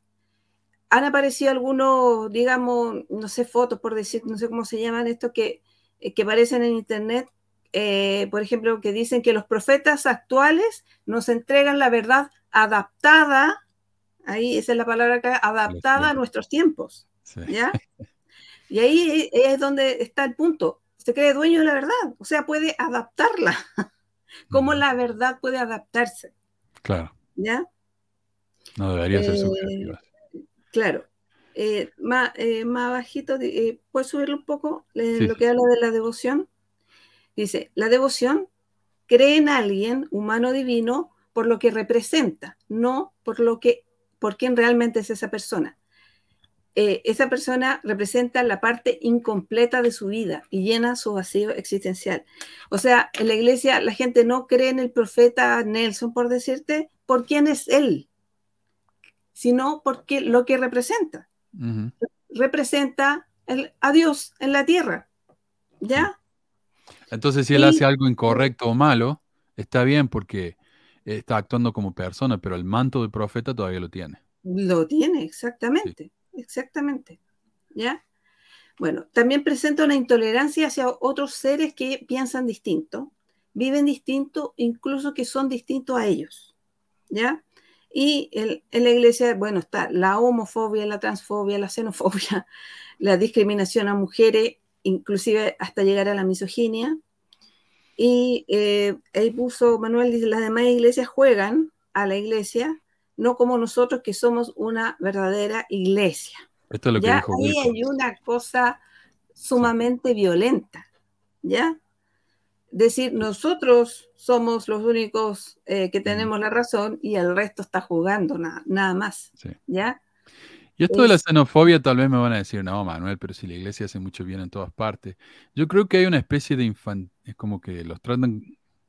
Speaker 4: Han aparecido algunos, digamos, no sé, fotos por decir, no sé cómo se llaman estos, que, eh, que aparecen en internet, eh, por ejemplo, que dicen que los profetas actuales nos entregan la verdad adaptada, ahí esa es la palabra acá, adaptada a nuestros tiempos,
Speaker 5: Sí.
Speaker 4: ¿ya? Y ahí es donde está el punto. Se cree dueño de la verdad, o sea, puede adaptarla. *laughs* Cómo
Speaker 5: Ujú.
Speaker 4: la verdad puede adaptarse,
Speaker 5: Claro,
Speaker 4: ¿ya?
Speaker 5: no debería ser
Speaker 4: Eh. Claro. Eh, más, eh, más bajito, eh, ¿puedes subirlo un poco?
Speaker 5: Sí,
Speaker 4: lo
Speaker 5: sí,
Speaker 4: que habla de la devoción. Dice, la devoción cree en alguien humano divino por lo que representa, no por lo que, por quién realmente es esa persona. Eh, esa persona representa la parte incompleta de su vida y llena su vacío existencial. O sea, en la iglesia la gente no cree en el profeta Nelson, por decirte, por quién es él, sino porque lo que representa. Representa el, a Dios en la tierra. ¿Ya?
Speaker 5: Entonces, si él
Speaker 4: Y-
Speaker 5: hace algo incorrecto o malo, está bien porque está actuando como persona, pero el manto de profeta todavía lo tiene.
Speaker 4: Lo tiene, exactamente. Exactamente. ¿Ya? Bueno, también presenta una intolerancia hacia otros seres que piensan distinto. viven distinto, incluso que son distintos a ellos, ¿ya? Y en, en la iglesia, bueno, está la homofobia, la transfobia, la xenofobia, *laughs* la discriminación a mujeres, inclusive hasta llegar a la misoginia. Y eh, ahí puso Manuel, dice, las demás iglesias juegan a la iglesia, no como nosotros que somos una verdadera iglesia.
Speaker 5: Esto es lo que
Speaker 4: ¿ya?
Speaker 5: dijo
Speaker 4: Ahí hay una cosa sumamente violenta, ¿ya? Decir, nosotros somos los únicos eh, que tenemos la razón y el resto está jugando, na- nada más,
Speaker 5: Sí.
Speaker 4: ¿ya?
Speaker 5: Y esto de la xenofobia tal vez me van a decir, no, Manuel, pero si la iglesia hace mucho bien en todas partes. Yo creo que hay una especie de infan... Es como que los tratan...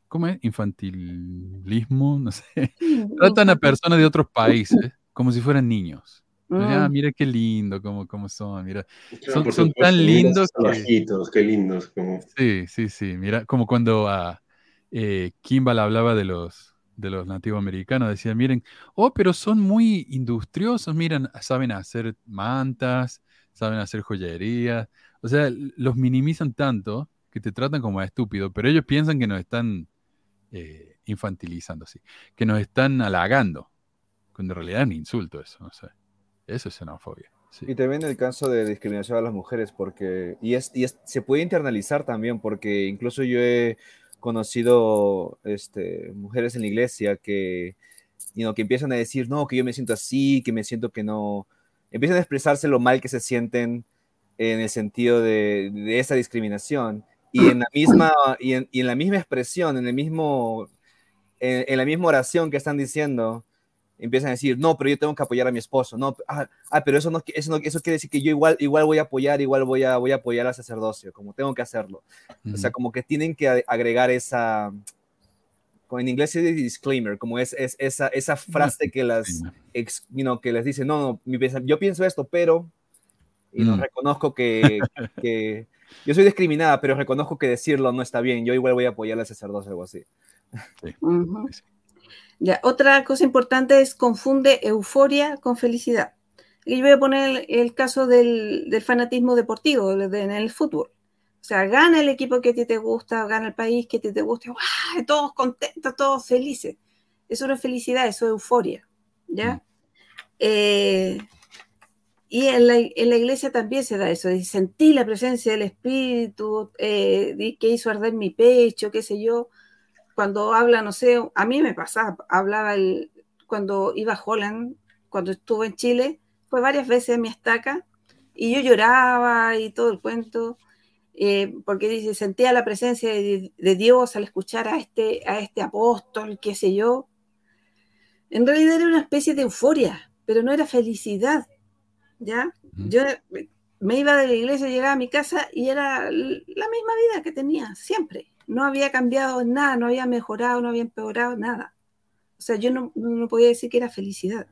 Speaker 5: ¿Cómo es? Infantilismo, no sé. *laughs* Tratan a personas de otros países como si fueran niños. Ah, mira qué lindo, cómo, cómo son, mira. Son, son tan lindos que...
Speaker 6: trabajitos, qué lindos, como
Speaker 5: Sí, sí, sí. Mira, como cuando a eh, Kimball hablaba de los, de los nativos americanos, decía, miren, oh, pero son muy industriosos, miren, saben hacer mantas, saben hacer joyería. O sea, los minimizan tanto que te tratan como a estúpido, pero ellos piensan que nos están eh, infantilizando, así, que nos están halagando, cuando en realidad es un insulto eso. Eso es xenofobia.
Speaker 8: Y también el caso de discriminación a las mujeres, porque, y, es, y es- se puede internalizar también, porque incluso yo he conocido este, mujeres en la iglesia que, you que empiezan a decir, no, que yo me siento así, que me siento que no, empiezan a expresarse lo mal que se sienten en el sentido de, de esa discriminación. Y en la misma, y en, y en la misma expresión, en el mismo, en, en la misma oración que están diciendo, empiezan a decir, no, pero yo tengo que apoyar a mi esposo, no, ah, ah, pero eso no, eso no, eso quiere decir que yo igual, igual voy a apoyar, igual voy a, voy a apoyar al sacerdocio, como tengo que hacerlo. O sea, como que tienen que agregar esa, en inglés dice disclaimer, como es, es esa, esa frase que las, ex- you know, que les dice, no, no, mi yo pienso esto, pero, y no
Speaker 5: Mm.
Speaker 8: reconozco que, *laughs* que yo soy discriminada, pero reconozco que decirlo no está bien, yo igual voy a apoyar al sacerdocio, algo así.
Speaker 5: Sí, sí.
Speaker 4: Ya, otra cosa importante es confunde euforia con felicidad. Y yo voy a poner el, el caso del, del fanatismo deportivo de- de- en el fútbol. O sea, gana el equipo que a ti te gusta, gana el país que a ti te gusta, ¡guau! todos contentos, todos felices. Eso no es felicidad, eso es euforia. ¿Ya? Eh, y en la, en la iglesia también se da eso, de sentí la presencia del Espíritu, eh, que hizo arder mi pecho, qué sé yo cuando habla, no sé, a mí me pasaba, hablaba el, cuando iba a Holland, cuando estuve en Chile, fue varias veces a mi estaca y yo lloraba y todo el cuento, eh, porque dice, sentía la presencia de, de Dios al escuchar a este, a este apóstol, qué sé yo. En realidad era una especie de euforia, pero no era felicidad, ¿ya? Yo me iba de la iglesia, llegaba a mi casa y era la misma vida que tenía siempre. No había cambiado nada, no había mejorado, no había empeorado nada. O sea, yo no, no podía decir que era felicidad.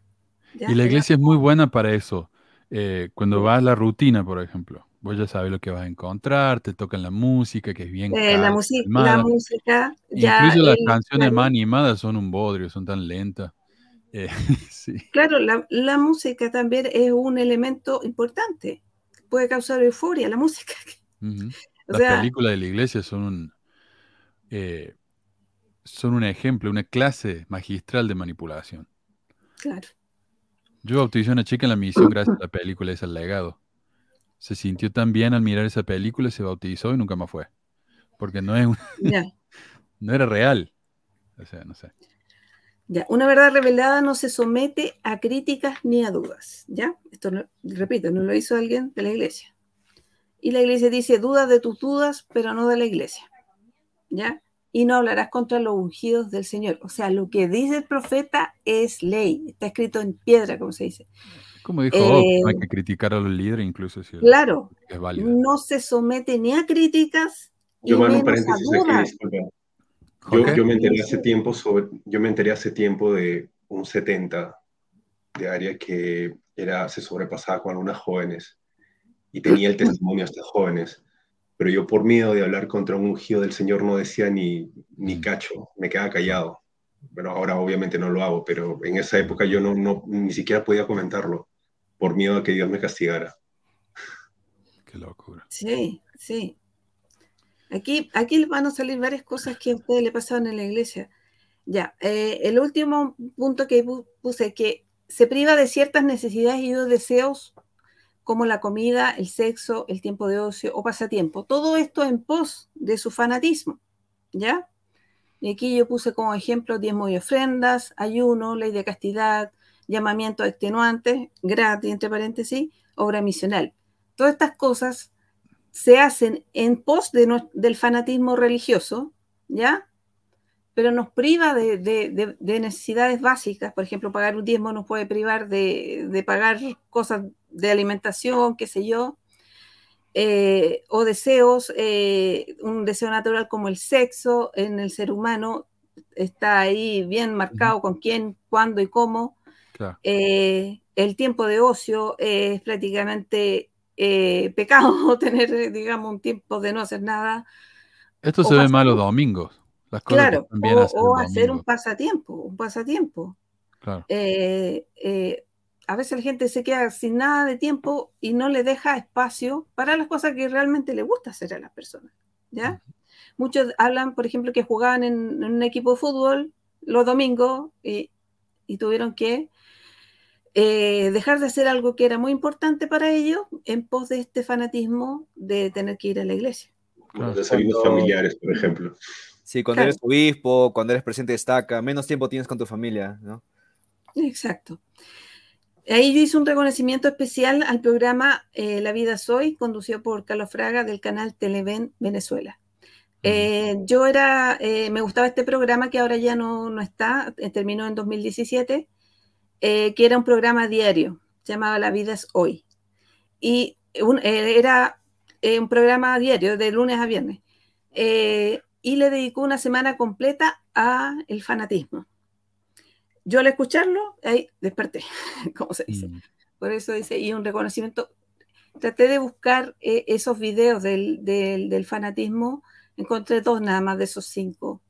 Speaker 4: ¿ya?
Speaker 5: Y la
Speaker 4: Era-
Speaker 5: iglesia es muy buena para eso. Eh, cuando vas a la rutina, por ejemplo, vos ya sabes lo que vas a encontrar, te tocan la música, que es bien
Speaker 4: eh, la,
Speaker 5: calma, calmada.
Speaker 4: la música, ya.
Speaker 5: Incluso las
Speaker 4: el-
Speaker 5: canciones
Speaker 4: la-
Speaker 5: más animadas son un bodrio, son tan lentas. Eh, *laughs* sí.
Speaker 4: Claro, la, la música también es un elemento importante. Puede causar euforia, la música.
Speaker 5: Ujú.
Speaker 4: O
Speaker 5: Las
Speaker 4: sea,
Speaker 5: películas de la iglesia son un, eh, son un ejemplo, una clase magistral de manipulación.
Speaker 4: claro.
Speaker 5: Yo bauticé a una chica en la misión gracias a la película esa El legado. Se sintió tan bien al mirar esa película, se bautizó y nunca más fue. Porque no, es *laughs* no era real. O sea, no sé.
Speaker 4: Ya, una verdad revelada no se somete a críticas ni a dudas, ¿ya? Esto, no- repito, no lo hizo alguien de la iglesia. Y la iglesia dice, duda de tus dudas, pero no de la iglesia, ¿ya? Y no hablarás contra los ungidos del Señor. O sea, lo que dice el profeta es ley, está escrito en piedra, como se dice.
Speaker 5: Como dijo,
Speaker 4: Eh,
Speaker 5: hay que criticar a los líderes, incluso si
Speaker 4: Claro,
Speaker 5: es válido.
Speaker 4: no se somete ni a críticas
Speaker 6: Yo mando un
Speaker 4: menos a
Speaker 6: paréntesis aquí,
Speaker 4: dudas.
Speaker 6: disculpa. Yo, yo me enteré hace tiempo sobre, yo me enteré hace tiempo de un 70 de área que era, se sobrepasaba con algunas jóvenes y tenía el testimonio de estas jóvenes. Pero yo por miedo de hablar contra un ungido del Señor no decía ni, ni
Speaker 5: Mm.
Speaker 6: cacho, me quedaba callado. Bueno, ahora obviamente no lo hago, pero en esa época yo no, no, ni siquiera podía comentarlo por miedo a que Dios me castigara.
Speaker 5: Qué locura.
Speaker 4: Sí, sí. Aquí, aquí van a salir varias cosas que a ustedes le pasaron en la iglesia. Ya, eh, el último punto que puse que se priva de ciertas necesidades y deseos como la comida, el sexo, el tiempo de ocio o pasatiempo. Todo esto en pos de su fanatismo, ¿ya? Y aquí yo puse como ejemplo diezmo y ofrendas, ayuno, ley de castidad, llamamiento extenuante, gratis, entre paréntesis, obra misional. Todas estas cosas se hacen en pos de del fanatismo religioso, ¿ya? Pero nos priva de, necesidades básicas. Por ejemplo, pagar un diezmo nos puede privar de, pagar cosas de alimentación, qué sé yo, eh, o deseos, eh, un deseo natural como el sexo en el ser humano está ahí bien marcado con quién, cuándo y cómo. Eh, el tiempo de ocio es prácticamente eh, pecado *laughs* tener, digamos, un tiempo de no hacer nada.
Speaker 5: Esto se ve mal los domingos. Las cosas
Speaker 4: claro, o, hacer un pasatiempo, un pasatiempo.
Speaker 5: Claro.
Speaker 4: Eh, a veces la gente se queda sin nada de tiempo y no le deja espacio para las cosas que realmente le gusta hacer a las personas. ¿ya? Muchos hablan, por ejemplo, que jugaban en, un equipo de fútbol los domingos y tuvieron que eh, dejar de hacer algo que era muy importante para ellos en pos de este fanatismo de tener que ir a la iglesia.
Speaker 6: Los familiares, por ejemplo.
Speaker 8: Sí, cuando eres obispo, cuando eres presidente de estaca, menos tiempo tienes con tu familia, ¿no?
Speaker 4: Exacto. Ahí yo hice un reconocimiento especial al programa eh, La Vida Soy, conducido por Carlos Fraga del canal Televen Venezuela. Eh, yo era, me gustaba este programa que ahora ya no, no está, terminó en 2017 eh, que era un programa diario, se llamaba La vida es hoy. Y eh, era eh, un programa diario, de lunes a viernes. y le dedicó una semana completa a el fanatismo. Yo al escucharlo, ahí desperté, *laughs* como se dice. Mm. Por eso dice, y un reconocimiento. Traté de buscar esos videos del, del, fanatismo, encontré dos nada más de esos cinco.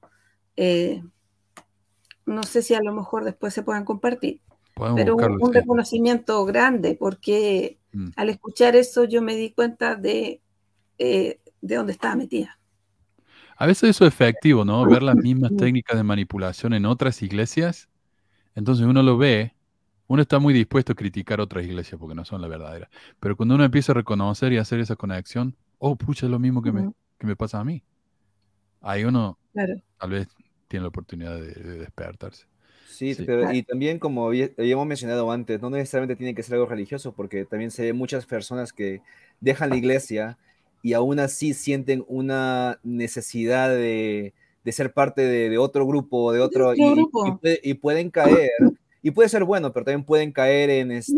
Speaker 4: no sé si a lo mejor después se puedan compartir pero un, reconocimiento grande, porque mm. al escuchar eso yo me di cuenta de, eh, de dónde estaba metida.
Speaker 5: A veces eso es efectivo, ¿no? Ver las *laughs* mismas técnicas de manipulación en otras iglesias. Entonces uno lo ve, uno está muy dispuesto a criticar otras iglesias porque no son la verdadera. Pero cuando uno empieza a reconocer y hacer esa conexión, oh, pucha, es lo mismo que, me, que me pasa a mí. Ahí uno tal vez tiene la oportunidad de despertarse.
Speaker 8: Sí, pero y también como habíamos mencionado antes, no necesariamente tiene que ser algo religioso, porque también se ve muchas personas que dejan la iglesia y aún así sienten una necesidad de, ser parte de, otro grupo, de otro, y, pueden caer, y puede ser bueno, pero también pueden caer en este...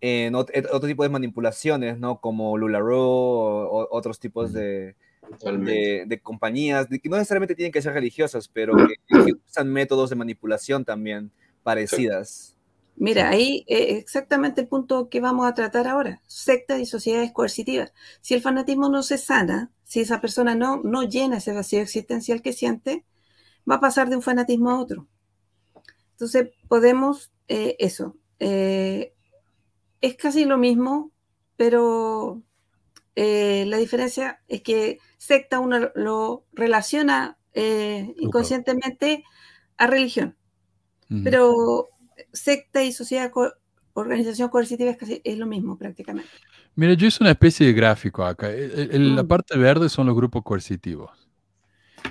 Speaker 8: En otro, tipo de manipulaciones, ¿no? Como LuLaRoe o otros tipos de, de, compañías, que no necesariamente tienen que ser religiosas, pero que, usan métodos de manipulación también parecidas.
Speaker 4: Mira, ahí eh, exactamente el punto que vamos a tratar ahora, sectas y sociedades coercitivas. Si el fanatismo no se sana, si esa persona no, no llena ese vacío existencial que siente, va a pasar de un fanatismo a otro. Entonces, podemos, eh, eso, eh, es casi lo mismo, pero la diferencia es que secta uno lo relaciona eh, inconscientemente a religión. Pero secta y sociedad, organización coercitiva es, casi, es lo mismo prácticamente.
Speaker 5: Mira, yo hice una especie de gráfico acá. La mm. parte verde son los grupos coercitivos.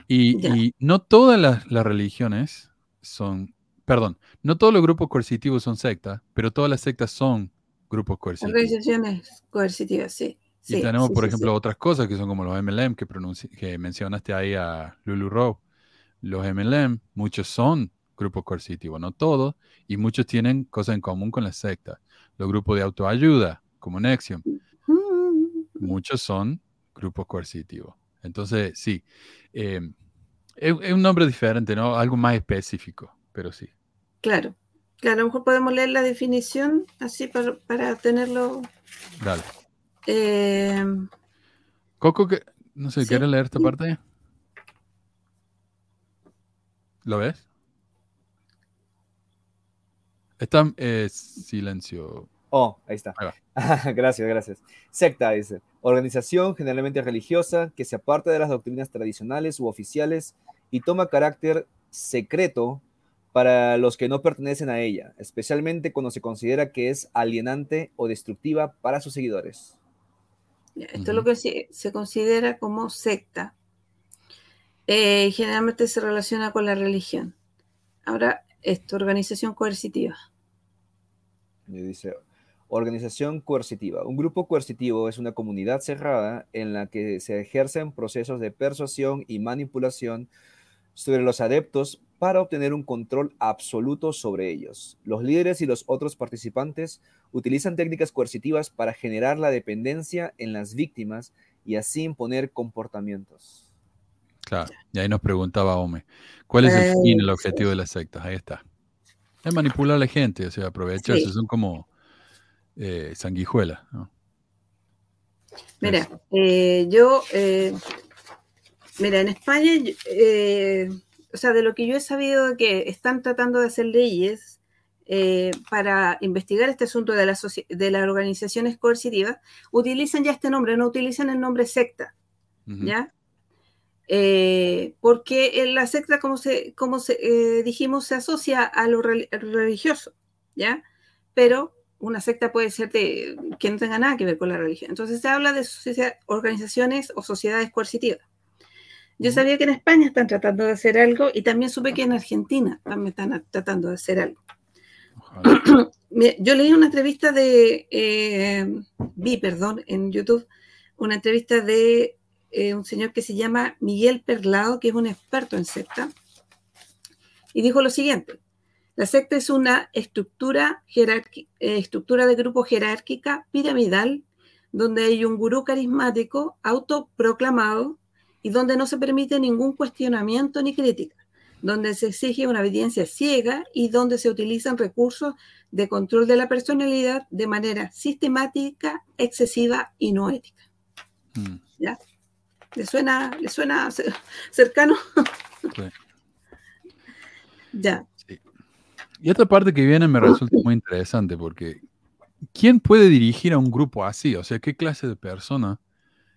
Speaker 5: Y, no todas las, religiones son, perdón, no todos los grupos coercitivos son sectas, pero todas las sectas son grupos coercitivos.
Speaker 4: Organizaciones coercitivas, sí
Speaker 5: y tenemos, por ejemplo, otras cosas que son como los MLM que, que mencionaste ahí a Lulu Rowe. Los MLM, muchos son grupos coercitivos, no todos, y muchos tienen cosas en común con la secta. Los grupos de autoayuda, como Nexium, muchos son grupos coercitivos. Entonces, sí, em, es, un nombre diferente, ¿no? Algo más específico, pero sí.
Speaker 4: Claro, claro, a lo mejor podemos leer la definición así para, para tenerlo.
Speaker 5: Dale.
Speaker 4: Eh,
Speaker 5: Coco, que, no sé, ¿quieres leer esta parte? ¿Lo ves? Está eh, silencio.
Speaker 8: Oh, ahí está. *laughs* gracias, gracias. Secta dice, organización generalmente religiosa que se aparta de las doctrinas tradicionales u oficiales y toma carácter secreto para los que no pertenecen a ella, especialmente cuando se considera que es alienante o destructiva para sus seguidores.
Speaker 4: Esto es lo que se, considera como secta. Eh, generalmente se relaciona con la religión. Ahora, esto, organización coercitiva.
Speaker 8: dice, organización coercitiva. Un grupo coercitivo es una comunidad cerrada en la que se ejercen procesos de persuasión y manipulación sobre los adeptos para obtener un control absoluto sobre ellos. Los líderes y los otros participantes utilizan técnicas coercitivas para generar la dependencia en las víctimas y así imponer comportamientos.
Speaker 5: Claro, y ahí nos preguntaba Ome, ¿cuál es el fin, el objetivo de las sectas? Ahí está. Es manipular a la gente, o sea, aprovecharse, son como eh, sanguijuelas.
Speaker 4: Mira, eh, yo, eh, mira, en España, eh, o sea, de lo que yo he sabido que están tratando de hacer leyes eh, para investigar este asunto de, de las organizaciones coercitivas, utilizan ya este nombre, no utilizan el nombre secta, ¿ya? Eh, porque la secta, como, se, como se, eh, dijimos, se asocia a lo religioso, ¿ya? Pero una secta puede ser de, que no tenga nada que ver con la religión. Entonces se habla de organizaciones o sociedades coercitivas. Yo sabía que en España están tratando de hacer algo y también supe que en Argentina también están tratando de hacer algo. *clears throat* Yo leí una entrevista de, eh, vi, perdón, en YouTube, una entrevista de eh, un señor que se llama Miguel Perlado, que es un experto en secta, y dijo lo siguiente, la secta es una estructura, eh, estructura de grupo jerárquica piramidal donde hay un gurú carismático autoproclamado y donde no se permite ningún cuestionamiento ni crítica, donde se exige una obediencia ciega y donde se utilizan recursos de control de la personalidad de manera sistemática, excesiva y no ética. Mm. ¿Ya? ¿Le suena, ¿le suena cercano? ya.
Speaker 5: Y otra parte que viene me resulta muy interesante porque ¿quién puede dirigir a un grupo así? O sea, ¿qué clase de persona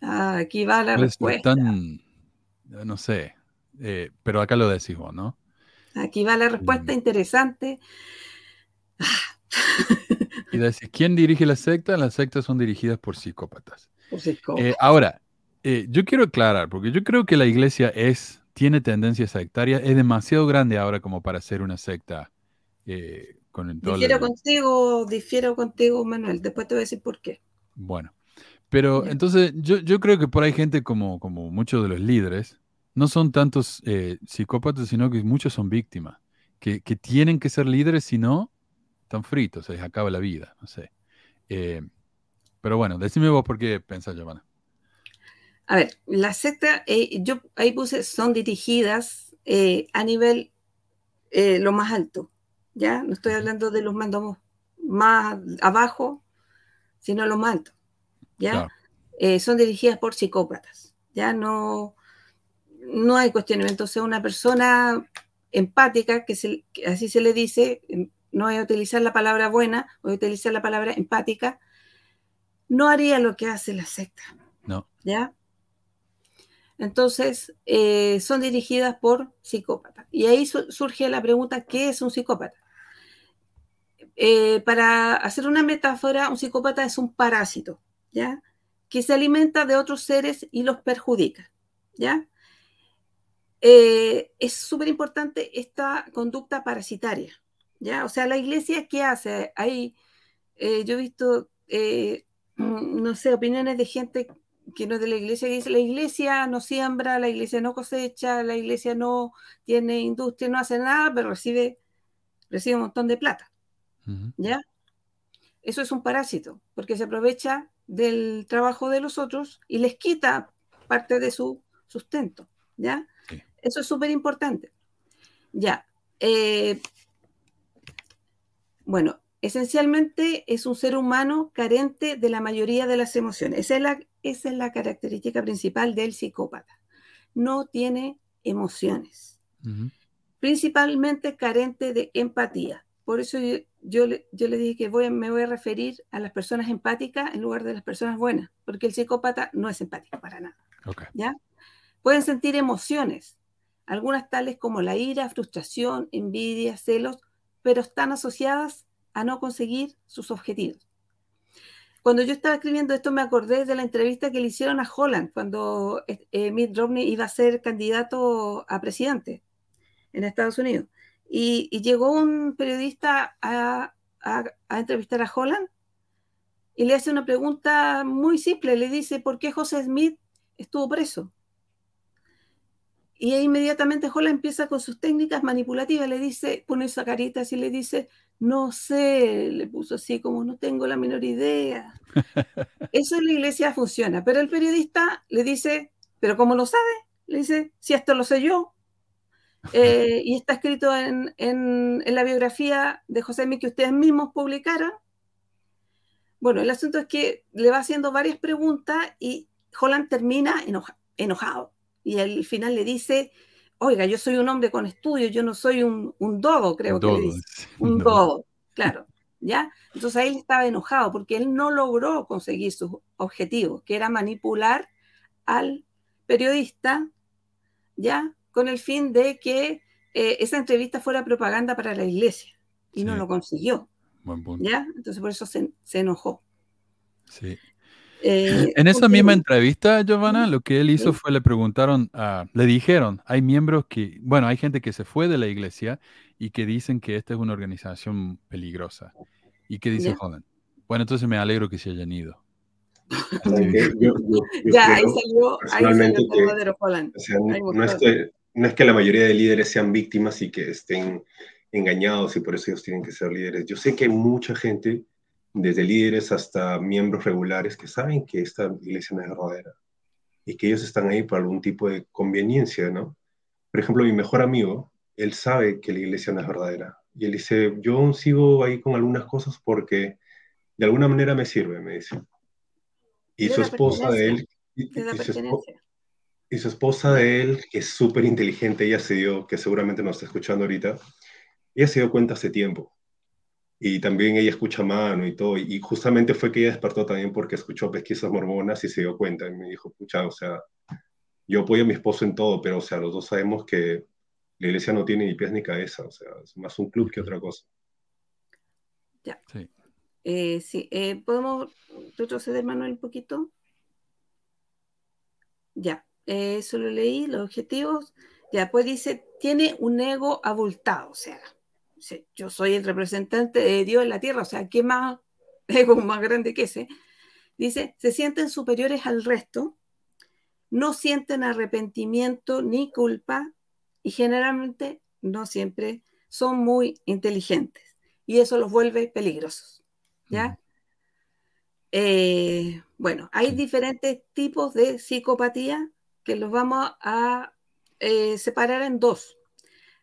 Speaker 4: Ah, aquí va la respuesta.
Speaker 5: no sé, eh, pero acá lo decís vos, ¿no?
Speaker 4: Aquí va la respuesta interesante.
Speaker 5: y decís, ¿quién dirige la secta? Las sectas son dirigidas por psicópatas. *laughs*
Speaker 4: Por psicópatas.
Speaker 5: Eh, ahora, eh, yo quiero aclarar, porque yo creo que la iglesia es, tiene tendencia sectaria, es demasiado grande ahora como para ser una secta con el
Speaker 4: Difiero contigo, difiero contigo, Manuel. Después te voy a decir por qué.
Speaker 5: Bueno, pero entonces yo, yo, creo que por ahí gente como, como muchos de los líderes no son tantos eh, psicópatas, sino que muchos son víctimas, que, que, tienen que ser líderes, si no, están fritos, se les acaba la vida, no sé. Eh, pero bueno, decime vos por qué pensás, Giovanna.
Speaker 4: A ver, la secta, eh, yo ahí puse, son dirigidas a nivel lo más alto, ¿ya? No estoy hablando de los mandos más abajo, sino lo más alto. ¿Ya? Eh, son dirigidas por psicópatas, ¿ya? No, no hay cuestionamiento. Sea, una persona empática, que, así se le dice, no voy a utilizar la palabra buena, voy a utilizar la palabra empática, no haría lo que hace la secta.
Speaker 5: No.
Speaker 4: ¿Ya? Entonces, eh, son dirigidas por psicópatas. Y ahí surge la pregunta, ¿qué es un psicópata? Eh, para hacer una metáfora, un psicópata es un parásito. ¿Ya? Que se alimenta de otros seres y los perjudica, ¿ya? Eh, es súper importante esta conducta parasitaria, ¿ya? O sea, la iglesia, ¿qué hace? Hay, eh, yo he visto, eh, no sé, opiniones de gente que no es de la iglesia, que dice, la iglesia no siembra, la iglesia no cosecha, la iglesia no tiene industria, no hace nada, pero recibe, recibe un montón de plata, ¿ya? Eso es un parásito, porque se aprovecha del trabajo de los otros y les quita parte de su sustento, ¿ya? Eso es súper importante. Ya. Eh, bueno, esencialmente es un ser humano carente de la mayoría de las emociones. Esa es la, esa es la característica principal del psicópata. No tiene emociones. Principalmente carente de empatía. Por eso yo, yo, le, yo le dije que voy, me voy a referir a las personas empáticas en lugar de las personas buenas, porque el psicópata no es empático para nada. ¿ya? Pueden sentir emociones, algunas tales como la ira, frustración, envidia, celos, pero están asociadas a no conseguir sus objetivos. Cuando yo estaba escribiendo esto me acordé de la entrevista que le hicieron a Holland cuando eh, Mitt Romney iba a ser candidato a presidente en Estados Unidos. Y, y llegó un periodista a, a, a, entrevistar a Holland y le hace una pregunta muy simple. Le dice, ¿por qué José Smith estuvo preso? Y inmediatamente Holland empieza con sus técnicas manipulativas. Le dice, pone esa carita así, le dice, no sé, le puso así como no tengo la menor idea. *laughs* Eso en la iglesia funciona, pero el periodista le dice, pero ¿cómo lo sabe? Le dice, si esto lo sé yo. Eh, y está escrito en, en, en, la biografía de José Mí que ustedes mismos publicaron. Bueno, el asunto es que le va haciendo varias preguntas y Holland termina enoja, enojado. Y al final le dice, oiga, yo soy un hombre con estudios, yo no soy un, un dodo, creo un que dodo. le dice. Un no. dodo, claro. ¿Ya? Entonces él estaba enojado porque él no logró conseguir sus objetivos, que era manipular al periodista, ¿ya? Con el fin de que eh, esa entrevista fuera propaganda para la iglesia. Y sí. no lo consiguió.
Speaker 5: Buen punto.
Speaker 4: ¿Ya? Entonces por eso se, se enojó.
Speaker 5: Sí. Eh, en esa misma entrevista, Giovanna, lo que él hizo fue le preguntaron, uh, le dijeron, hay miembros que, bueno, hay gente que se fue de la iglesia y que dicen que esta es una organización peligrosa. ¿Y qué dice Holland? Bueno, entonces me alegro que se hayan ido.
Speaker 6: Okay. Yo, yo, yo
Speaker 4: ya, ahí salió, ahí salió el verdadero Holland.
Speaker 6: O sea, no, no, es que, no es que la mayoría de líderes sean víctimas y que estén engañados y por eso ellos tienen que ser líderes. Yo sé que hay mucha gente desde líderes hasta miembros regulares que saben que esta iglesia no es verdadera y que ellos están ahí por algún tipo de conveniencia, ¿no? Por ejemplo, mi mejor amigo, él sabe que la iglesia no es verdadera y él dice, yo aún sigo ahí con algunas cosas porque de alguna manera me sirve, me dice. Y su esposa de él, y, y, su esposa, y, su esposa de él, que es súper inteligente, ella se dio, que seguramente nos está escuchando ahorita, ella se dio cuenta hace tiempo y también ella escucha mano y todo, y justamente fue que ella despertó también porque escuchó pesquisas mormonas y se dio cuenta, y me dijo, pucha, o sea, yo apoyo a mi esposo en todo, pero, o sea, los dos sabemos que la iglesia no tiene ni pies ni cabeza, o sea, es más un club que otra cosa.
Speaker 4: Ya. Sí, eh, sí. Eh, ¿podemos retroceder, Manuel, un poquito? Ya, eh, eso lo leí, los objetivos. Ya, pues dice, tiene un ego abultado, o sea, yo soy el representante de Dios en la tierra, o sea, ¿qué más *laughs* ego más grande que ese? Dice, se sienten superiores al resto, no sienten arrepentimiento ni culpa y generalmente, no siempre, son muy inteligentes y eso los vuelve peligrosos. ¿Ya? Eh, bueno, hay diferentes tipos de psicopatía que los vamos a eh, separar en dos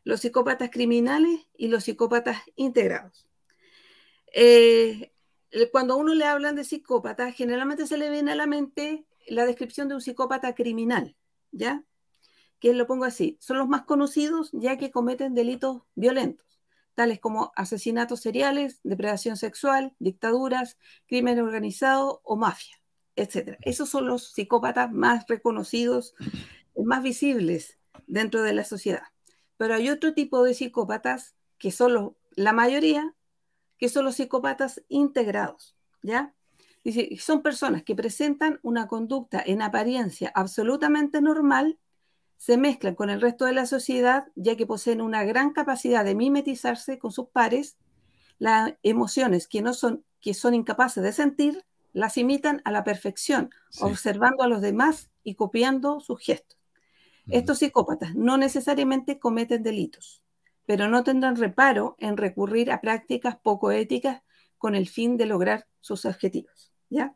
Speaker 4: los psicópatas criminales y los psicópatas integrados. Eh, cuando uno le hablan de psicópata, generalmente se le viene a la mente la descripción de un psicópata criminal, ¿ya? Que lo pongo así, son los más conocidos ya que cometen delitos violentos, tales como asesinatos seriales, depredación sexual, dictaduras, crimen organizado o mafia, etc. Esos son los psicópatas más reconocidos, más visibles dentro de la sociedad. Pero hay otro tipo de psicópatas, que son los, la mayoría, que son los psicópatas integrados, ¿ya? Dice, son personas que presentan una conducta en apariencia absolutamente normal, se mezclan con el resto de la sociedad, ya que poseen una gran capacidad de mimetizarse con sus pares, las emociones que, no son, que son incapaces de sentir, las imitan a la perfección, sí. observando a los demás y copiando sus gestos. Estos psicópatas no necesariamente cometen delitos, pero no tendrán reparo en recurrir a prácticas poco éticas con el fin de lograr sus objetivos. ¿ya?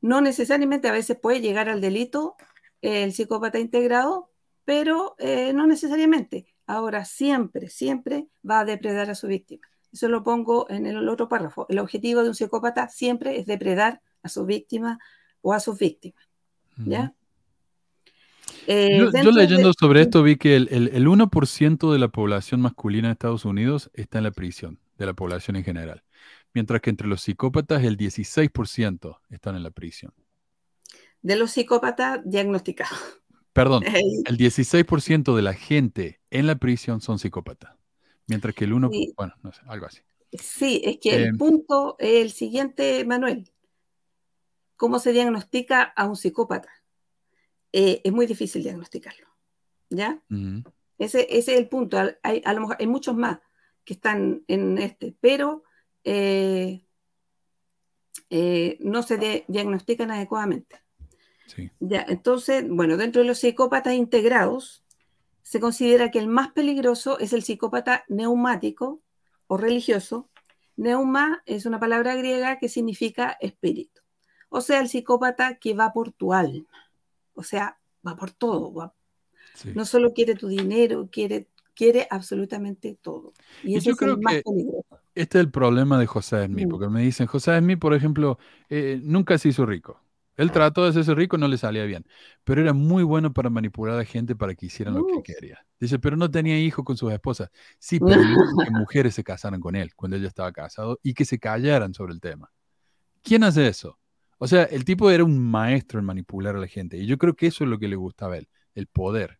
Speaker 4: No necesariamente a veces puede llegar al delito el psicópata integrado, pero eh, no necesariamente. Ahora siempre, siempre va a depredar a su víctima. Eso lo pongo en el otro párrafo. El objetivo de un psicópata siempre es depredar a su víctima o a sus víctimas. ¿Ya?
Speaker 5: Eh, yo, yo, leyendo de... sobre esto vi que el, el, el 1% de la población masculina de Estados Unidos está en la prisión. de la población en general, mientras que entre los psicópatas el 16% están en la prisión.
Speaker 4: De los psicópatas diagnosticados.
Speaker 5: Perdón, *laughs* el 16% de la gente en la prisión son psicópatas, mientras que el 1%,
Speaker 4: Sí.
Speaker 5: bueno, no sé, algo así.
Speaker 4: Sí, es que
Speaker 5: Eh,
Speaker 4: el punto es el siguiente, Manuel. ¿Cómo se diagnostica a un psicópata? Eh, es muy difícil diagnosticarlo. ¿Ya? Ese, ese es el punto. Hay, a lo mejor hay muchos más que están en este, pero eh, eh, no se de- diagnostican adecuadamente.
Speaker 5: Sí.
Speaker 4: Ya, entonces, bueno, dentro de los psicópatas integrados, se considera que el más peligroso es el psicópata neumático o religioso. Neuma es una palabra griega que significa espíritu. O sea, el psicópata que va por tu alma. O sea, va por todo. va-
Speaker 5: Sí.
Speaker 4: No solo quiere tu dinero, quiere, quiere absolutamente todo. Y
Speaker 5: yo
Speaker 4: es
Speaker 5: creo
Speaker 4: el más
Speaker 5: que-
Speaker 4: peligroso.
Speaker 5: Este es el problema de José Smith,
Speaker 4: Mm.
Speaker 5: porque me dicen, José Smith, por ejemplo, eh, nunca se hizo rico. Él trató de hacerse rico, no le salía bien, pero era muy bueno para manipular a la gente para que hicieran lo que
Speaker 4: Uf.
Speaker 5: quería. Dice, pero no tenía hijos con sus esposas. Sí, pero que *laughs* mujeres se casaran con él cuando él ya estaba casado y que se callaran sobre el tema. ¿Quién hace eso? O sea, el tipo era un maestro en manipular a la gente y yo creo que eso es lo que le gustaba a él, el poder.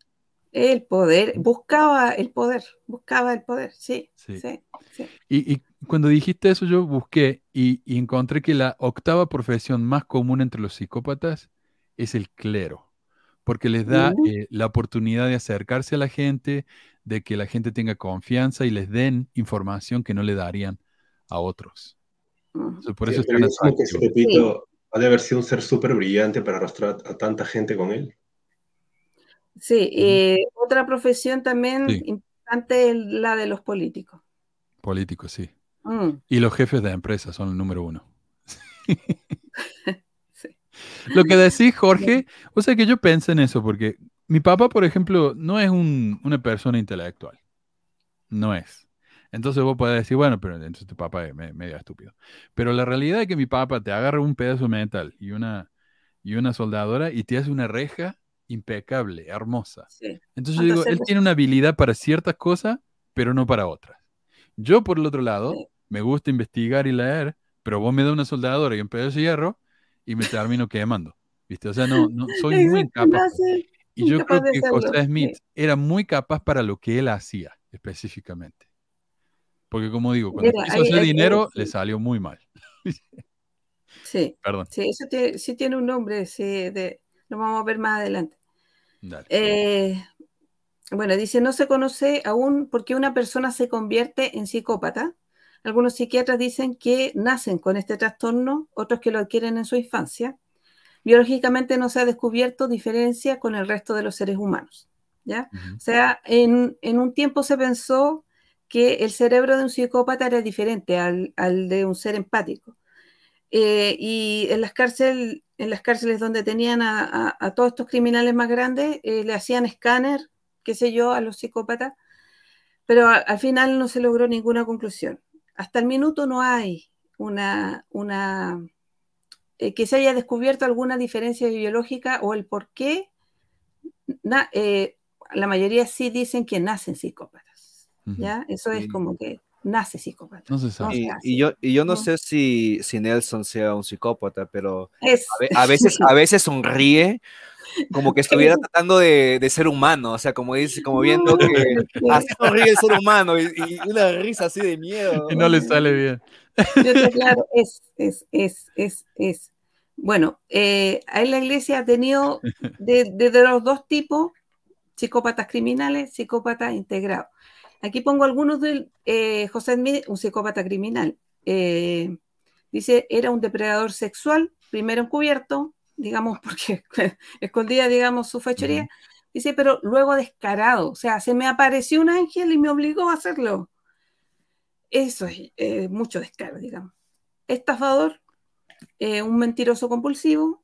Speaker 4: El poder, buscaba el poder, buscaba el poder, sí,
Speaker 5: Sí.
Speaker 4: sí, sí.
Speaker 5: Y, y cuando dijiste eso, yo busqué y, y encontré que la octava profesión más común entre los psicópatas es el clero, porque les da eh, la oportunidad de acercarse a la gente, de que la gente tenga confianza y les den información que no le darían a otros.
Speaker 4: Mm.
Speaker 5: Entonces, por
Speaker 6: Sí,
Speaker 5: eso es
Speaker 6: que ese. Pepito ha de haber sido un ser súper brillante para arrastrar a tanta gente con él.
Speaker 4: Sí, eh, otra profesión también
Speaker 5: Sí.
Speaker 4: importante es la de los políticos.
Speaker 5: Político, sí.
Speaker 4: Mm,
Speaker 5: Y los jefes de empresa son el número uno. *laughs*
Speaker 4: sí.
Speaker 5: Lo que decís, Jorge, o sea que yo pensé en eso, porque mi papá, por ejemplo, no es un- una persona intelectual. No es. Entonces vos podés decir, bueno, pero entonces tu papá es me- medio estúpido. Pero la realidad es que mi papá te agarra un pedazo de metal y una, y una soldadora y te hace una reja impecable, hermosa.
Speaker 4: sí.
Speaker 5: Entonces yo digo, él tiene una habilidad para ciertas cosas, pero no para otras. Yo, por el otro lado,
Speaker 4: Sí.
Speaker 5: Me gusta investigar y leer, pero vos me das una soldadora y un pedazo de hierro y me termino quemando. ¿Viste? O sea, no, no soy muy
Speaker 4: sé,
Speaker 5: Y yo creo que José Smith
Speaker 4: sí.
Speaker 5: era muy capaz para lo que él hacía específicamente. Porque como digo, cuando
Speaker 4: Mira,
Speaker 5: quiso hacer dinero, le salió muy mal.
Speaker 4: Sí, *laughs*
Speaker 5: Perdón.
Speaker 4: sí, eso tiene, sí tiene un nombre, sí, de, lo vamos a ver más adelante.
Speaker 5: Dale.
Speaker 4: Eh, bueno, dice, no se conoce aún por qué una persona se convierte en psicópata. Algunos psiquiatras dicen que nacen con este trastorno, otros que lo adquieren en su infancia. Biológicamente no se ha descubierto diferencia con el resto de los seres humanos. O sea, en, en un tiempo se pensó que el cerebro de un psicópata era diferente al, al de un ser empático. Eh, y en las, cárcel, en las cárceles donde tenían a, a- a todos estos criminales más grandes, eh, le hacían escáner, qué sé yo, a los psicópatas, pero a- al final no se logró ninguna conclusión. Hasta el minuto no hay una, una eh, que se haya descubierto alguna diferencia biológica o el por qué. Na- eh, la mayoría sí dicen que nacen psicópatas.
Speaker 5: Ujú.
Speaker 4: ¿ya? Eso es como que nace psicópata.
Speaker 5: No se
Speaker 4: No
Speaker 5: sabe.
Speaker 8: Y, y yo, y yo no
Speaker 4: No.
Speaker 8: sé si, si Nelson sea un psicópata, pero
Speaker 4: Es,
Speaker 8: a, ve- a veces, *laughs* a veces sonríe como que *laughs* estuviera tratando de, de ser humano, o sea, como dice, como viendo *laughs* que así sonríe el ser humano y, y una risa así de miedo. *laughs*
Speaker 5: Y no le sale bien.
Speaker 4: Yo aclaro, es, es, es, es, es. Bueno, eh, ahí la iglesia ha tenido de, de- de los dos tipos, psicópatas criminales, psicópatas integrados. Aquí pongo algunos del eh, José Smith, un psicópata criminal. Eh, dice, era un depredador sexual, primero encubierto, digamos, *laughs* porque escondía, digamos, su fechoría. Dice, pero luego descarado, o sea, se me apareció un ángel y me obligó a hacerlo. Eso es eh, mucho descaro, digamos. Estafador, eh, un mentiroso compulsivo,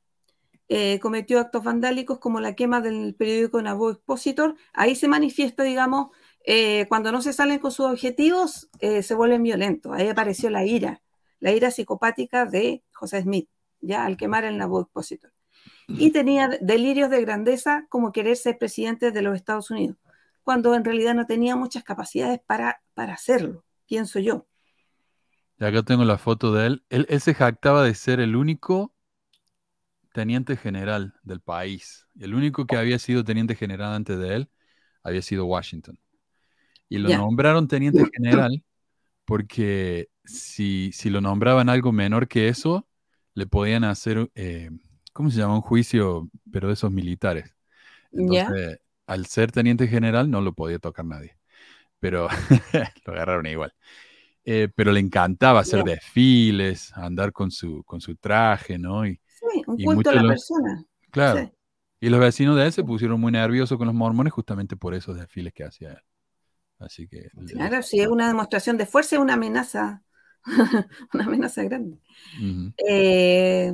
Speaker 4: eh, cometió actos vandálicos como la quema del periódico Naboo Expositor. Ahí se manifiesta, digamos, cuando no se salen con sus objetivos, se vuelven violentos. Ahí apareció la ira, la ira psicopática de José Smith, ya al quemar el Naboo Expositor. Y tenía delirios de grandeza como querer ser presidente de los Estados Unidos, cuando en realidad no tenía muchas capacidades para, para hacerlo, pienso yo.
Speaker 5: Y acá tengo la foto de él. él. Él se jactaba de ser el único teniente general del país. El único que había sido teniente general antes de él había sido Washington. Y lo nombraron teniente *coughs* general porque si, si lo nombraban algo menor que eso, le podían hacer, eh, ¿cómo se llama? Un juicio, pero de esos militares. Entonces, al ser teniente general no lo podía tocar nadie. Pero *laughs* lo agarraron igual. Eh, pero le encantaba hacer desfiles, andar con su, con su traje, ¿no? Y,
Speaker 4: Sí, un culto a la persona.
Speaker 5: claro.
Speaker 4: Sí.
Speaker 5: Y los vecinos de él se pusieron muy nerviosos con los mormones justamente por esos desfiles que hacía él. Así que le-
Speaker 4: Claro, si es una demostración de fuerza, es una amenaza, *laughs* una amenaza grande. Eh,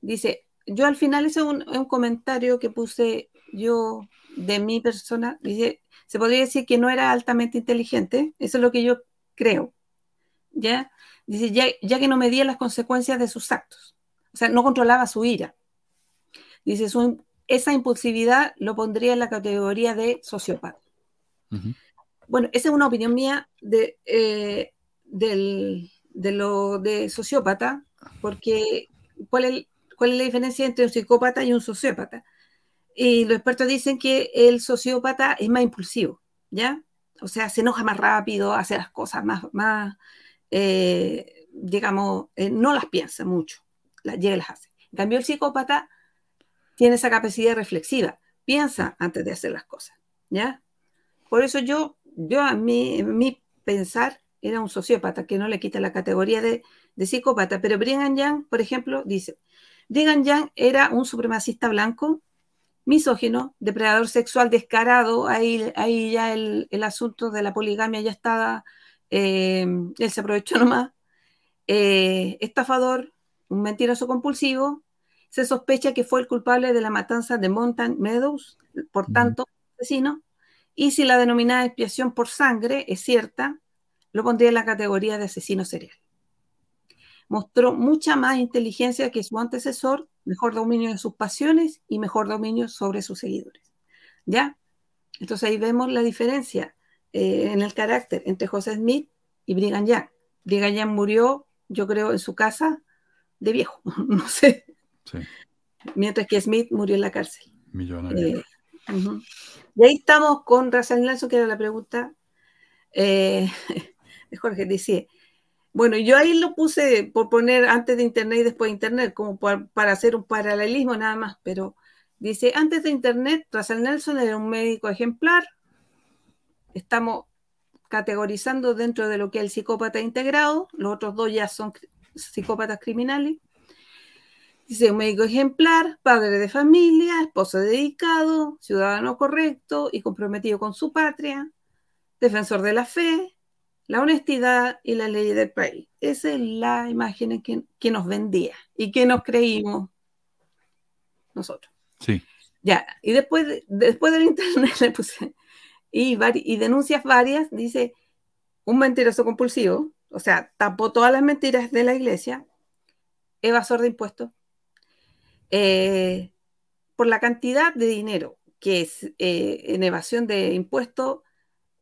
Speaker 4: dice, yo al final ese es un, un comentario que puse yo de mi persona. Dice, se podría decir que no era altamente inteligente, eso es lo que yo creo. ¿Ya? Dice, ya, ya que no medía las consecuencias de sus actos. O sea, no controlaba su ira. Dice, su- esa impulsividad lo pondría en la categoría de sociópata. Bueno, esa es una opinión mía de, eh, del- de lo de sociópata, porque ¿cuál es, ¿cuál es la diferencia entre un psicópata y un sociópata? Y los expertos dicen que el sociópata es más impulsivo, ¿ya? O sea, se enoja más rápido, hace las cosas más, más eh, digamos, eh, no las piensa mucho, las llega y las hace. En cambio, el psicópata tiene esa capacidad reflexiva, piensa antes de hacer las cosas, ¿ya? Por eso yo, yo a mí, en mi pensar, era un sociópata que no le quita la categoría de, de psicópata. Pero Brigham Young, por ejemplo, dice, Brigham Young era un supremacista blanco, misógino, depredador sexual descarado, ahí, ahí ya el, el asunto de la poligamia ya estaba, eh, él se aprovechó nomás, eh, estafador, un mentiroso compulsivo, se sospecha que fue el culpable de la matanza de Mountain Meadows, por tanto, asesino, y si la denominada expiación por sangre es cierta, lo pondría en la categoría de asesino serial. Mostró mucha más inteligencia que su antecesor, mejor dominio de sus pasiones y mejor dominio sobre sus seguidores. ¿Ya? Entonces ahí vemos la diferencia eh, en el carácter entre José Smith y Brigham Young. Brigham Young murió, yo creo, en su casa de viejo, *laughs* no sé,
Speaker 5: Sí,
Speaker 4: mientras que Smith murió en la cárcel.
Speaker 5: millonario.
Speaker 4: Eh. Y ahí estamos con Russell Nelson, que era la pregunta eh, *laughs* de Jorge. Dice, bueno, yo ahí lo puse por poner antes de Internet y después de Internet, como para, hacer un paralelismo nada más, pero dice, antes de Internet, Russell Nelson era un médico ejemplar. Estamos categorizando dentro de lo que es el psicópata integrado, los otros dos ya son psicópatas criminales. Dice, un médico ejemplar, padre de familia, esposo dedicado, ciudadano correcto y comprometido con su patria, defensor de la fe, la honestidad y la ley del país. Esa es la imagen que, que nos vendía y que nos creímos nosotros.
Speaker 5: Sí,
Speaker 4: Ya, y después, de- después del internet *laughs* le puse, y, vari- y denuncias varias, dice, un mentiroso compulsivo, o sea, tapó todas las mentiras de la iglesia, evasor de impuestos, eh, por la cantidad de dinero que es eh, en evasión de impuestos,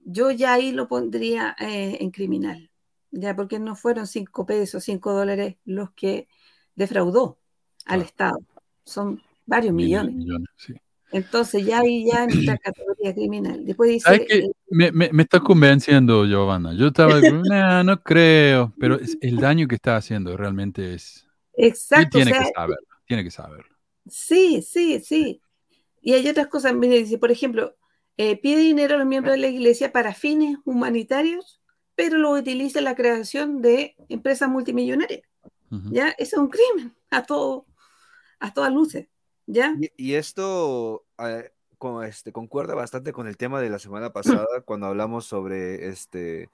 Speaker 4: yo ya ahí lo pondría eh, en criminal, ya porque no fueron cinco pesos, cinco dólares los que defraudó al. Estado, son varios
Speaker 5: mil
Speaker 4: millones.
Speaker 5: millones, sí.
Speaker 4: Entonces ya ahí ya entra *clears throat* categoría criminal. Después dice, eh,
Speaker 5: Me, me, me está convenciendo, Giovanna. Yo estaba, "Nah, no creo, pero es- el daño que está haciendo realmente es... Y
Speaker 4: exacto, o
Speaker 5: tiene
Speaker 4: sea,
Speaker 5: que saberlo, tiene que saberlo.
Speaker 4: sí, sí, sí. Y hay otras cosas, mire, dice, por ejemplo, eh, pide dinero a los miembros de la iglesia para fines humanitarios, pero lo utiliza en la creación de empresas multimillonarias.
Speaker 5: Ujú.
Speaker 4: ¿Ya? Eso es un crimen, a todo, a todas luces. ¿Ya?
Speaker 8: Y, y esto eh, con, este, concuerda bastante con el tema de la semana pasada, cuando hablamos sobre este,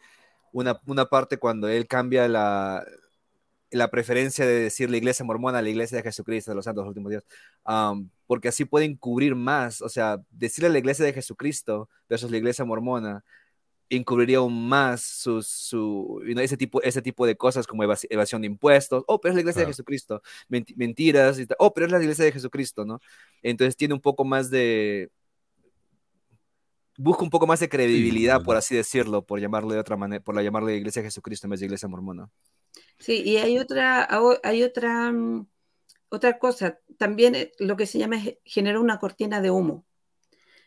Speaker 8: una, una parte cuando él cambia la, la preferencia de decir la iglesia mormona a la iglesia de Jesucristo de los santos de los últimos días, porque así pueden cubrir más, o sea, decirle a la iglesia de Jesucristo versus la iglesia mormona encubriría aún más su, ese, tipo, ese tipo de cosas como evas- evasión de impuestos, oh, pero es la iglesia de Jesucristo, Menti- mentiras, y oh, pero es la iglesia de Jesucristo, ¿no? Entonces tiene un poco más de, busca un poco más de credibilidad,
Speaker 5: Sí,
Speaker 8: por así decirlo, por llamarle de otra manera, por la llamarle Iglesia de Jesucristo en vez de Iglesia Mormona.
Speaker 4: Sí, y hay otra, hay otra, mm, otra cosa. También eh, lo que se llama es generar una cortina de humo.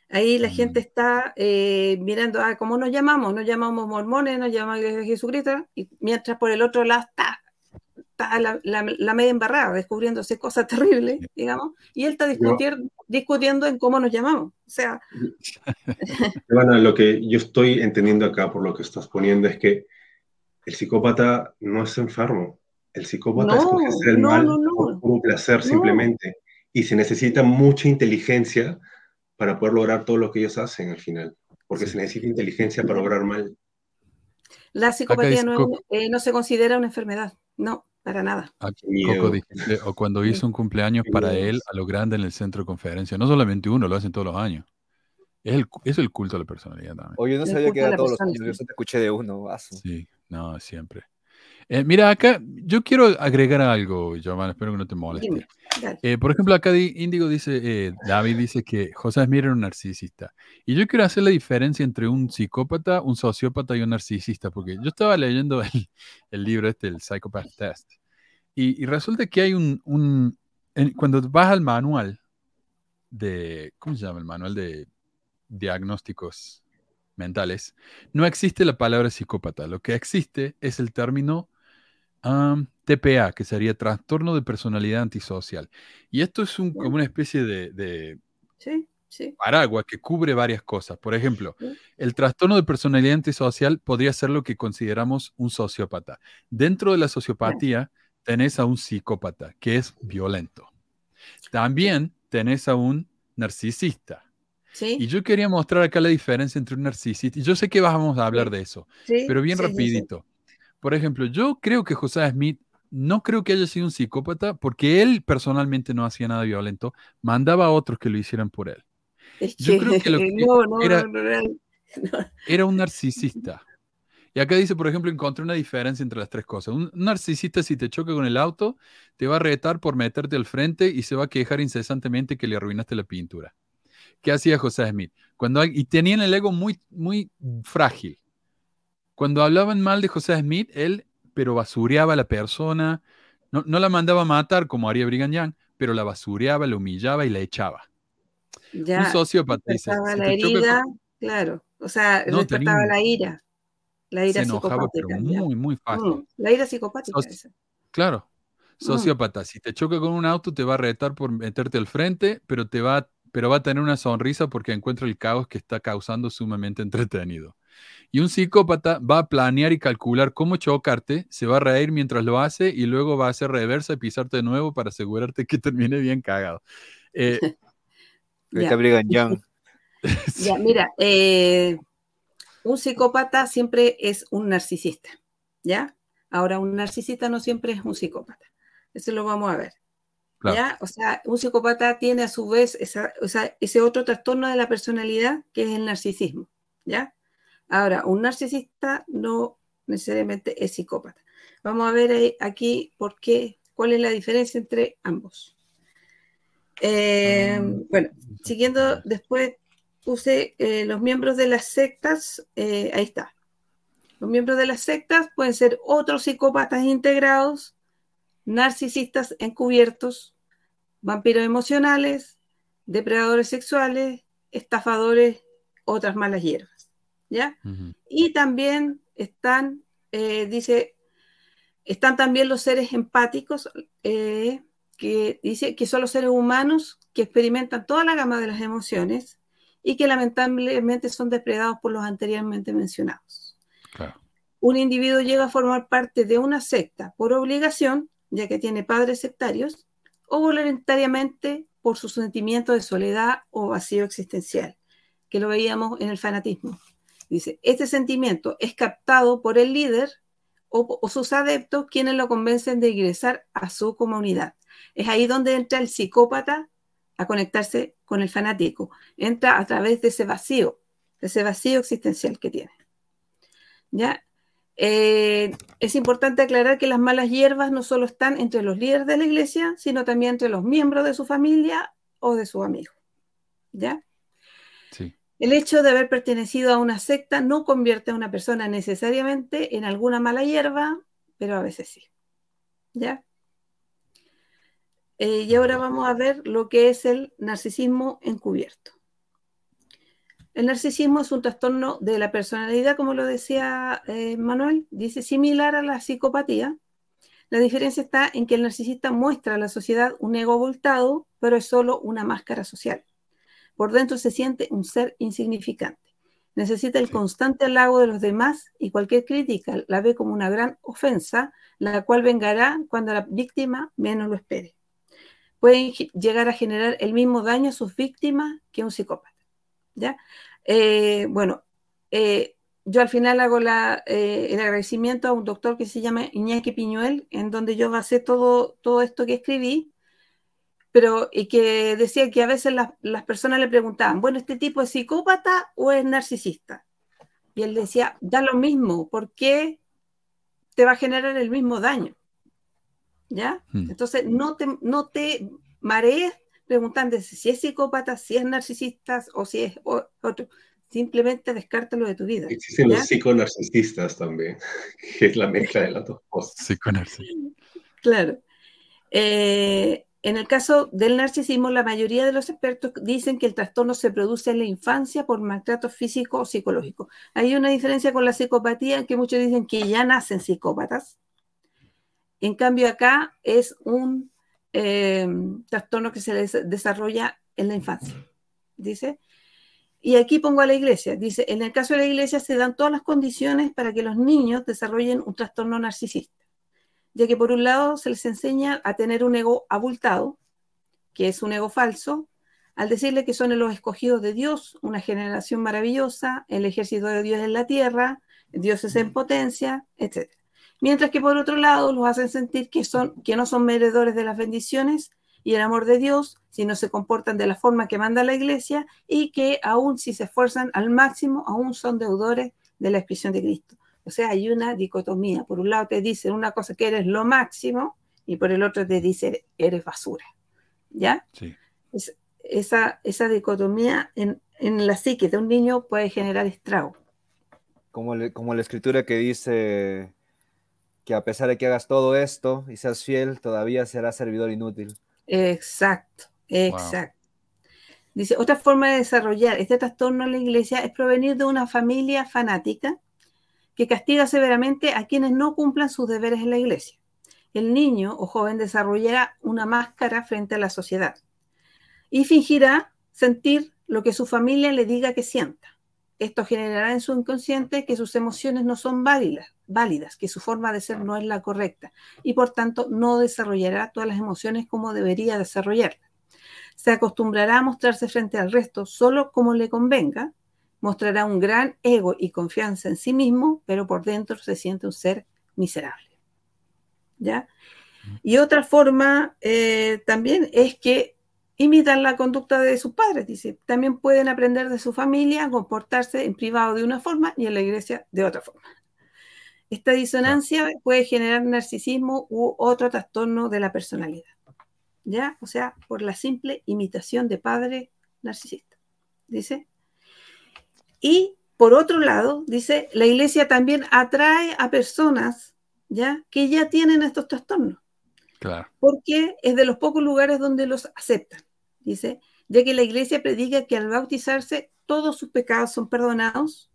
Speaker 4: Ahí la
Speaker 5: Mm.
Speaker 4: gente está eh, mirando, ah, ¿cómo nos llamamos? Nos llamamos mormones, nos llamamos Iglesia de Jesucristo, y mientras por el otro lado está, está la, la- la media embarrada, descubriéndose cosas *laughs* terribles, digamos, y él está discutir- discutiendo en cómo nos llamamos. O sea, *laughs*
Speaker 6: Ivana, lo que yo estoy entendiendo acá por lo que estás poniendo es que el psicópata no es enfermo. El psicópata
Speaker 4: No,
Speaker 6: escoge hacer el
Speaker 4: no,
Speaker 6: mal
Speaker 4: no, no.
Speaker 6: por puro placer
Speaker 4: No.
Speaker 6: simplemente. Y se necesita mucha inteligencia para poder lograr todo lo que ellos hacen al final. Porque
Speaker 5: Sí.
Speaker 6: se necesita inteligencia para obrar mal.
Speaker 4: la psicopatía es un- eh, no se considera una enfermedad, no, para nada.
Speaker 5: Ah. Coco dijiste, o cuando hizo un cumpleaños para él a lo grande en el centro de conferencia. No solamente uno, lo hacen todos los años. Es el, es el culto a la personalidad también.
Speaker 8: Oye, no
Speaker 4: Le
Speaker 8: sabía que era todos los años, yo solo te escuché de uno, vaso.
Speaker 5: Sí, no, siempre. Eh, mira, acá yo quiero agregar algo, Giovanna, espero que no te moleste. Eh, por ejemplo, acá di- Índigo dice, eh, David dice que José Smith era un narcisista. Y yo quiero hacer la diferencia entre un psicópata, un sociópata y un narcisista, porque yo estaba leyendo el, el libro este, el Psychopath Test, y, y resulta que hay un, un- en- cuando vas al manual de, ¿cómo se llama el manual de diagnósticos mentales? No existe la palabra psicópata, lo que existe es el término TPA, que sería trastorno de personalidad antisocial. Y esto es un, como una especie de, de
Speaker 4: Sí, sí.
Speaker 5: paraguas que cubre varias cosas. Por ejemplo,
Speaker 4: Sí.
Speaker 5: el trastorno de personalidad antisocial podría ser lo que consideramos un sociópata. Dentro de la sociopatía tenés a un psicópata, que es violento. También tenés a un narcisista.
Speaker 4: Sí,
Speaker 5: Y yo quería mostrar acá la diferencia entre un narcisista. Y yo sé que vamos a hablar de eso,
Speaker 4: sí,
Speaker 5: pero bien
Speaker 4: sí,
Speaker 5: rapidito. Por ejemplo, yo creo que José Smith no creo que haya sido un psicópata porque él personalmente no hacía nada violento, mandaba a otros que lo hicieran por él.
Speaker 4: Es que,
Speaker 5: Yo creo que lo *laughs* que
Speaker 4: no, no,
Speaker 5: era-
Speaker 4: no, no, era- no.
Speaker 5: Era un narcisista. Y acá dice, por ejemplo, encontré una diferencia entre las tres cosas. Un narcisista, si te choca con el auto, te va a retar por meterte al frente y se va a quejar incesantemente que le arruinaste la pintura. ¿Qué hacía José Smith? Cuando, y tenían el ego muy, muy frágil. Cuando hablaban mal de José Smith, él, pero basureaba a la persona, no, no la mandaba a matar como haría Brigham Young, pero la basureaba, la humillaba y la echaba.
Speaker 4: Ya,
Speaker 5: un sociópata dice,
Speaker 4: despertaba
Speaker 5: si
Speaker 4: la herida,
Speaker 5: con-
Speaker 4: claro. O sea,
Speaker 5: No,
Speaker 4: despertaba
Speaker 5: tenía
Speaker 4: la ira. La ira
Speaker 5: se enojaba, pero muy, muy fácil.
Speaker 4: Mm, la ira psicopática. Esa.
Speaker 5: Claro.
Speaker 4: Mm.
Speaker 5: Sociópata, si te choca con un auto, te va a retar por meterte al frente, pero te va, pero va a tener una sonrisa porque encuentra el caos que está causando sumamente entretenido. Y un psicópata va a planear y calcular cómo chocarte, se va a reír mientras lo hace y luego va a hacer reversa y pisarte de nuevo para asegurarte que termine bien cagado. Eh, *laughs* *laughs*
Speaker 8: Young.
Speaker 4: Ya, mira, eh, un psicópata siempre es un narcisista, ¿ya? Ahora, un narcisista no siempre es un psicópata. Eso lo vamos a ver.
Speaker 5: Claro.
Speaker 4: ¿ya? O sea, un psicópata tiene a su vez esa- o sea, ese otro trastorno de la personalidad que es el narcisismo, ¿ya? Ahora, un narcisista no necesariamente es psicópata. Vamos a ver aquí por qué, cuál es la diferencia entre ambos. Eh,
Speaker 5: Mm.
Speaker 4: bueno, siguiendo después puse eh, los miembros de las sectas, eh, ahí está. Los miembros de las sectas pueden ser otros psicópatas integrados, narcisistas encubiertos, vampiros emocionales, depredadores sexuales, estafadores, otras malas hierbas. ¿Ya? Y también están, eh, dice, están también los seres empáticos, que dice que son los seres humanos que experimentan toda la gama de las emociones y que lamentablemente son depredados por los anteriormente mencionados.
Speaker 5: Claro.
Speaker 4: Un individuo llega a formar parte de una secta por obligación, ya que tiene padres sectarios, o voluntariamente por su sentimiento de soledad o vacío existencial, que lo veíamos en el fanatismo. Dice, este sentimiento es captado por el líder o, o sus adeptos quienes lo convencen de ingresar a su comunidad. Es ahí donde entra el psicópata a conectarse con el fanático. Entra a través de ese vacío, de ese vacío existencial que tiene. ¿Ya? Eh, es importante aclarar que las malas hierbas no solo están entre los líderes de la iglesia, sino también entre los miembros de su familia o de sus amigos. ¿Ya?
Speaker 5: Sí.
Speaker 4: El hecho de haber pertenecido a una secta no convierte a una persona necesariamente en alguna mala hierba, pero a veces sí. ¿Ya? Eh, y ahora vamos a ver lo que es el narcisismo encubierto. El narcisismo es un trastorno de la personalidad, como lo decía eh, Manuel, dice similar a la psicopatía. La diferencia está en que el narcisista muestra a la sociedad un ego abultado, pero es solo una máscara social. Por dentro se siente un ser insignificante. Necesita el constante halago de los demás y cualquier crítica la ve como una gran ofensa, la cual vengará cuando la víctima menos lo espere. Pueden llegar a generar el mismo daño a sus víctimas que un psicópata. ¿ya? Eh, bueno, eh, yo al final hago eh, el agradecimiento a un doctor que se llama Iñaki Piñuel, en donde yo basé todo, todo esto que escribí, pero y que decía que a veces las personas le preguntaban, bueno, ¿este tipo es psicópata o es narcisista? Y él decía, da lo mismo, ¿por qué te va a generar el mismo daño? ¿Ya? Hmm. Entonces, no te, no te marees preguntando si es psicópata, si es narcisista o si es otro. Simplemente descártalo de tu vida.
Speaker 6: Existen los psiconarcisistas también, *laughs* que es la mezcla de las dos cosas.
Speaker 5: Psiconarcisista.
Speaker 4: Claro. Eh, en el caso del narcisismo, la mayoría de los expertos dicen que el trastorno se produce en la infancia por maltrato físico o psicológico. Hay una diferencia con la psicopatía, que muchos dicen que ya nacen psicópatas. En cambio, acá es un eh, trastorno que se desarrolla en la infancia. Dice, y aquí pongo a la iglesia. Dice, en el caso de la iglesia se dan todas las condiciones para que los niños desarrollen un trastorno narcisista, ya que por un lado se les enseña a tener un ego abultado, que es un ego falso, al decirle que son los escogidos de Dios, una generación maravillosa, el ejército de Dios en la tierra, Dios es en potencia, etc. Mientras que por otro lado los hacen sentir que, son, que no son merecedores de las bendiciones y el amor de Dios si no se comportan de la forma que manda la iglesia y que aún si se esfuerzan al máximo, aún son deudores de la expresión de Cristo. O sea, hay una dicotomía. Por un lado te dicen una cosa que eres lo máximo y por el otro te dicen eres basura. ¿Ya?
Speaker 5: Sí.
Speaker 4: esa, esa dicotomía en, en, la psique de un niño puede generar estrago.
Speaker 8: Como, como la escritura que dice que a pesar de que hagas todo esto y seas fiel, todavía serás servidor inútil.
Speaker 4: Exacto, exacto. Dice, otra forma de desarrollar este trastorno en la iglesia es provenir de una familia fanática que castiga severamente a quienes no cumplan sus deberes en la iglesia. El niño o joven desarrollará una máscara frente a la sociedad y fingirá sentir lo que su familia le diga que sienta. Esto generará en su inconsciente que sus emociones no son válidas, válidas, que su forma de ser no es la correcta y por tanto no desarrollará todas las emociones como debería desarrollarlas. Se acostumbrará a mostrarse frente al resto solo como le convenga, mostrará un gran ego y confianza en sí mismo, pero por dentro se siente un ser miserable. ¿Ya? Y otra forma eh, también es que imitan la conducta de sus padres, dice. También pueden aprender de su familia a comportarse en privado de una forma y en la iglesia de otra forma. Esta disonancia puede generar narcisismo u otro trastorno de la personalidad. ¿Ya? O sea, por la simple imitación de padre narcisista. Dice. Y por otro lado, dice, la iglesia también atrae a personas ¿ya? que ya tienen estos trastornos.
Speaker 5: Claro.
Speaker 4: Porque es de los pocos lugares donde los aceptan. Dice, ya que la iglesia predica que al bautizarse todos sus pecados son perdonados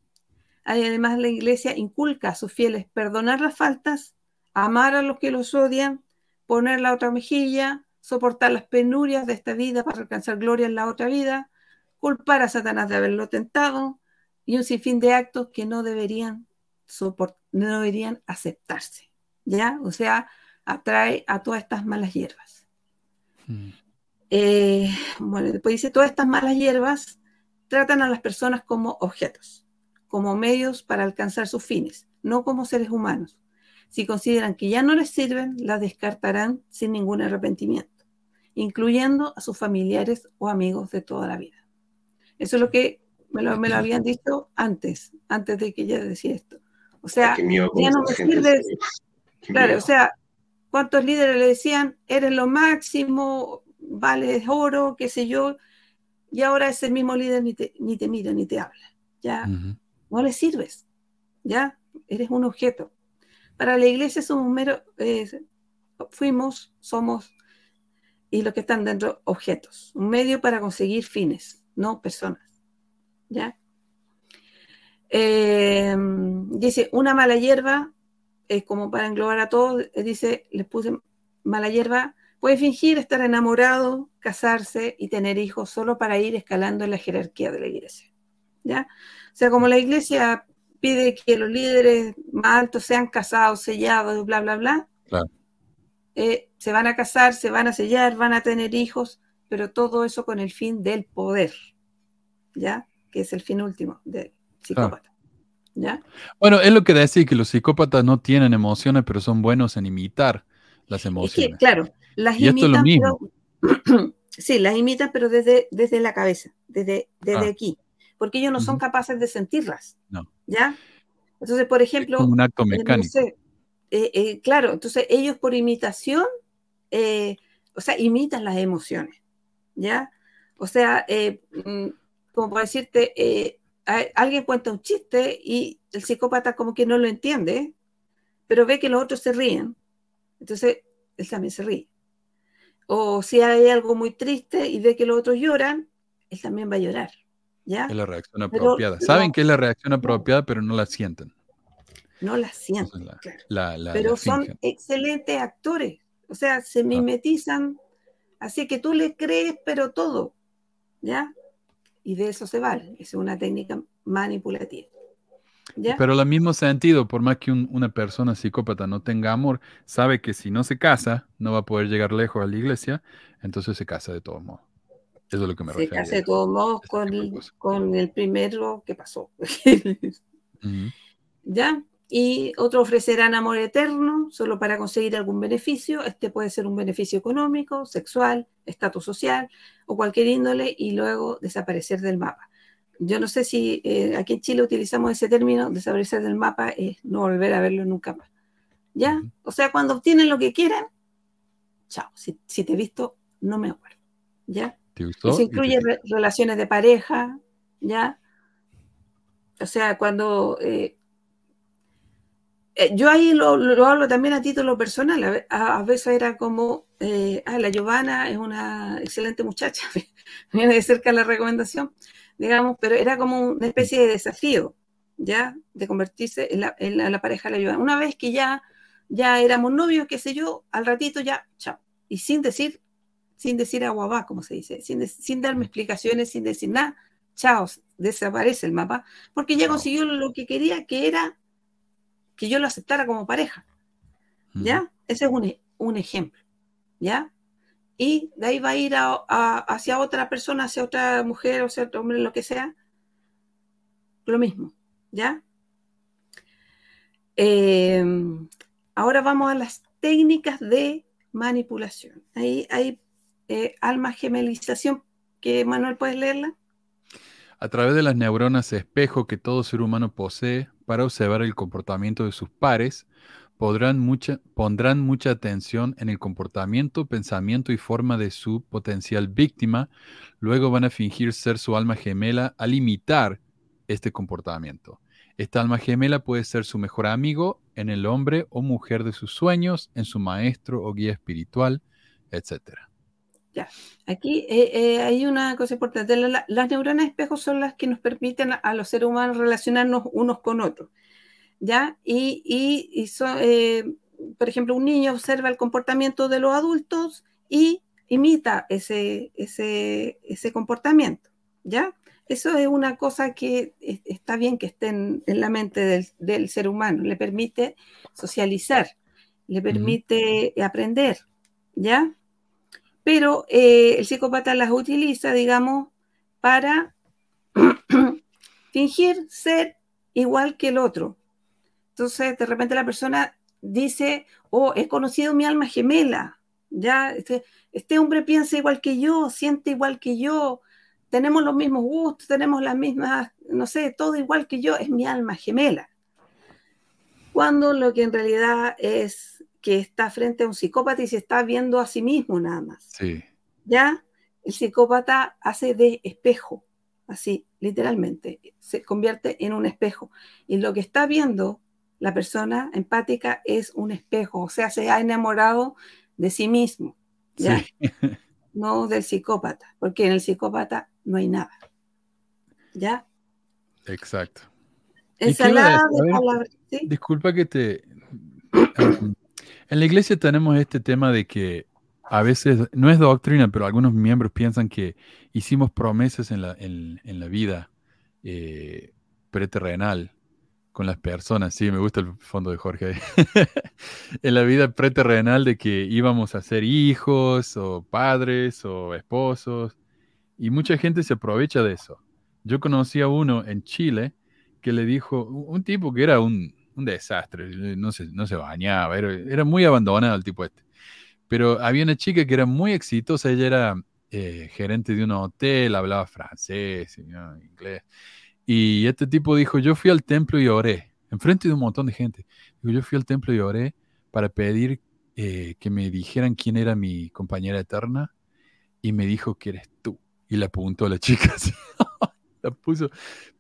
Speaker 4: Además, la iglesia inculca a sus fieles perdonar las faltas, amar a los que los odian, poner la otra mejilla, soportar las penurias de esta vida para alcanzar gloria en la otra vida, culpar a Satanás de haberlo tentado y un sinfín de actos que no deberían, no deberían aceptarse. ¿Ya? O sea, atrae a todas estas malas hierbas. Hmm. Eh, bueno, después dice, todas estas malas hierbas tratan a las personas como objetos como medios para alcanzar sus fines, no como seres humanos. Si consideran que ya no les sirven, las descartarán sin ningún arrepentimiento, incluyendo a sus familiares o amigos de toda la vida. Eso es lo que me lo, habían dicho antes, antes de que ella decía esto. O sea, ya no me sirves. Claro, o sea, ¿cuántos líderes le decían, eres lo máximo, vales oro, qué sé yo? y ahora ese mismo líder ni te, ni te mira ni te habla. Ya no le sirves. Ya eres un objeto. Para la iglesia somos mero, eh, fuimos, somos, y los que están dentro, objetos. Un medio para conseguir fines, no personas. ¿Ya? Eh, dice, una mala hierba, eh, como para englobar a todos, dice, les puse mala hierba, puede fingir estar enamorado, casarse y tener hijos solo para ir escalando en la jerarquía de la iglesia. ¿Ya? O sea, como la iglesia pide que los líderes más altos sean casados, sellados, bla, bla, bla,
Speaker 5: Claro.
Speaker 4: eh, se van a casar, se van a sellar, van a tener hijos, pero todo eso con el fin del poder, ¿ya? Que es el fin último del psicópata, ¿ya?
Speaker 5: Bueno, es lo que decía que los psicópatas no tienen emociones, pero son buenos en imitar las
Speaker 4: Es que,
Speaker 5: emociones.
Speaker 4: claro, las
Speaker 5: Y esto es lo
Speaker 4: imitan,
Speaker 5: mismo.
Speaker 4: pero- *clears throat* sí, las imitan, pero desde, desde la cabeza, desde, desde
Speaker 5: Ah.
Speaker 4: aquí, porque ellos no son capaces de sentirlas,
Speaker 5: No.
Speaker 4: ¿ya? Entonces, por
Speaker 5: Es
Speaker 4: ejemplo,
Speaker 5: como un acto
Speaker 4: eh,
Speaker 5: mecánico.
Speaker 4: eh, eh, claro, entonces ellos por imitación, eh, o sea, imitan las emociones, ¿ya? O sea, mm, como por decirte, alguien cuenta un chiste y el psicópata como que no lo entiende, pero ve que los otros se ríen, entonces él también se ríe. O si hay algo muy triste y ve que los otros lloran, él también va a llorar, ¿ya?
Speaker 5: Es la reacción
Speaker 4: Pero
Speaker 5: apropiada. Saben
Speaker 4: no-
Speaker 5: que es la reacción apropiada, pero no la sienten.
Speaker 4: No la sienten,
Speaker 5: la,
Speaker 4: claro.
Speaker 5: la- la-
Speaker 4: pero son
Speaker 5: fingen.
Speaker 4: excelentes actores. O sea, se mimetizan, así que tú le crees, pero todo, ¿ya? Y de eso se vale. Es una técnica manipulativa. ¿Ya?
Speaker 5: Pero al mismo sentido, por más que un- una persona psicópata no tenga amor, sabe que si no se casa, no va a poder llegar lejos a la iglesia, entonces se casa de todos modos. Eso es lo que me
Speaker 4: se
Speaker 5: refiero.
Speaker 4: casa de todos modos con, el primero que pasó. ¿Ya? Y otros ofrecerán amor eterno solo para conseguir algún beneficio. Este puede ser un beneficio económico, sexual, estatus social o cualquier índole y luego desaparecer del mapa. Yo no sé si eh, aquí en Chile utilizamos ese término, desaparecer del mapa es no volver a verlo nunca más. ¿Ya? O sea, cuando obtienen lo que quieren, chao. Si, si te he visto, no me acuerdo. ¿Ya?
Speaker 5: ¿Te gustó?
Speaker 4: Eso
Speaker 5: te-
Speaker 4: incluye re- relaciones de pareja, ¿ya? O sea, cuando... eh, eh, yo ahí lo, lo hablo también a título personal. A- a veces era como, eh, ah, la Giovanna es una excelente muchacha. *laughs* Viene de cerca la recomendación, digamos, pero era como una especie de desafío, ¿ya? De convertirse en la, en la- la pareja de la Giovanna. Una vez que ya, ya éramos novios, qué sé yo, al ratito ya, chao. Y sin decir sin decir agua va, como se dice, sin, de- sin darme explicaciones, sin decir nada, chao, desaparece el mapa, porque ya consiguió lo que quería, que era que yo lo aceptara como pareja. ¿ya? Ese es un, un ejemplo, ¿ya? Y de ahí va a ir hacia otra persona, hacia otra mujer, o sea, otro hombre, lo que sea, lo mismo, ¿ya? Eh, ahora vamos a las técnicas de manipulación. Ahí hay eh, alma gemelización, que Manuel, ¿puedes leerla?
Speaker 5: A través de las neuronas espejo que todo ser humano posee para observar el comportamiento de sus pares, pondrán mucha atención en el comportamiento, pensamiento y forma de su potencial víctima. Luego van a fingir ser su alma gemela al imitar este comportamiento. Esta alma gemela puede ser su mejor amigo en el hombre o mujer de sus sueños, en su maestro o guía espiritual, etc.
Speaker 4: Aquí eh, eh, hay una cosa importante. La- la- las neuronas espejo son las que nos permiten a los seres humanos relacionarnos unos con otros. ¿Ya? Y, y- eh, por ejemplo, un niño observa el comportamiento de los adultos y imita ese, ese, ese comportamiento. ¿Ya? Eso es una cosa que es- está bien que esté en, en la mente del, del ser humano. Le permite socializar, le permite aprender. ¿Ya? pero eh, el psicópata las utiliza, digamos, para *clears throat* fingir ser igual que el otro. Entonces, de repente la persona dice, oh, he conocido mi alma gemela, ya, este, este hombre piensa igual que yo, siente igual que yo, tenemos los mismos gustos, tenemos las mismas, no sé, todo igual que yo, es mi alma gemela. Cuando lo que en realidad es que está frente a un psicópata y se está viendo a sí mismo nada más.
Speaker 5: Sí.
Speaker 4: ¿ya? el psicópata hace de espejo, así, literalmente, se convierte en un espejo. Y lo que está viendo la persona empática es un espejo, o sea, se ha enamorado de sí mismo, ¿ya?
Speaker 5: Sí. *laughs*
Speaker 4: no del psicópata, porque en el psicópata no hay nada. ¿Ya?
Speaker 5: Exacto. ¿Y qué iba a
Speaker 4: Ensalada de palabras. ¿sí?
Speaker 5: Disculpa que te... En la iglesia tenemos este tema de que a veces, no es doctrina, pero algunos miembros piensan que hicimos promesas en la, en, en la vida eh, preterrenal con las personas. Sí, me gusta el fondo de Jorge. *laughs* en la vida preterrenal de que íbamos a ser hijos o padres o esposos. Y mucha gente se aprovecha de eso. Yo conocí a uno en Chile que le dijo, un tipo que era un, un desastre, no se, no se bañaba, era, era muy abandonado el tipo este. Pero había una chica que era muy exitosa, ella era eh, gerente de un hotel, hablaba francés, ¿no? inglés. Y este tipo dijo, yo fui al templo y oré, enfrente de un montón de gente. Dijo, yo fui al templo y oré para pedir eh, que me dijeran quién era mi compañera eterna y me dijo que eres tú. Y le apuntó a la *laughs* chica la puso.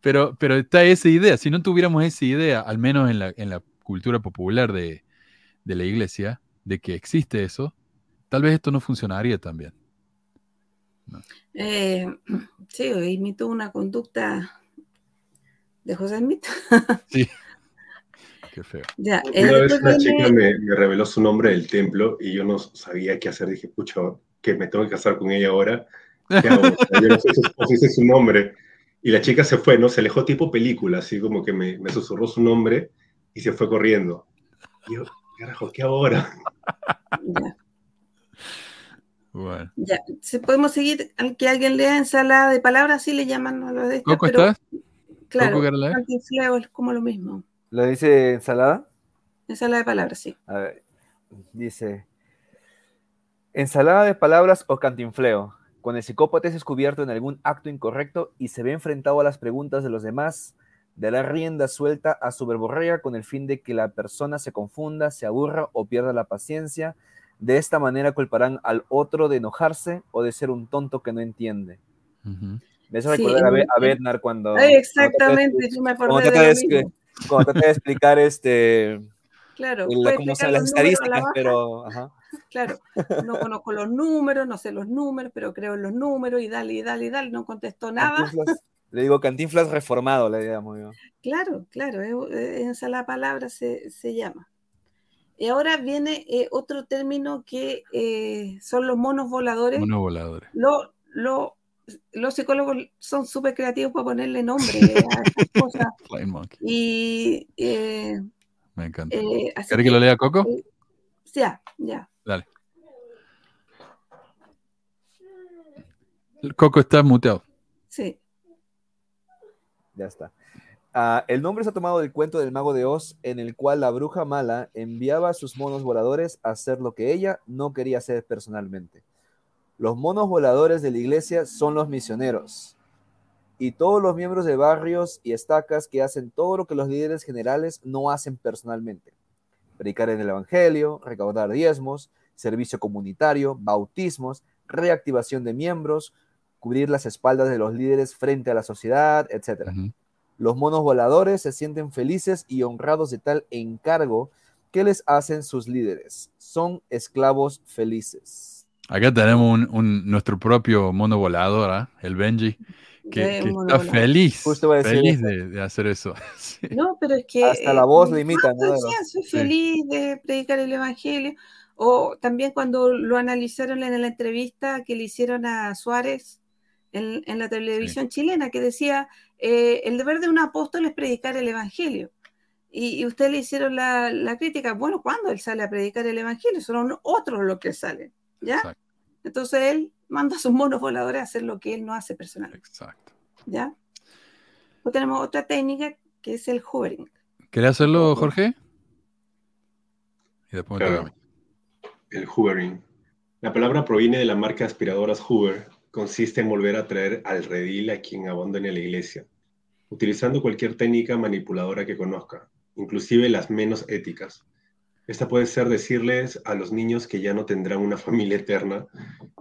Speaker 5: Pero, pero está esa idea. Si no tuviéramos esa idea, al menos en la, en la cultura popular de, de la iglesia, de que existe eso, tal vez esto no funcionaría también.
Speaker 4: Eh, *clears throat* sí, imitó una conducta de José Smith. *laughs*
Speaker 5: Sí. Qué feo.
Speaker 4: ya,
Speaker 6: Una vez una chica me, me reveló su nombre del templo y yo no sabía qué hacer. Dije, pucha, que me tengo que casar con ella ahora. ¿Qué hago? O sea, yo no sé es su nombre. Y la chica se fue, ¿no? Se alejó tipo película, así como que me, me susurró su nombre y se fue corriendo. Y yo, carajo, ¿qué ahora?
Speaker 4: ya,
Speaker 5: Bueno.
Speaker 4: ya. Si podemos seguir, que alguien lea ensalada de palabras, sí le llaman a lo de
Speaker 5: ¿Coco
Speaker 4: pero
Speaker 5: estás?
Speaker 4: Claro, cantinfleo es como lo mismo.
Speaker 8: ¿Lo dice ensalada?
Speaker 4: Ensalada de palabras, sí.
Speaker 8: A ver, dice, ensalada de palabras o cantinfleo. Cuando el psicópata es descubierto en algún acto incorrecto y se ve enfrentado a las preguntas de los demás, dará rienda suelta a su verborrea con el fin de que la persona se confunda, se aburra o pierda la paciencia. De esta manera culparán al otro de enojarse o de ser un tonto que no entiende.
Speaker 5: Ujú.
Speaker 8: Me hace
Speaker 4: Sí,
Speaker 8: recordar a, a Bednar cuando...
Speaker 4: Ay, exactamente,
Speaker 8: de-
Speaker 4: yo me acordé de
Speaker 8: de, cuando trata de explicar este,
Speaker 4: Claro, explicar
Speaker 8: son las
Speaker 4: la
Speaker 8: estadísticas, pero... ajá. *laughs*
Speaker 4: Claro, no conozco los números, no sé los números, pero creo en los números y dale, y dale, y dale, no contestó nada.
Speaker 8: Cantinflas- le digo Cantinflas reformado, le llamo yo.
Speaker 4: Claro, claro, es- es- esa la palabra se, se llama. Y ahora viene eh, otro término que eh, son los monos voladores.
Speaker 5: Monos voladores.
Speaker 4: Lo, lo- los psicólogos son súper creativos para ponerle nombre *laughs* a estas cosas. Y eh,
Speaker 5: Me encanta.
Speaker 4: eh, así
Speaker 5: ¿Quieres que lo lea Coco?
Speaker 4: eh, ya, ya.
Speaker 5: Dale. Coco está muteado.
Speaker 4: Sí.
Speaker 8: Ya está. Ah, el nombre se ha tomado del cuento del mago de Oz, en el cual la bruja mala enviaba a sus monos voladores a hacer lo que ella no quería hacer personalmente. Los monos voladores de la iglesia son los misioneros. Y todos los miembros de barrios y estacas que hacen todo lo que los líderes generales no hacen personalmente. Predicar en el Evangelio, recaudar diezmos, servicio comunitario, bautismos, reactivación de miembros, cubrir las espaldas de los líderes frente a la sociedad, etc. Los monos voladores se sienten felices y honrados de tal encargo que les hacen sus líderes. Son esclavos felices.
Speaker 5: Acá tenemos un, un- nuestro propio mono volador, ¿ah? el Benji, que, está feliz, feliz de, de hacer eso. *laughs* Sí.
Speaker 4: No, pero es que.
Speaker 8: Hasta la voz le imita,
Speaker 4: ah,
Speaker 8: ¿no?
Speaker 4: soy
Speaker 5: Sí.
Speaker 4: feliz de predicar el Evangelio. O también cuando lo analizaron en la entrevista que le hicieron a Suárez en, en la televisión chilena, que decía: eh, el deber de un apóstol es predicar el Evangelio. Y, y usted le hicieron la, la crítica: bueno, ¿cuándo él sale a predicar el Evangelio? Son otros los que salen. ¿Ya?
Speaker 5: Exacto,
Speaker 4: Entonces él manda a sus monos voladores a hacer lo que él no hace personalmente.
Speaker 5: exacto.
Speaker 4: ¿Ya? Pues tenemos otra técnica que es el hovering.
Speaker 5: ¿Querés hacerlo, Jorge? Y después
Speaker 6: Claro. El hoovering. La palabra proviene de la marca de aspiradoras Hoover. Consiste en volver a traer al redil a quien abandone la iglesia, utilizando cualquier técnica manipuladora que conozca, inclusive las menos éticas. Esta puede ser decirles a los niños que ya no tendrán una *laughs* familia eterna,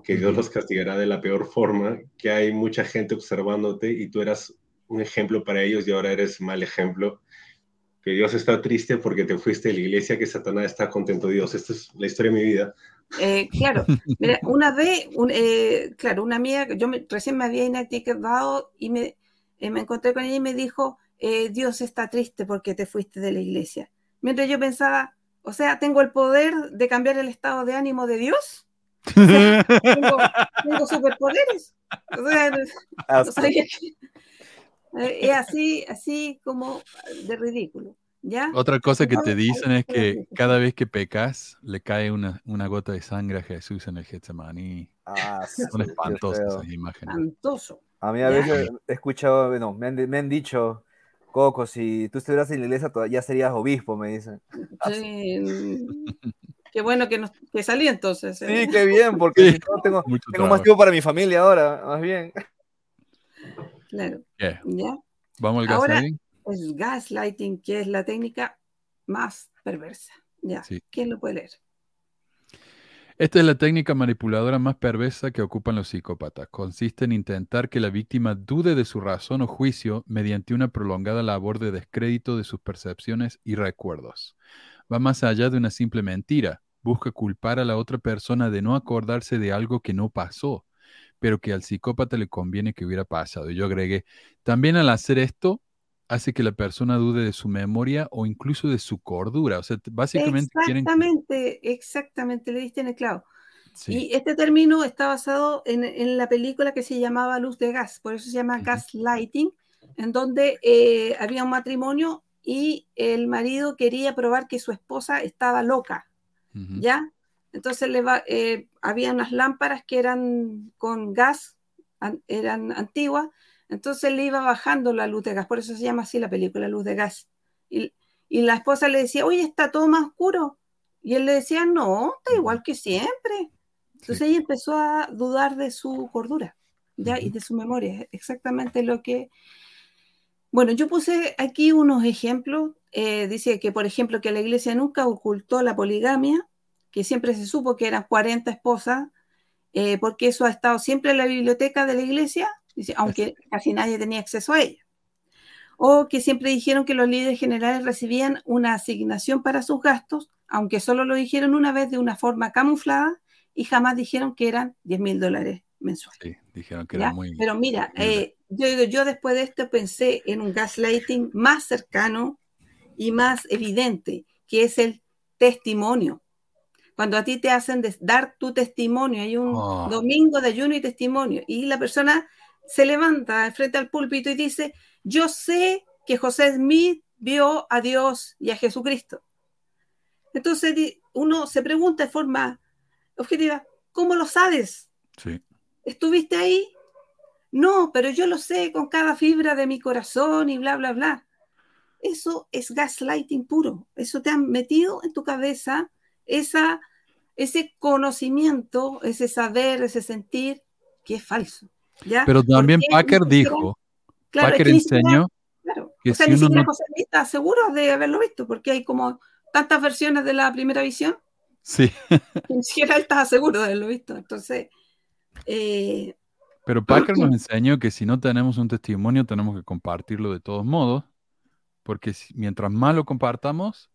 Speaker 6: que Dios los castigará de la peor forma, que hay mucha gente observándote y tú eras un ejemplo para ellos y ahora eres mal ejemplo, que Dios está triste porque te fuiste de la iglesia, que Satanás está contento. Dios, esta es la historia de mi vida.
Speaker 4: Eh, claro, mira, *laughs* una vez, eh, claro, una amiga, yo recién me había inactivado y me, eh, me encontré con ella y me dijo, Dios está triste porque te fuiste de la iglesia. Mientras yo pensaba, o sea, ¿tengo el poder de cambiar el estado de ánimo de Dios? *laughs* tengo, superpoderes. O sea, ah, es así, así como de ridículo. ¿Ya?
Speaker 5: Otra cosa que te dicen es que cada vez que pecas le cae una, una gota de sangre a Jesús en el Getsemaní.
Speaker 8: Ah,
Speaker 5: Son espantosas esas imágenes.
Speaker 4: Espantoso.
Speaker 8: A mí a veces he escuchado, bueno, me han, me han dicho, Coco, si tú estuvieras en la iglesia ya serías obispo, me dicen.
Speaker 4: Sí. *laughs* qué bueno que, que salí entonces.
Speaker 8: Sí, ¿eh? qué bien, porque tengo, tengo más tiempo para mi familia ahora, más bien.
Speaker 4: Claro. ¿Ya?
Speaker 5: Vamos al gaslighting.
Speaker 4: Pues gaslighting, que es la técnica más perversa. ¿Ya? ¿Quién lo puede leer?
Speaker 5: Esta es la técnica manipuladora más perversa que ocupan los psicópatas. Consiste en intentar que la víctima dude de su razón o juicio mediante una prolongada labor de descrédito de sus percepciones y recuerdos. Va más allá de una simple mentira. Busca culpar a la otra persona de no acordarse de algo que no pasó, pero que al psicópata le conviene que hubiera pasado. Y yo agregué, también al hacer esto, hace que la persona dude de su memoria o incluso de su cordura. O sea, básicamente
Speaker 4: exactamente, Exactamente, le diste en el clavo. Y este término está basado en, la película que se llamaba Luz de Gas, por eso se llama Gaslighting, en donde eh, había un matrimonio y el marido quería probar que su esposa estaba loca, ¿ya? Entonces le va, eh, había unas lámparas que eran con gas, eran antiguas, entonces le iba bajando la luz de gas, por eso se llama así la película, Luz de Gas. Y, la esposa le decía, oye, está todo más oscuro. Y él le decía, no, está igual que siempre. Entonces ella empezó a dudar de su cordura, ¿ya? Y de su memoria, exactamente lo que... Bueno, yo puse aquí unos ejemplos. Eh, dice que, por ejemplo, que la iglesia nunca ocultó la poligamia, que siempre se supo que eran 40 esposas, eh, porque eso ha estado siempre en la biblioteca de la iglesia aunque casi nadie tenía acceso a ella. O que siempre dijeron que los líderes generales recibían una asignación para sus gastos, aunque solo lo dijeron una vez de una forma camuflada y jamás dijeron que eran 10 mil dólares mensuales.
Speaker 5: Sí, dijeron que era muy...
Speaker 4: Pero mira, eh, yo, yo después de esto pensé en un gaslighting más cercano y más evidente, que es el testimonio. Cuando a ti te hacen dar tu testimonio, hay un oh. domingo de ayuno y testimonio, y la persona se levanta frente al púlpito y dice, yo sé que José Smith vio a Dios y a Jesucristo. Entonces uno se pregunta de forma objetiva, ¿cómo lo sabes? ¿Estuviste ahí? No, pero yo lo sé con cada fibra de mi corazón y bla, bla, bla. Eso es gaslighting puro. Eso te han metido en tu cabeza esa, ese conocimiento, ese saber, ese sentir que es falso.
Speaker 5: Pero también Packer dijo, Packer enseñó
Speaker 4: que o sea, ni siquiera José está seguro de haberlo visto, porque hay como tantas versiones de la primera visión.
Speaker 5: Sí. *laughs*
Speaker 4: ni siquiera él estaba seguro de haberlo visto. Entonces. Eh,
Speaker 5: Pero Packer nos enseñó que si no tenemos un testimonio, tenemos que compartirlo de todos modos, porque mientras más lo compartamos,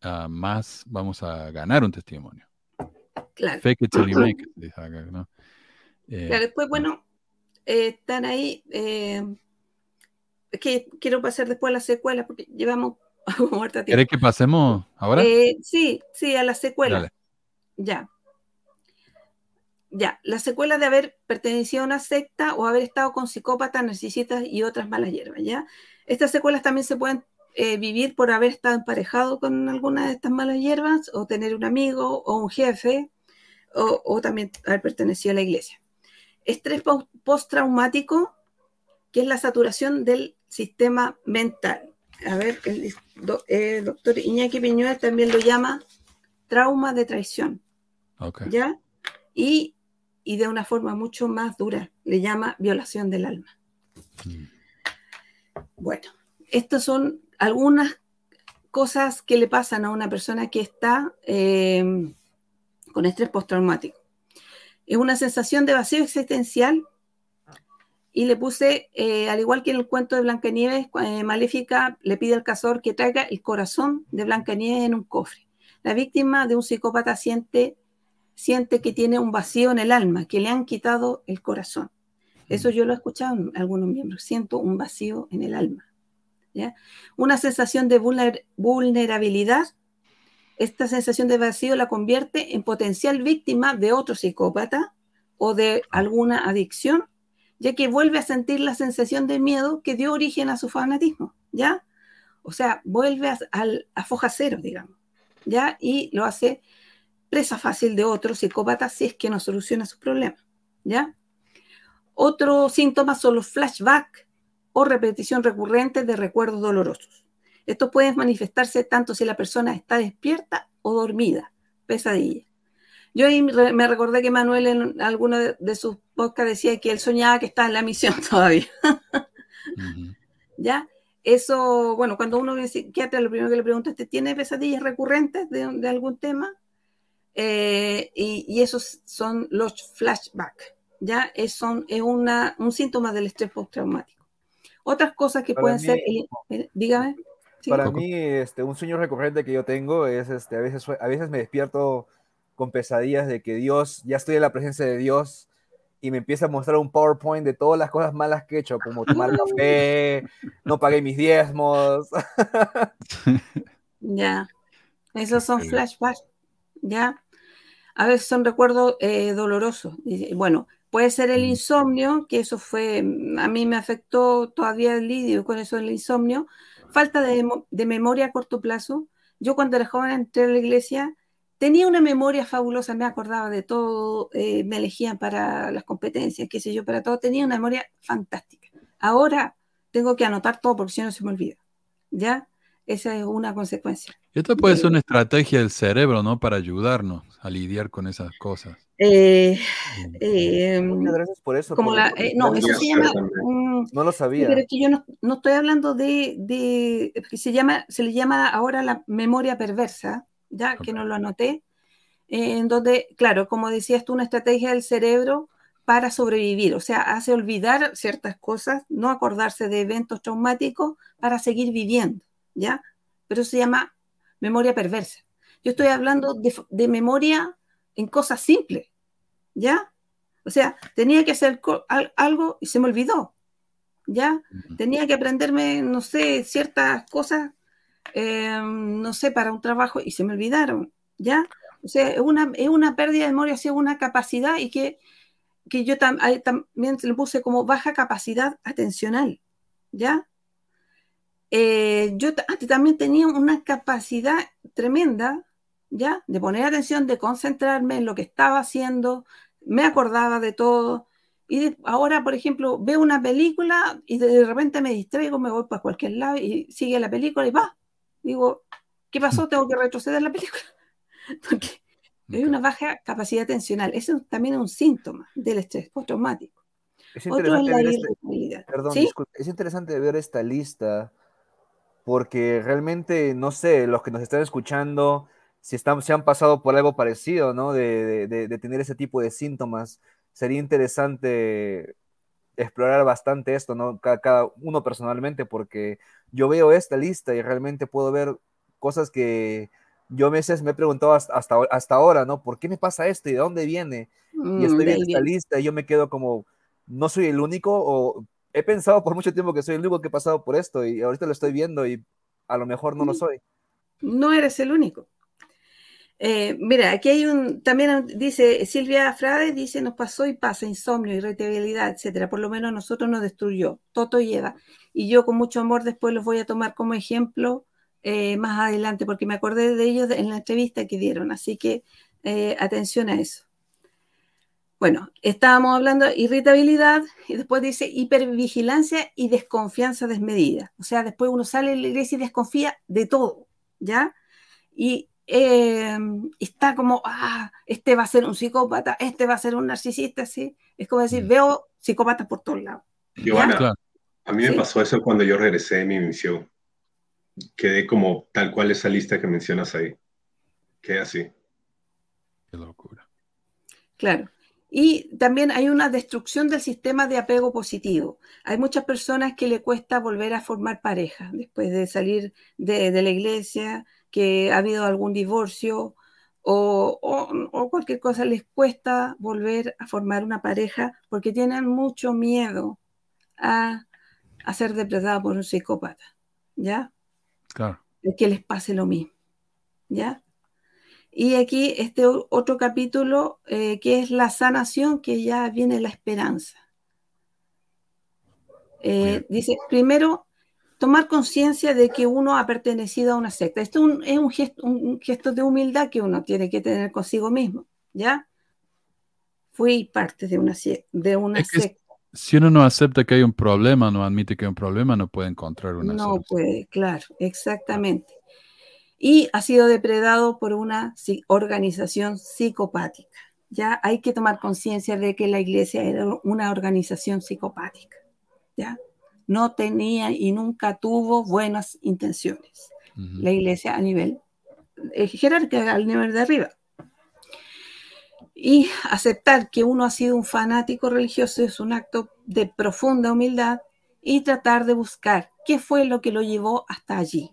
Speaker 5: ah, más vamos a ganar un testimonio.
Speaker 4: Claro.
Speaker 5: Fake it till you make it.
Speaker 4: ¿no? Eh, claro, después, bueno, eh, están ahí. Eh, es que quiero pasar después a la secuela porque llevamos *laughs*
Speaker 5: muerta tiempo. ¿Quieres que pasemos ahora?
Speaker 4: Eh, sí, sí, a la secuela. Ya. Ya, la secuela de haber pertenecido a una secta o haber estado con psicópatas, narcisistas y otras malas hierbas, ¿ya? Estas secuelas también se pueden vivir por haber estado emparejado con alguna de estas malas hierbas o tener un amigo o un jefe o, o también haber pertenecido a la iglesia. Estrés postraumático, que es la saturación del sistema mental. A ver, el, doctor Iñaki Piñuel también lo llama trauma de traición. ¿Ya? Y, de una forma mucho más dura, le llama violación del alma. Mm. Bueno, estas son algunas cosas que le pasan a una persona que está eh, con estrés postraumático. Es una sensación de vacío existencial y le puse, eh, al igual que en el cuento de Blancanieves, eh, Maléfica le pide al cazador que traiga el corazón de Blancanieves en un cofre. La víctima de un psicópata siente, siente que tiene un vacío en el alma, que le han quitado el corazón. Eso yo lo he escuchado en algunos miembros. Siento un vacío en el alma. ¿ya? Una sensación de vulnerabilidad. Esta sensación de vacío la convierte en potencial víctima de otro psicópata o de alguna adicción ya que vuelve a sentir la sensación de miedo que dio origen a su fanatismo, ¿ya? O sea, vuelve a, a, foja cero, digamos, ¿ya? Y lo hace presa fácil de otro psicópata si es que no soluciona sus problemas, ¿ya? Otro síntoma son los flashbacks o repetición recurrente de recuerdos dolorosos. Esto puede manifestarse tanto si la persona está despierta o dormida, pesadilla. Yo ahí me recordé que Manuel en alguno de, sus podcasts decía que él soñaba que estaba en la misión *laughs* todavía. ¿Ya? Eso, bueno, cuando uno ve psiquiatra, lo primero que le pregunta es, ¿tiene pesadillas recurrentes de, algún tema? Eh, y, esos son los flashbacks, ¿ya? Es, son, es una, un síntoma del estrés postraumático. Otras cosas que pueden ser, dígame.
Speaker 8: Para mí, este, un sueño recurrente que yo tengo es, este, a veces, a veces me despierto con pesadillas de que Dios, ya estoy en la presencia de Dios y me empieza a mostrar un PowerPoint de todas las cosas malas que he hecho, como tomar *laughs* café, no pagué mis diezmos. *laughs*
Speaker 4: Ya, esos son flashbacks, ya. A veces son recuerdos eh, dolorosos. Bueno, puede ser el mm. insomnio, que eso fue, a mí me afectó todavía el lidio con eso del insomnio. Falta de, memoria a corto plazo. Yo cuando era joven entré a la iglesia tenía una memoria fabulosa, me acordaba de todo, eh, me elegían para las competencias, qué sé yo, para todo, tenía una memoria fantástica. Ahora tengo que anotar todo porque si no se me olvida. ¿Ya? Esa es una consecuencia.
Speaker 5: Esto puede ser una estrategia del cerebro, ¿no? Para ayudarnos a lidiar con esas cosas.
Speaker 4: Eh, eh,
Speaker 8: gracias por eso.
Speaker 4: Como la, no, eso se llama.
Speaker 8: no lo sabía.
Speaker 4: Pero es que yo no, no estoy hablando de, de, se llama, se le llama ahora la memoria perversa, ya que no lo anoté, en donde, claro, como decías tú, una estrategia del cerebro para sobrevivir, o sea, hace olvidar ciertas cosas, no acordarse de eventos traumáticos para seguir viviendo, ¿ya? Pero se llama memoria perversa. Yo estoy hablando de, memoria en cosas simples, ¿ya? O sea, tenía que hacer algo y se me olvidó, ¿ya? Tenía que aprenderme, no sé, ciertas cosas Em, no sé, para un trabajo y se me olvidaron, ¿ya? O sea, es una, es una pérdida de memoria, es una capacidad y que, que yo también le puse como baja capacidad atencional, ¿ya? Eh, yo también tenía una capacidad tremenda, ¿ya? De poner atención, de concentrarme en lo que estaba haciendo, me acordaba de todo. Y ahora, por ejemplo, veo una película y de repente me distraigo, me voy para cualquier lado y sigue la película y va, digo, ¿qué pasó? Tengo que retroceder la película. *laughs* Porque hay una baja capacidad atencional. Eso también es un síntoma del estrés postraumático.
Speaker 8: Es interesante, ver esta, perdón, es interesante ver esta lista porque realmente, no sé, los que nos están escuchando, si están, se han pasado por algo parecido, ¿no? De, de, de, tener ese tipo de síntomas, sería interesante explorar bastante esto, ¿no? Cada, uno personalmente, porque yo veo esta lista y realmente puedo ver cosas que yo a veces me he preguntado hasta, hasta, ahora, ¿no? ¿Por qué me pasa esto y de dónde viene? y mm, estoy viendo esta lista y yo me quedo como, no soy el único o he pensado por mucho tiempo que soy el único que he pasado por esto y ahorita lo estoy viendo y a lo mejor no lo mm. soy.
Speaker 4: No eres el único. Eh, mira, aquí hay un, también dice Silvia Frade, dice, nos pasó y pasa insomnio, irritabilidad, etcétera. Por lo menos a nosotros nos destruyó, Toto y Eva. Y yo con mucho amor después los voy a tomar como ejemplo eh, más adelante, porque me acordé de ellos en la entrevista que dieron. Así que eh, atención a eso. Bueno, estábamos hablando de irritabilidad y después dice hipervigilancia y desconfianza desmedida. O sea, después uno sale de la iglesia y desconfía de todo, ¿ya? Y eh, está como, ah, este va a ser un psicópata, este va a ser un narcisista, ¿sí? Es como decir, mm. veo psicópatas por todos lados.
Speaker 6: Giovanna, a mí me pasó eso cuando yo regresé de mi misión. quede como tal cual esa lista que mencionas ahí. Quede así.
Speaker 5: Qué locura.
Speaker 4: Claro. Y también hay una destrucción del sistema de apego positivo. Hay muchas personas que le cuesta volver a formar pareja después de salir de, de la iglesia, que ha habido algún divorcio o, o, o, cualquier cosa, les cuesta volver a formar una pareja porque tienen mucho miedo a, a ser depredados por un psicópata. ¿Ya?
Speaker 5: Claro.
Speaker 4: Que les pase lo mismo. ¿Ya? Y aquí este otro capítulo eh, que es la sanación, que ya viene la esperanza. Eh, dice, primero, tomar conciencia de que uno ha pertenecido a una secta. Esto un, es un gesto, un gesto, de humildad que uno tiene que tener consigo mismo, ¿ya? Fui parte de una, de una
Speaker 5: es que
Speaker 4: secta.
Speaker 5: Si uno no acepta que hay un problema, no admite que hay un problema, no puede encontrar una
Speaker 4: No
Speaker 5: solución.
Speaker 4: puede, claro, exactamente y ha sido depredado por una organización psicopática. Ya hay que tomar conciencia de que la iglesia era una organización psicopática. Ya no tenía y nunca tuvo buenas intenciones. Uh -huh. La iglesia a nivel eh, jerárquico, al nivel de arriba. Y aceptar que uno ha sido un fanático religioso es un acto de profunda humildad y tratar de buscar qué fue lo que lo llevó hasta allí.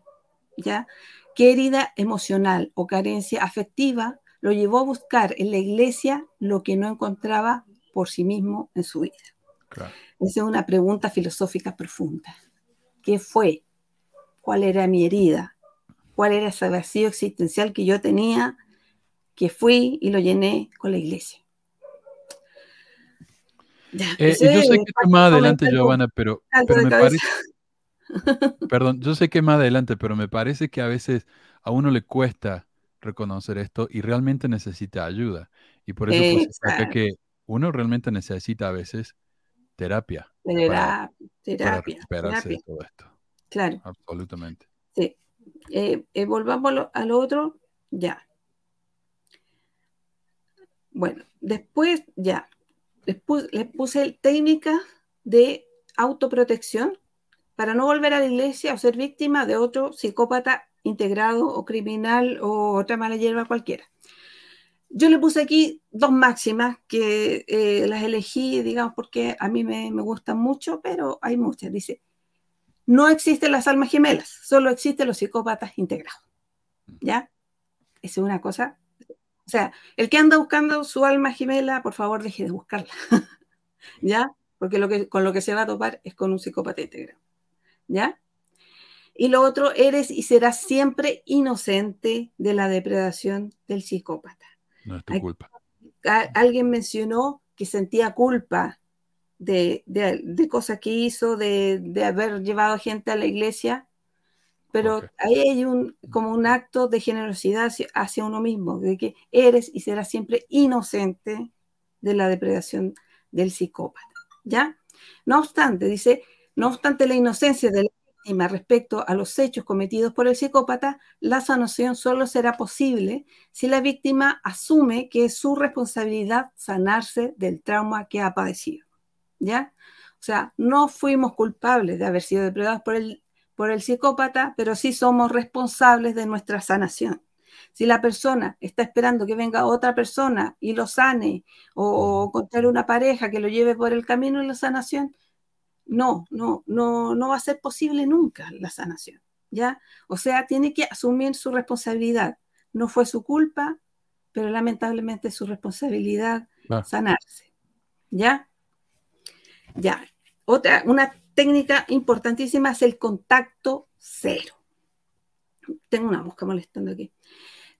Speaker 4: ¿Ya? Qué herida emocional o carencia afectiva lo llevó a buscar en la iglesia lo que no encontraba por sí mismo en su vida. Claro. Esa es una pregunta filosófica profunda. ¿Qué fue? ¿Cuál era mi herida? ¿Cuál era ese vacío existencial que yo tenía que fui y lo llené con la iglesia?
Speaker 5: Ya, eh, yo sé que más adelante, Giovanna, pero, pero me parece... Perdón, yo sé que más adelante, pero me parece que a veces a uno le cuesta reconocer esto y realmente necesita ayuda. Y por eso pues, acá que uno realmente necesita a veces terapia.
Speaker 4: Terapia,
Speaker 5: para,
Speaker 4: terapia.
Speaker 5: Para todo esto.
Speaker 4: Claro.
Speaker 5: Absolutamente.
Speaker 4: Sí. Eh, eh, volvamos a lo, al otro, ya. Bueno, después, ya. Les puse, les puse técnica de autoprotección para no volver a la iglesia o ser víctima de otro psicópata integrado o criminal o otra mala hierba cualquiera. Yo le puse aquí dos máximas que eh, las elegí, digamos, porque a mí me, gustan mucho, pero hay muchas. Dice, no existen las almas gemelas, solo existen los psicópatas integrados. ¿Ya? Esa es una cosa. O sea, el que anda buscando su alma gemela, por favor, deje de buscarla. *laughs* ¿Ya? Porque con lo que se va a topar es con un psicópata integrado. ¿Ya? Y lo otro, eres y serás siempre inocente de la depredación del psicópata.
Speaker 5: No es tu culpa.
Speaker 4: Alguien mencionó que sentía culpa de, de, de cosas que hizo, de, de, haber llevado gente a la iglesia, pero okay. ahí hay un, como un acto de generosidad hacia, hacia uno mismo, de que eres y serás siempre inocente de la depredación del psicópata. ¿Ya? No obstante, dice, no obstante la inocencia de la víctima respecto a los hechos cometidos por el psicópata, la sanación solo será posible si la víctima asume que es su responsabilidad sanarse del trauma que ha padecido. ¿Ya? O sea, no fuimos culpables de haber sido depredados por el, por el psicópata, pero sí somos responsables de nuestra sanación. Si la persona está esperando que venga otra persona y lo sane o, o encontrar una pareja que lo lleve por el camino de la sanación, no, no, no, no va a ser posible nunca la sanación, ¿ya? O sea, tiene que asumir su responsabilidad. No fue su culpa, pero lamentablemente es su responsabilidad
Speaker 5: Ah.
Speaker 4: sanarse, ¿ya? Ya. Otra, una técnica importantísima es el contacto cero. Tengo una mosca molestando aquí.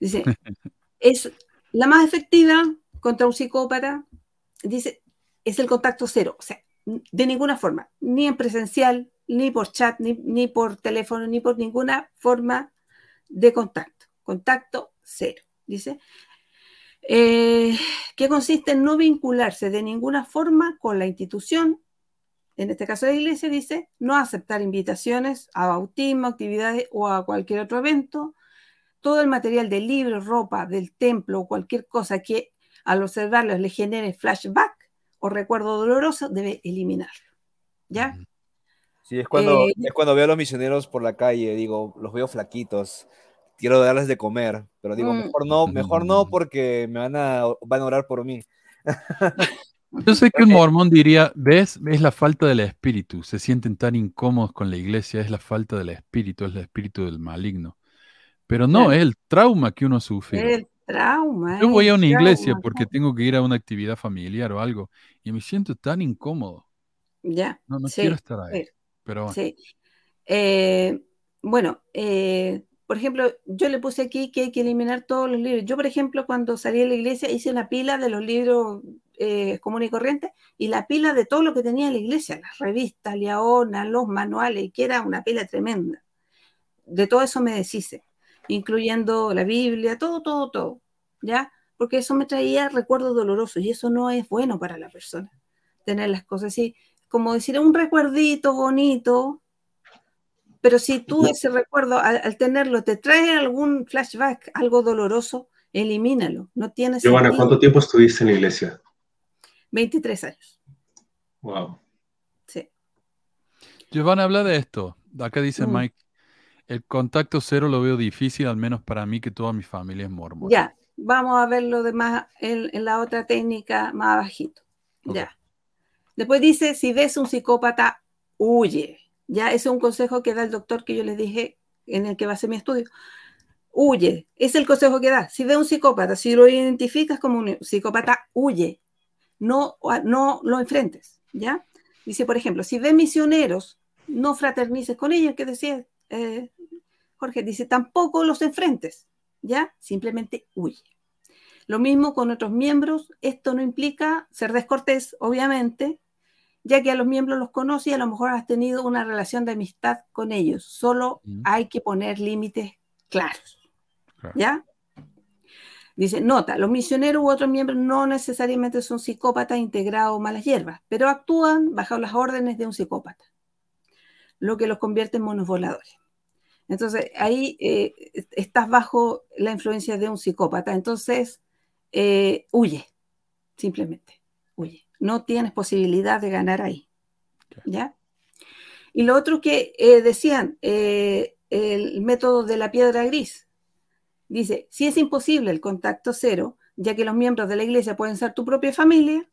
Speaker 4: Dice, *laughs* es la más efectiva contra un psicópata, dice, es el contacto cero. O sea, de ninguna forma, ni en presencial, ni por chat, ni, ni por teléfono, ni por ninguna forma de contacto. Contacto cero, dice. Eh, que consiste en no vincularse de ninguna forma con la institución, en este caso la iglesia, dice, no aceptar invitaciones a bautismo, actividades o a cualquier otro evento, todo el material del libro, ropa, del templo o cualquier cosa que al observarlo le genere flashback o recuerdo doloroso, debe eliminarlo. ¿Ya?
Speaker 8: Sí, es cuando,
Speaker 4: Eh,
Speaker 8: es cuando veo a los misioneros por la calle, digo, los veo flaquitos, quiero darles de comer, pero digo,
Speaker 4: Mm.
Speaker 8: mejor no, mejor no porque me van a, van a orar por mí.
Speaker 5: Yo sé que un mormón diría, ¿ves? Es la falta del espíritu. Se sienten tan incómodos con la iglesia, es la falta del espíritu, es el espíritu del maligno. Pero no, es el trauma que uno sufre.
Speaker 4: el trauma.
Speaker 5: Yo voy
Speaker 4: el
Speaker 5: a una iglesia porque tengo que ir a una actividad familiar o algo y me siento tan incómodo.
Speaker 4: Ya,
Speaker 5: No, no
Speaker 4: sí,
Speaker 5: quiero estar ahí. Pero bueno.
Speaker 4: sí. Eh, bueno, eh, por ejemplo, yo le puse aquí que hay que eliminar todos los libros. Yo, por ejemplo, cuando salí de la iglesia hice una pila de los libros eh, comunes y corrientes y la pila de todo lo que tenía en la iglesia, las revistas, Leona, los manuales, que era una pila tremenda. De todo eso me deshice, incluyendo la Biblia, todo, todo, todo, ¿ya? Porque eso me traía recuerdos dolorosos y eso no es bueno para la persona, tener las cosas así. Como decir, un recuerdito bonito, pero si tú ese recuerdo, al, al tenerlo, te trae algún flashback, algo doloroso, elimínalo. No tiene
Speaker 6: Giovanna,
Speaker 4: sentido.
Speaker 6: ¿cuánto tiempo estuviste en la iglesia?
Speaker 4: 23 años.
Speaker 6: Wow.
Speaker 4: Sí.
Speaker 5: Giovanna, habla de esto. Acá dice
Speaker 4: Mm.
Speaker 5: Mike, el contacto cero lo veo difícil, al menos para mí, que toda mi familia es mormón.
Speaker 4: Ya, vamos a ver lo demás en, en la otra técnica más abajito.
Speaker 5: Ok.
Speaker 4: Ya. Después dice, si ves un psicópata, huye. Ya, ese es un consejo que da el doctor que yo les dije en el que basé mi estudio. Huye, es el consejo que da. Si ves un psicópata, si lo identificas como un psicópata, huye. No, no lo enfrentes, ¿ya? Dice, por ejemplo, si ves misioneros, no fraternices con ellos, que decía eh, Jorge, dice, tampoco los enfrentes, ¿ya? Simplemente huye. Lo mismo con otros miembros, esto no implica ser descortés, obviamente, ya que a los miembros los conoces y a lo mejor has tenido una relación de amistad con ellos. Solo hay que poner límites claros,
Speaker 5: Claro.
Speaker 4: ¿ya? Dice, nota, los misioneros u otros miembros no necesariamente son psicópatas integrados o malas hierbas, pero actúan bajo las órdenes de un psicópata, lo que los convierte en monos voladores. Entonces, ahí eh, estás bajo la influencia de un psicópata. Entonces, eh, huye, simplemente, huye. No tienes posibilidad de ganar ahí. ¿Ya? Y lo otro que eh, decían, el método de la piedra gris. Dice, si es imposible el contacto cero, ya que los miembros de la iglesia pueden ser tu propia familia,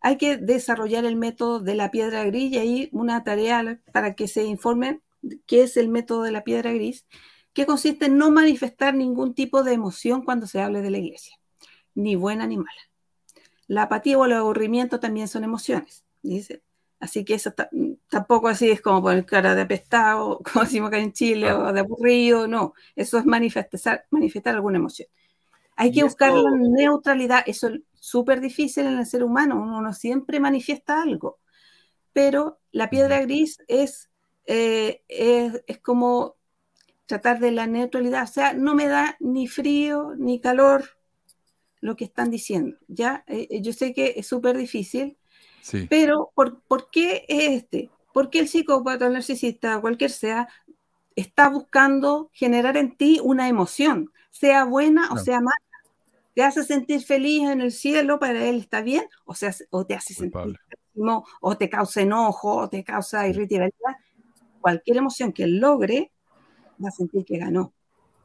Speaker 4: hay que desarrollar el método de la piedra gris y ahí una tarea para que se informen qué es el método de la piedra gris, que consiste en no manifestar ningún tipo de emoción cuando se hable de la iglesia, ni buena ni mala. La apatía o el aburrimiento también son emociones, dice. Así que eso tampoco así es como poner cara de apestado, *laughs* como decimos acá en Chile, o de aburrido, no. Eso es manifestar, manifestar alguna emoción. Hay que buscar la neutralidad, eso es súper difícil en el ser humano, uno no siempre manifiesta algo, pero la piedra gris es, eh, es, es como tratar de la neutralidad, o sea, no me da ni frío ni calor lo que están diciendo, ¿ya? Eh, yo sé que es súper difícil,
Speaker 5: Sí.
Speaker 4: pero ¿por, ¿por qué este? Porque el psicópata, el narcisista, cualquier sea, está buscando generar en ti una emoción, sea buena
Speaker 5: Claro.
Speaker 4: o sea mala. Te hace sentir feliz en el cielo, para él está bien, o, sea, o te hace
Speaker 5: Culpable.
Speaker 4: sentir o te causa enojo, o te causa irritabilidad. Cualquier emoción que él logre, va a sentir que ganó.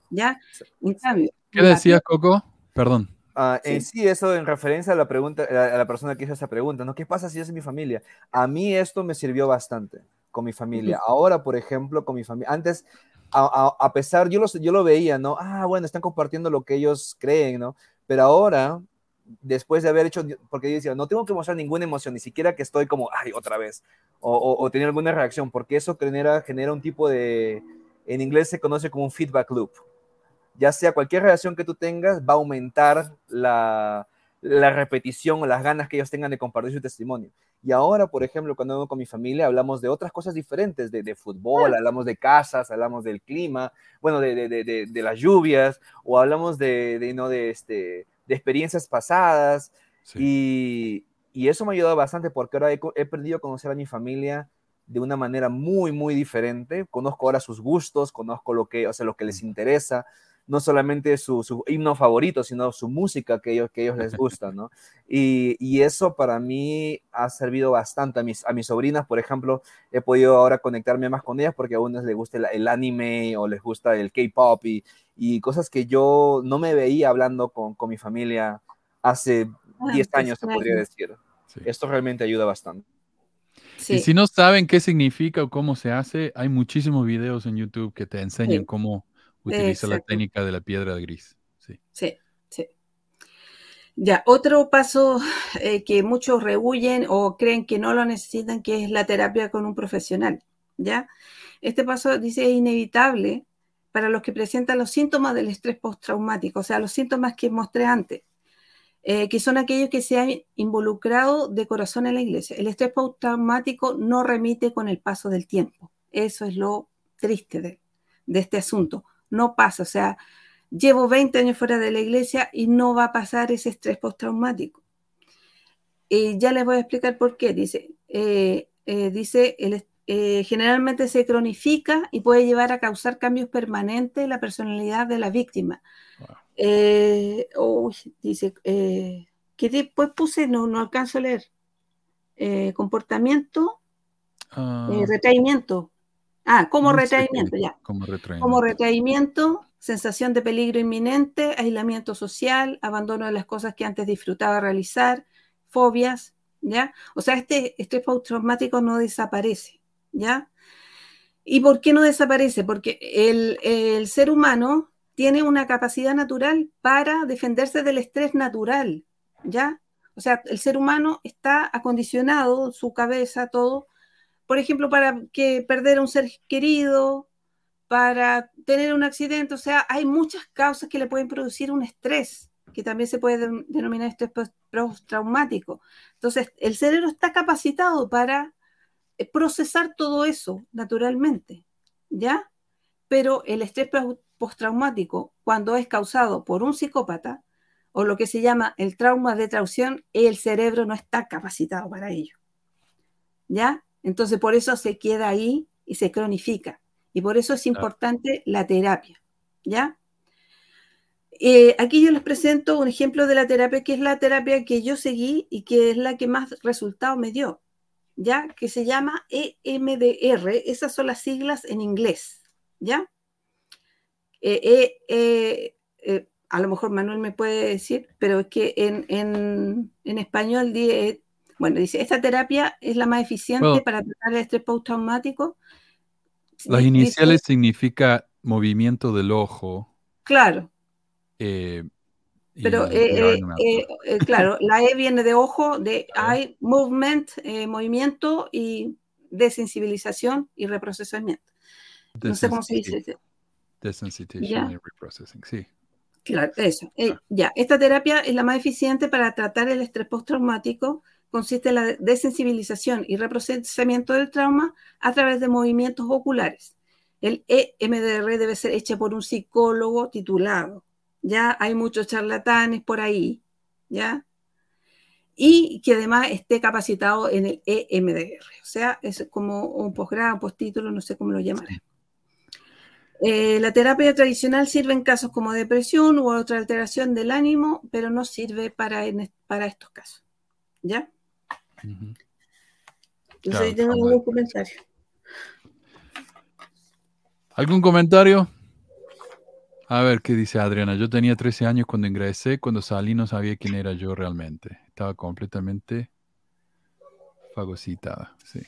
Speaker 4: ¿Ya? En cambio,
Speaker 5: ¿Qué decías, Coco? Perdón.
Speaker 8: Ah,
Speaker 4: Sí.
Speaker 8: En sí, eso en referencia a la pregunta, a la persona que hizo esa pregunta, ¿no? ¿Qué pasa si es mi familia? A mí esto me sirvió bastante con mi familia. Ahora, por ejemplo, con mi familia, antes, a, a- a pesar, yo, los, yo lo veía, ¿no? Ah, bueno, están compartiendo lo que ellos creen, ¿no? Pero ahora, después de haber hecho, porque yo decía, no tengo que mostrar ninguna emoción, ni siquiera que estoy como, ay, otra vez, o, o, o tener alguna reacción, porque eso genera, genera un tipo de, en inglés se conoce como un feedback loop ya sea cualquier reacción que tú tengas, va a aumentar la, la repetición o las ganas que ellos tengan de compartir su testimonio. Y ahora, por ejemplo, cuando vengo con mi familia, hablamos de otras cosas diferentes, de, de fútbol, hablamos de casas, hablamos del clima, bueno, de, de, de, de las lluvias, o hablamos de, de, ¿no? de, este, de experiencias pasadas.
Speaker 5: Sí.
Speaker 8: Y, y eso me ha ayudado bastante porque ahora he, he perdido a conocer a mi familia de una manera muy, muy diferente. Conozco ahora sus gustos, conozco lo que, o sea, lo que les interesa. No solamente su, su, himno favorito, sino su música que ellos, que ellos les gusta, ¿no? Y, y, eso para mí ha servido bastante. A mis, a mis sobrinas, por ejemplo, he podido ahora conectarme más con ellas porque a unas les gusta el, el anime o les gusta el K-pop y, y, cosas que yo no me veía hablando con, con mi familia hace 10 ah, años, se podría decir. Sí. Esto realmente ayuda bastante.
Speaker 5: Sí. Y si no saben qué significa o cómo se hace, hay muchísimos videos en YouTube que te enseñan sí. cómo utiliza la técnica de la piedra gris. Sí,
Speaker 4: sí. sí. Ya, otro paso eh, que muchos rehuyen o creen que no lo necesitan, que es la terapia con un profesional. ¿ya? Este paso dice es inevitable para los que presentan los síntomas del estrés postraumático, o sea, los síntomas que mostré antes, eh, que son aquellos que se han involucrado de corazón en la iglesia. El estrés postraumático no remite con el paso del tiempo. Eso es lo triste de, de este asunto no pasa. O sea, llevo 20 años fuera de la iglesia y no va a pasar ese estrés postraumático. Y ya les voy a explicar por qué. Dice, eh, eh, dice el, eh, generalmente se cronifica y puede llevar a causar cambios permanentes en la personalidad de la víctima. Wow. Oh, dice, que después puse, no, no alcanzo a leer. comportamiento, uh... retraimiento, Ah, como no retraimiento, ya.
Speaker 5: Como retraimiento.
Speaker 4: Como retraimiento, sensación de peligro inminente, aislamiento social, abandono de las cosas que antes disfrutaba realizar, fobias, ¿ya? O sea, este estrés postraumático no desaparece, ¿ya? ¿Y por qué no desaparece? Porque el, el ser humano tiene una capacidad natural para defenderse del estrés natural, ¿ya? O sea, el ser humano está acondicionado, su cabeza, todo, por ejemplo, para que perder un ser querido, para tener un accidente, o sea, hay muchas causas que le pueden producir un estrés, que también se puede denominar estrés postraumático. Entonces, el cerebro está capacitado para eh, procesar todo eso naturalmente, ¿ya? Pero el estrés postraumático, cuando es causado por un psicópata, o lo que se llama el trauma de traición, el cerebro no está capacitado para ello. ¿Ya? Entonces, por eso se queda ahí y se cronifica. Y por eso es importante la terapia. ¿Ya? Eh, aquí yo les presento un ejemplo de la terapia, que es la terapia que yo seguí y que es la que más resultado me dio, ¿ya? Que se llama EMDR, esas son las siglas en inglés, ¿ya? Eh, eh, a lo mejor Manuel me puede decir, pero es que en, en, en español bueno, dice, esta terapia es la más eficiente well, para tratar el estrés postraumático.
Speaker 5: Las iniciales significa movimiento del ojo.
Speaker 4: Claro.
Speaker 5: Eh,
Speaker 4: pero, eh, eh, eh, claro, *laughs* la E viene de ojo, de eye movement, movimiento y desensibilización y reprocesamiento. No sé cómo se dice.
Speaker 5: Desensitization y reprocessing, sí.
Speaker 4: Claro, eso. ya, esta terapia es la más eficiente para tratar el estrés postraumático consiste en la desensibilización y reprocesamiento del trauma a través de movimientos oculares. El EMDR debe ser hecho por un psicólogo titulado. Ya hay muchos charlatanes por ahí, ¿ya? Y que además esté capacitado en el EMDR. O sea, es como un posgrado, un postítulo, no sé cómo lo llamarán. Eh, la terapia tradicional sirve en casos como depresión u otra alteración del ánimo, pero no sirve para, para estos casos. ¿Ya? Uh -huh. Entonces, claro, tengo algún comentario.
Speaker 5: ¿Algún comentario? A ver, ¿qué dice Adriana? Yo tenía 13 años cuando ingresé, cuando salí no sabía quién era yo realmente. Estaba completamente fagocitada, sí.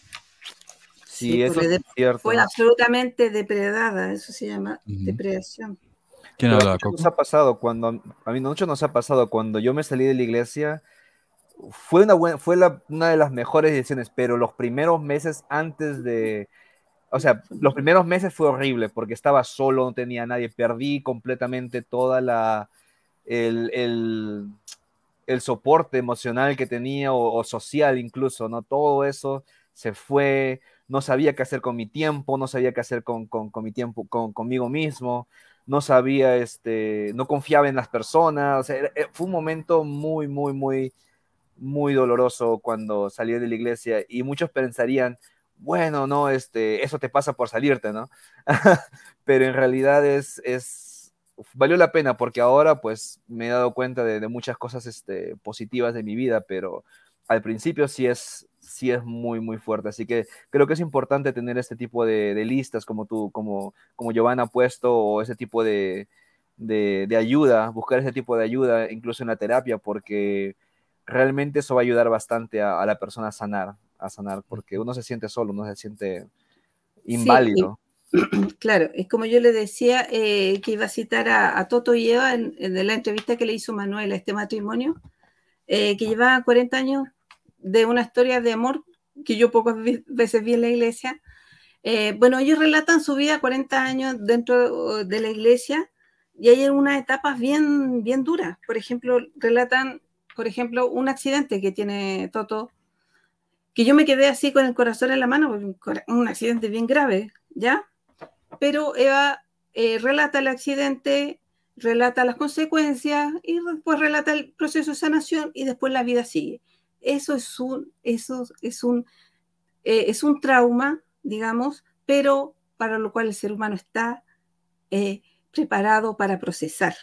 Speaker 8: Sí, sí eso es cierto.
Speaker 4: Fue absolutamente depredada, eso se llama uh -huh. depredación.
Speaker 5: ¿Quién hablaba?
Speaker 8: Nos ha pasado cuando, a mí mucho nos ha pasado cuando yo me salí de la iglesia, fue, una, buena, fue la, una de las mejores decisiones, pero los primeros meses antes de, o sea, los primeros meses fue horrible porque estaba solo, no tenía nadie, perdí completamente toda la, el, el, el soporte emocional que tenía o, o, social incluso, ¿no? Todo eso se fue, no sabía qué hacer con mi tiempo, no sabía qué hacer con, con, con mi tiempo, con, conmigo mismo, no sabía, este, no confiaba en las personas, o sea, fue un momento muy, muy, muy, muy doloroso cuando salí de la iglesia y muchos pensarían, bueno, no, este, eso te pasa por salirte, ¿no? *laughs* Pero en realidad es, es, valió la pena porque ahora pues me he dado cuenta de, muchas cosas este, positivas de mi vida, pero al principio sí es, sí es muy, muy fuerte. Así que creo que es importante tener este tipo de, de listas como tú, como, como Giovanna ha puesto, o ese tipo de, de, de, ayuda, buscar ese tipo de ayuda, incluso en la terapia, porque realmente eso va a ayudar bastante a, a la persona a sanar, a sanar, porque uno se siente solo, uno se siente inválido.
Speaker 4: Sí, *clears throat* claro, es como yo le decía eh, que iba a citar a, a Toto y Eva en, en, la entrevista que le hizo Manuel a este matrimonio, eh, que llevaba 40 años de una historia de amor que yo pocas veces vi en la iglesia. Eh, bueno, ellos relatan su vida 40 años dentro de la iglesia y hay unas etapas bien, bien duras. Por ejemplo, relatan, por ejemplo, un accidente que tiene Toto, que yo me quedé así con el corazón en la mano, un accidente bien grave, ¿ya? Pero Eva eh, relata el accidente, relata las consecuencias y después relata el proceso de sanación y después la vida sigue eso es un, eso es un, eh, es un trauma, digamos, pero para lo cual el ser humano está eh, preparado para procesar.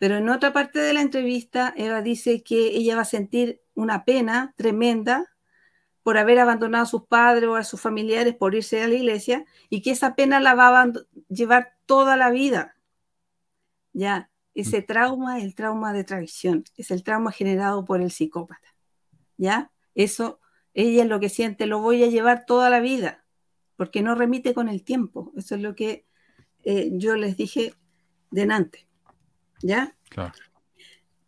Speaker 4: Pero en otra parte de la entrevista, Eva dice que ella va a sentir una pena tremenda por haber abandonado a sus padres o a sus familiares por irse a la iglesia y que esa pena la va a llevar toda la vida. Ya, ese trauma es el trauma de traición, es el trauma generado por el psicópata. ¿ya? Eso, ella es lo que siente, lo voy a llevar toda la vida, porque no remite con el tiempo. Eso es lo que eh, yo les dije delante, ¿ya?
Speaker 5: Claro.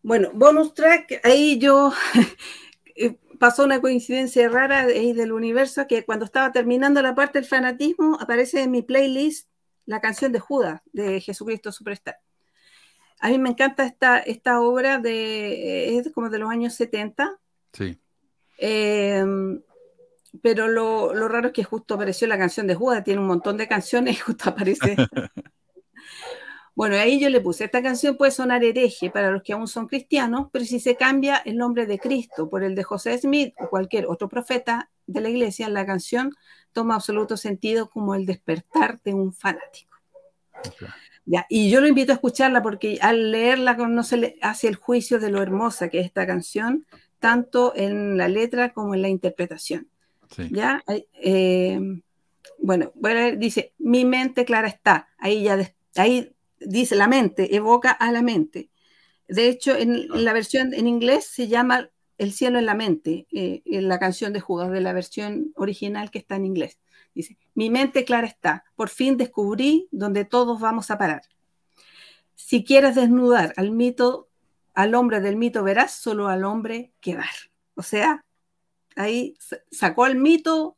Speaker 4: Bueno, bonus track, ahí yo *laughs* eh, pasó una coincidencia rara ahí del universo que cuando estaba terminando la parte del fanatismo aparece en mi playlist la canción de Judas de Jesucristo Superstar. A mí me encanta esta, esta obra de, es como de los años 70.
Speaker 5: Sí.
Speaker 4: Eh, pero lo, lo, raro es que justo apareció la canción de Judas, tiene un montón de canciones y justo aparece. *laughs* bueno, ahí yo le puse, esta canción puede sonar hereje para los que aún son cristianos, pero si se cambia el nombre de Cristo por el de José Smith o cualquier otro profeta de la iglesia, la canción toma absoluto sentido como el despertar de un fanático. Okay. Ya, y yo lo invito a escucharla porque al leerla no se le hace el juicio de lo hermosa que es esta canción, tanto en la letra como en la interpretación.
Speaker 5: Sí.
Speaker 4: ¿Ya? Eh, bueno, bueno, dice, mi mente clara está. Ahí ya, ahí dice la mente, evoca a la mente. De hecho, en, la versión en inglés se llama El cielo en la mente, eh, en la canción de Judas, de la versión original que está en inglés. Dice, mi mente clara está, por fin descubrí donde todos vamos a parar. Si quieres desnudar al mito al hombre del mito verás, solo al hombre quedar. O sea, ahí sacó el mito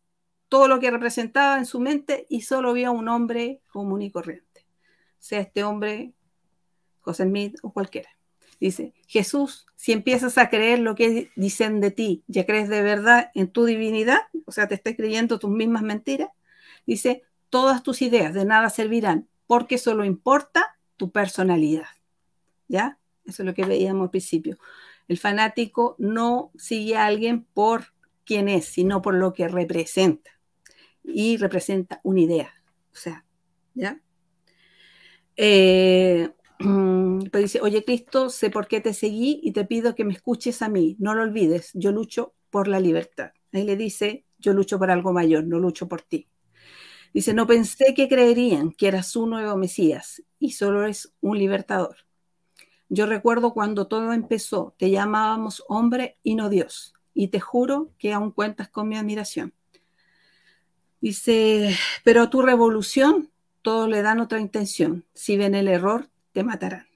Speaker 4: todo lo que representaba en su mente y solo vio a un hombre común y corriente. Sea este hombre José Smith o cualquiera. Dice, Jesús, si empiezas a creer lo que dicen de ti, ya crees de verdad en tu divinidad, o sea, te estás creyendo tus mismas mentiras, dice, todas tus ideas de nada servirán, porque solo importa tu personalidad. ¿Ya? Eso es lo que veíamos al principio. El fanático no sigue a alguien por quién es, sino por lo que representa. Y representa una idea. O sea, ¿ya? Eh, *clears throat* pues dice, oye Cristo, sé por qué te seguí y te pido que me escuches a mí. No lo olvides, yo lucho por la libertad. Ahí le dice, yo lucho por algo mayor, no lucho por ti. Dice, no pensé que creerían que eras su nuevo Mesías y solo es un libertador. Yo recuerdo cuando todo empezó, te llamábamos hombre y no Dios, y te juro que aún cuentas con mi admiración. Dice, pero tu revolución todos le dan otra intención. Si ven el error, te matarán.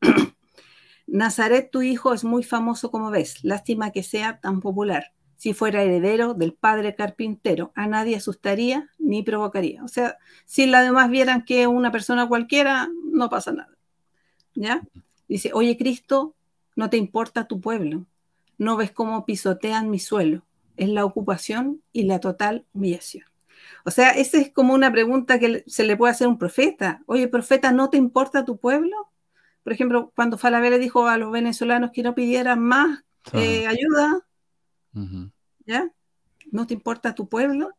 Speaker 4: *clears throat* Nazaret, tu hijo, es muy famoso como ves. Lástima que sea tan popular. Si fuera heredero del padre carpintero, a nadie asustaría ni provocaría. O sea, si las demás vieran que una persona cualquiera, no pasa nada. ¿Ya? Dice, oye Cristo, no te importa tu pueblo, no ves cómo pisotean mi suelo, es la ocupación y la total humillación. O sea, esa es como una pregunta que se le puede hacer a un profeta. Oye, profeta, ¿no te importa tu pueblo? Por ejemplo, cuando Falabella le dijo a los venezolanos que no pidieran más eh, ayuda, uh -huh. ¿ya? ¿No te importa tu pueblo?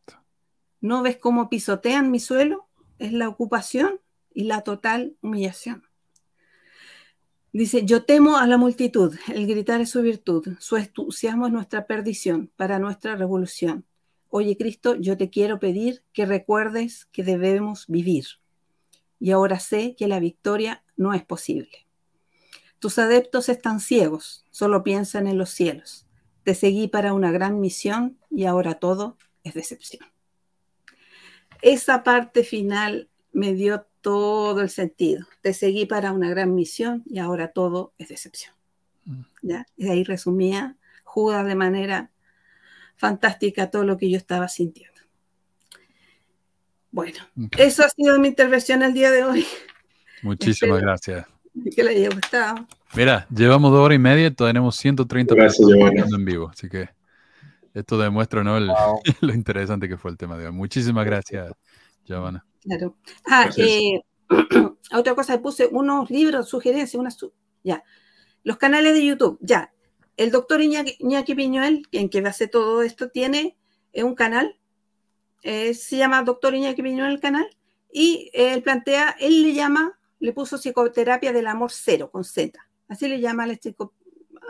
Speaker 4: ¿No ves cómo pisotean mi suelo? Es la ocupación y la total humillación. Dice, yo temo a la multitud, el gritar es su virtud, su entusiasmo es nuestra perdición para nuestra revolución. Oye Cristo, yo te quiero pedir que recuerdes que debemos vivir. Y ahora sé que la victoria no es posible. Tus adeptos están ciegos, solo piensan en los cielos. Te seguí para una gran misión y ahora todo es decepción. Esa parte final me dio todo el sentido. Te seguí para una gran misión y ahora todo es decepción. Mm. ¿Ya? Y ahí resumía Judas de manera fantástica todo lo que yo estaba sintiendo. Bueno, eso ha sido mi intervención el día de hoy. *laughs*
Speaker 5: Muchísimas gracias.
Speaker 4: Que le haya gustado.
Speaker 5: Mira, llevamos dos horas y media y tenemos 130 personas en vivo, así que esto demuestra ¿no? *laughs* lo interesante que fue el tema de hoy. Muchísimas gracias, Giovanna.
Speaker 4: Claro. Ah, eh, *clears throat* otra cosa, puse unos libros, sugerencias, unas, ya. Los canales de YouTube, ya. El doctor Iñaki, Piñuel, en que hace todo esto, tiene eh, un canal, eh, se llama doctor Iñaki Piñuel el canal, y él plantea, él le llama, le puso psicoterapia del amor cero, con Z. Así le llama el,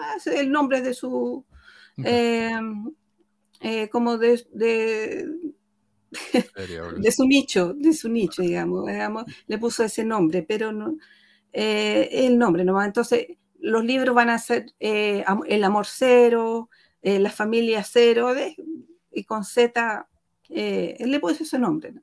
Speaker 4: ah, el nombre de su, como de, *laughs* de su nicho, de su nicho, digamos, le puso ese nombre, pero no, eh, el nombre nomás. Entonces, los libros van a ser eh, El amor cero, eh, La familia cero, y con Z, él le puso ese nombre,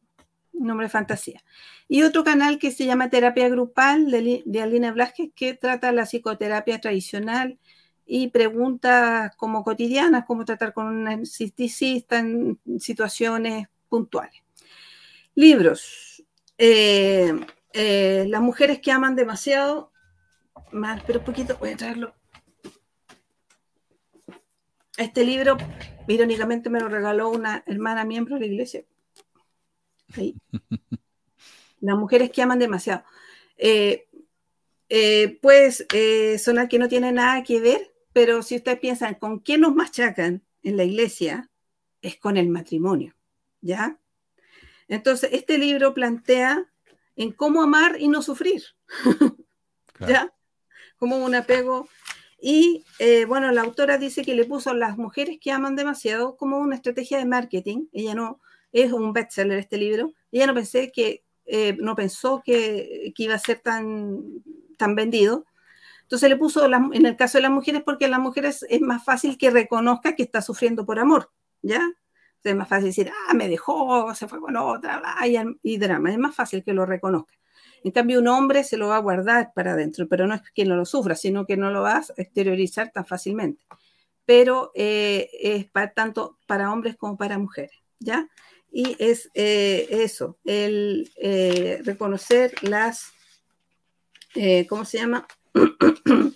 Speaker 4: un nombre de fantasía. Y otro canal que se llama Terapia Grupal de, de Alina Blasquez, que trata la psicoterapia tradicional y preguntas como cotidianas, cómo tratar con un narcisista en situaciones puntuales. Libros. Eh, eh, las mujeres que aman demasiado. Más, pero poquito, voy a traerlo. Este libro, irónicamente, me lo regaló una hermana miembro de la iglesia. *laughs* Las mujeres que aman demasiado. Eh, pues sonar que no tiene nada que ver, pero si ustedes piensan con quién nos machacan en la iglesia, es con el matrimonio. ¿ya? Entonces, este libro plantea en cómo amar y no sufrir, *laughs* ¿ya? Como un apego. Y eh, bueno, la autora dice que le puso las mujeres que aman demasiado como una estrategia de marketing. Ella no es un bestseller este libro. Ella no pensé que eh, no pensó que, iba a ser tan, tan vendido. Entonces le puso en el caso de las mujeres porque las mujeres es más fácil que reconozca que está sufriendo por amor, ¿ya? Es más fácil decir, ah, me dejó, se fue con otra, y, drama. Es más fácil que lo reconozca. En cambio, un hombre se lo va a guardar para adentro, pero no es que no lo sufra, sino que no lo va a exteriorizar tan fácilmente. Pero eh, es para, tanto para hombres como para mujeres, ¿ya? Y es eh, eso, el eh, reconocer las, ¿cómo se llama? *clears throat*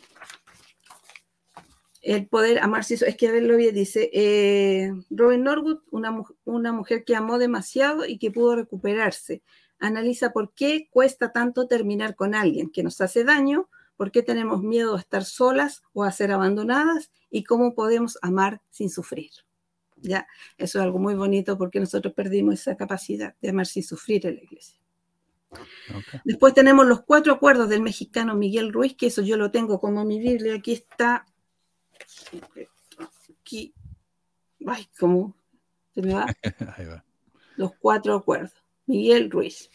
Speaker 4: el poder amarse. Es que a verlo bien, dice Robin Norwood, una mujer que amó demasiado y que pudo recuperarse. Analiza por qué cuesta tanto terminar con alguien que nos hace daño, por qué tenemos miedo a estar solas o a ser abandonadas y cómo podemos amar sin sufrir. Ya, eso es algo muy bonito porque nosotros perdimos esa capacidad de amar sin sufrir en la iglesia. Después tenemos los cuatro acuerdos del mexicano Miguel Ruiz, que eso yo lo tengo como mi Biblia. Aquí está Aquí. Ay, ¿cómo? Se me va. *laughs* Los cuatro acuerdos. Miguel Ruiz.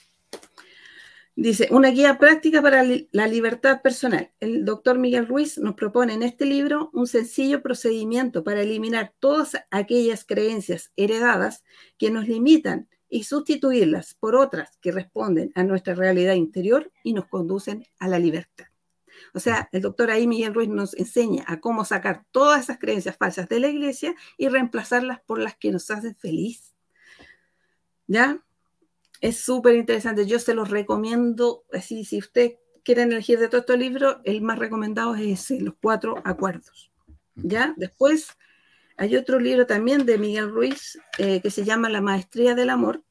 Speaker 4: Dice, una guía práctica para la libertad personal. El doctor Miguel Ruiz nos propone en este libro un sencillo procedimiento para eliminar todas aquellas creencias heredadas que nos limitan y sustituirlas por otras que responden a nuestra realidad interior y nos conducen a la libertad. O sea, el doctor ahí Miguel Ruiz nos enseña a cómo sacar todas esas creencias falsas de la iglesia y reemplazarlas por las que nos hacen feliz. ¿Ya? Es súper interesante. Yo se los recomiendo. Así, si usted quiere elegir de todo este libro, el más recomendado es Los Cuatro Acuerdos. ¿Ya? Después hay otro libro también de Miguel Ruiz eh, que se llama La Maestría del Amor,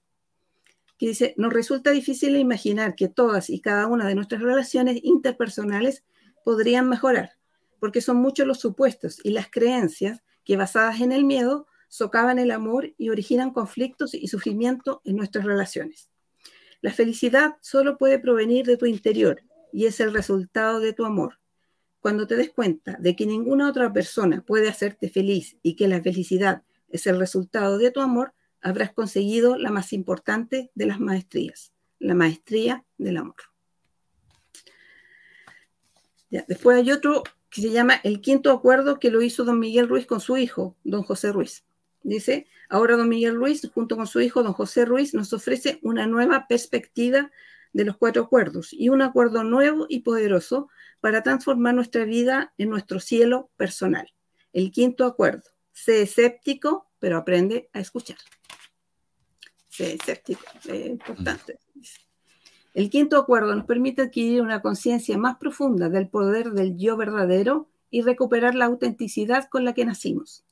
Speaker 4: que dice, nos resulta difícil imaginar que todas y cada una de nuestras relaciones interpersonales podrían mejorar, porque son muchos los supuestos y las creencias que basadas en el miedo socavan el amor y originan conflictos y sufrimiento en nuestras relaciones. La felicidad solo puede provenir de tu interior y es el resultado de tu amor. cuando te des cuenta de que ninguna otra persona puede hacerte feliz y que la felicidad es el resultado de tu amor, habrás conseguido la más importante de las maestrías, la maestría del amor. Ya, después hay otro que se llama el quinto acuerdo que lo hizo don Miguel Ruiz con su hijo, don José Ruiz. Dice, ahora don Miguel Ruiz, junto con su hijo, don José Ruiz, nos ofrece una nueva perspectiva de los cuatro acuerdos y un acuerdo nuevo y poderoso para transformar nuestra vida en nuestro cielo personal. El quinto acuerdo, sé escéptico, pero aprende a escuchar. Sé escéptico, es importante. El quinto acuerdo nos permite adquirir una conciencia más profunda del poder del yo verdadero y recuperar la autenticidad con la que nacimos.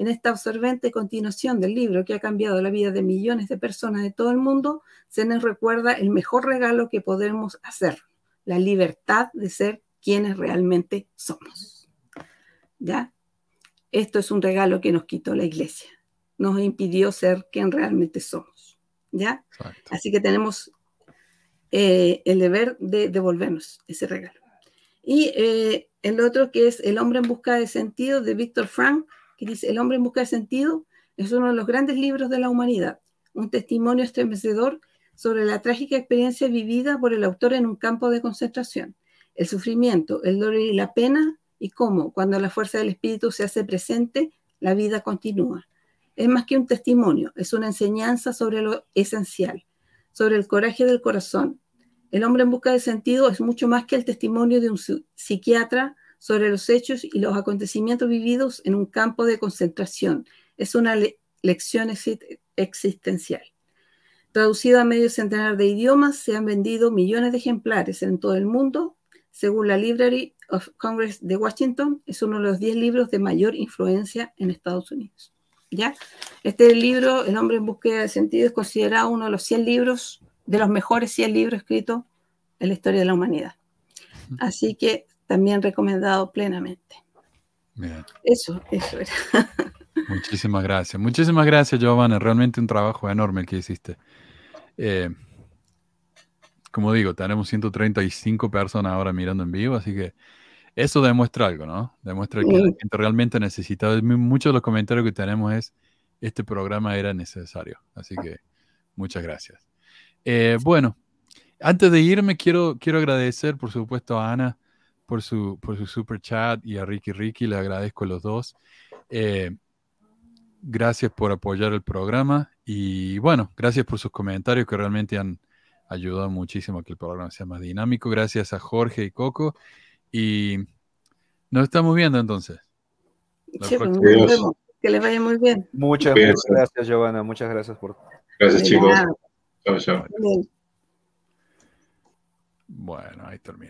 Speaker 4: En esta absorbente continuación del libro que ha cambiado la vida de millones de personas de todo el mundo, se nos recuerda el mejor regalo que podemos hacer, la libertad de ser quienes realmente somos. ¿Ya? Esto es un regalo que nos quitó la iglesia. Nos impidió ser quien realmente somos. ¿Ya? Exacto. Así que tenemos eh, el deber de devolvernos ese regalo. Y eh, el otro que es El hombre en busca de sentido de Víctor Frank, El hombre en busca de sentido es uno de los grandes libros de la humanidad, un testimonio estremecedor sobre la trágica experiencia vivida por el autor en un campo de concentración, el sufrimiento, el dolor y la pena, y cómo, cuando la fuerza del espíritu se hace presente, la vida continúa. Es más que un testimonio, es una enseñanza sobre lo esencial, sobre el coraje del corazón. El hombre en busca de sentido es mucho más que el testimonio de un psiquiatra sobre los hechos y los acontecimientos vividos en un campo de concentración. Es una le lección existencial. Traducido a medio centenar de idiomas, se han vendido millones de ejemplares en todo el mundo. Según la Library of Congress de Washington, es uno de los 10 libros de mayor influencia en Estados Unidos. ¿Ya? Este libro, El hombre en búsqueda de sentido, es considerado uno de los 100 libros, de los mejores 100 libros escritos en la historia de la humanidad. Así que también recomendado plenamente.
Speaker 5: Bien.
Speaker 4: Eso, eso era. *laughs*
Speaker 5: Muchísimas gracias. Muchísimas gracias, Giovanna. Realmente un trabajo enorme el que hiciste. Eh, como digo, tenemos 135 personas ahora mirando en vivo, así que eso demuestra algo, ¿no? Demuestra que la gente realmente necesita. Muchos de los comentarios que tenemos es, este programa era necesario. Así que muchas gracias. Eh, bueno, antes de irme, quiero, quiero agradecer, por supuesto, a Ana por su, por su super chat y a Ricky Ricky, le agradezco a los dos. Eh, gracias por apoyar el programa y bueno, gracias por sus comentarios que realmente han ayudado muchísimo a que el programa sea más dinámico. Gracias a Jorge y Coco y nos estamos viendo entonces.
Speaker 4: Sí, pues, que les vaya muy bien.
Speaker 8: Muchas, muchas gracias, Giovanna. Muchas gracias por.
Speaker 6: Gracias, chicos. Chao, chao.
Speaker 5: Bueno, ahí termina.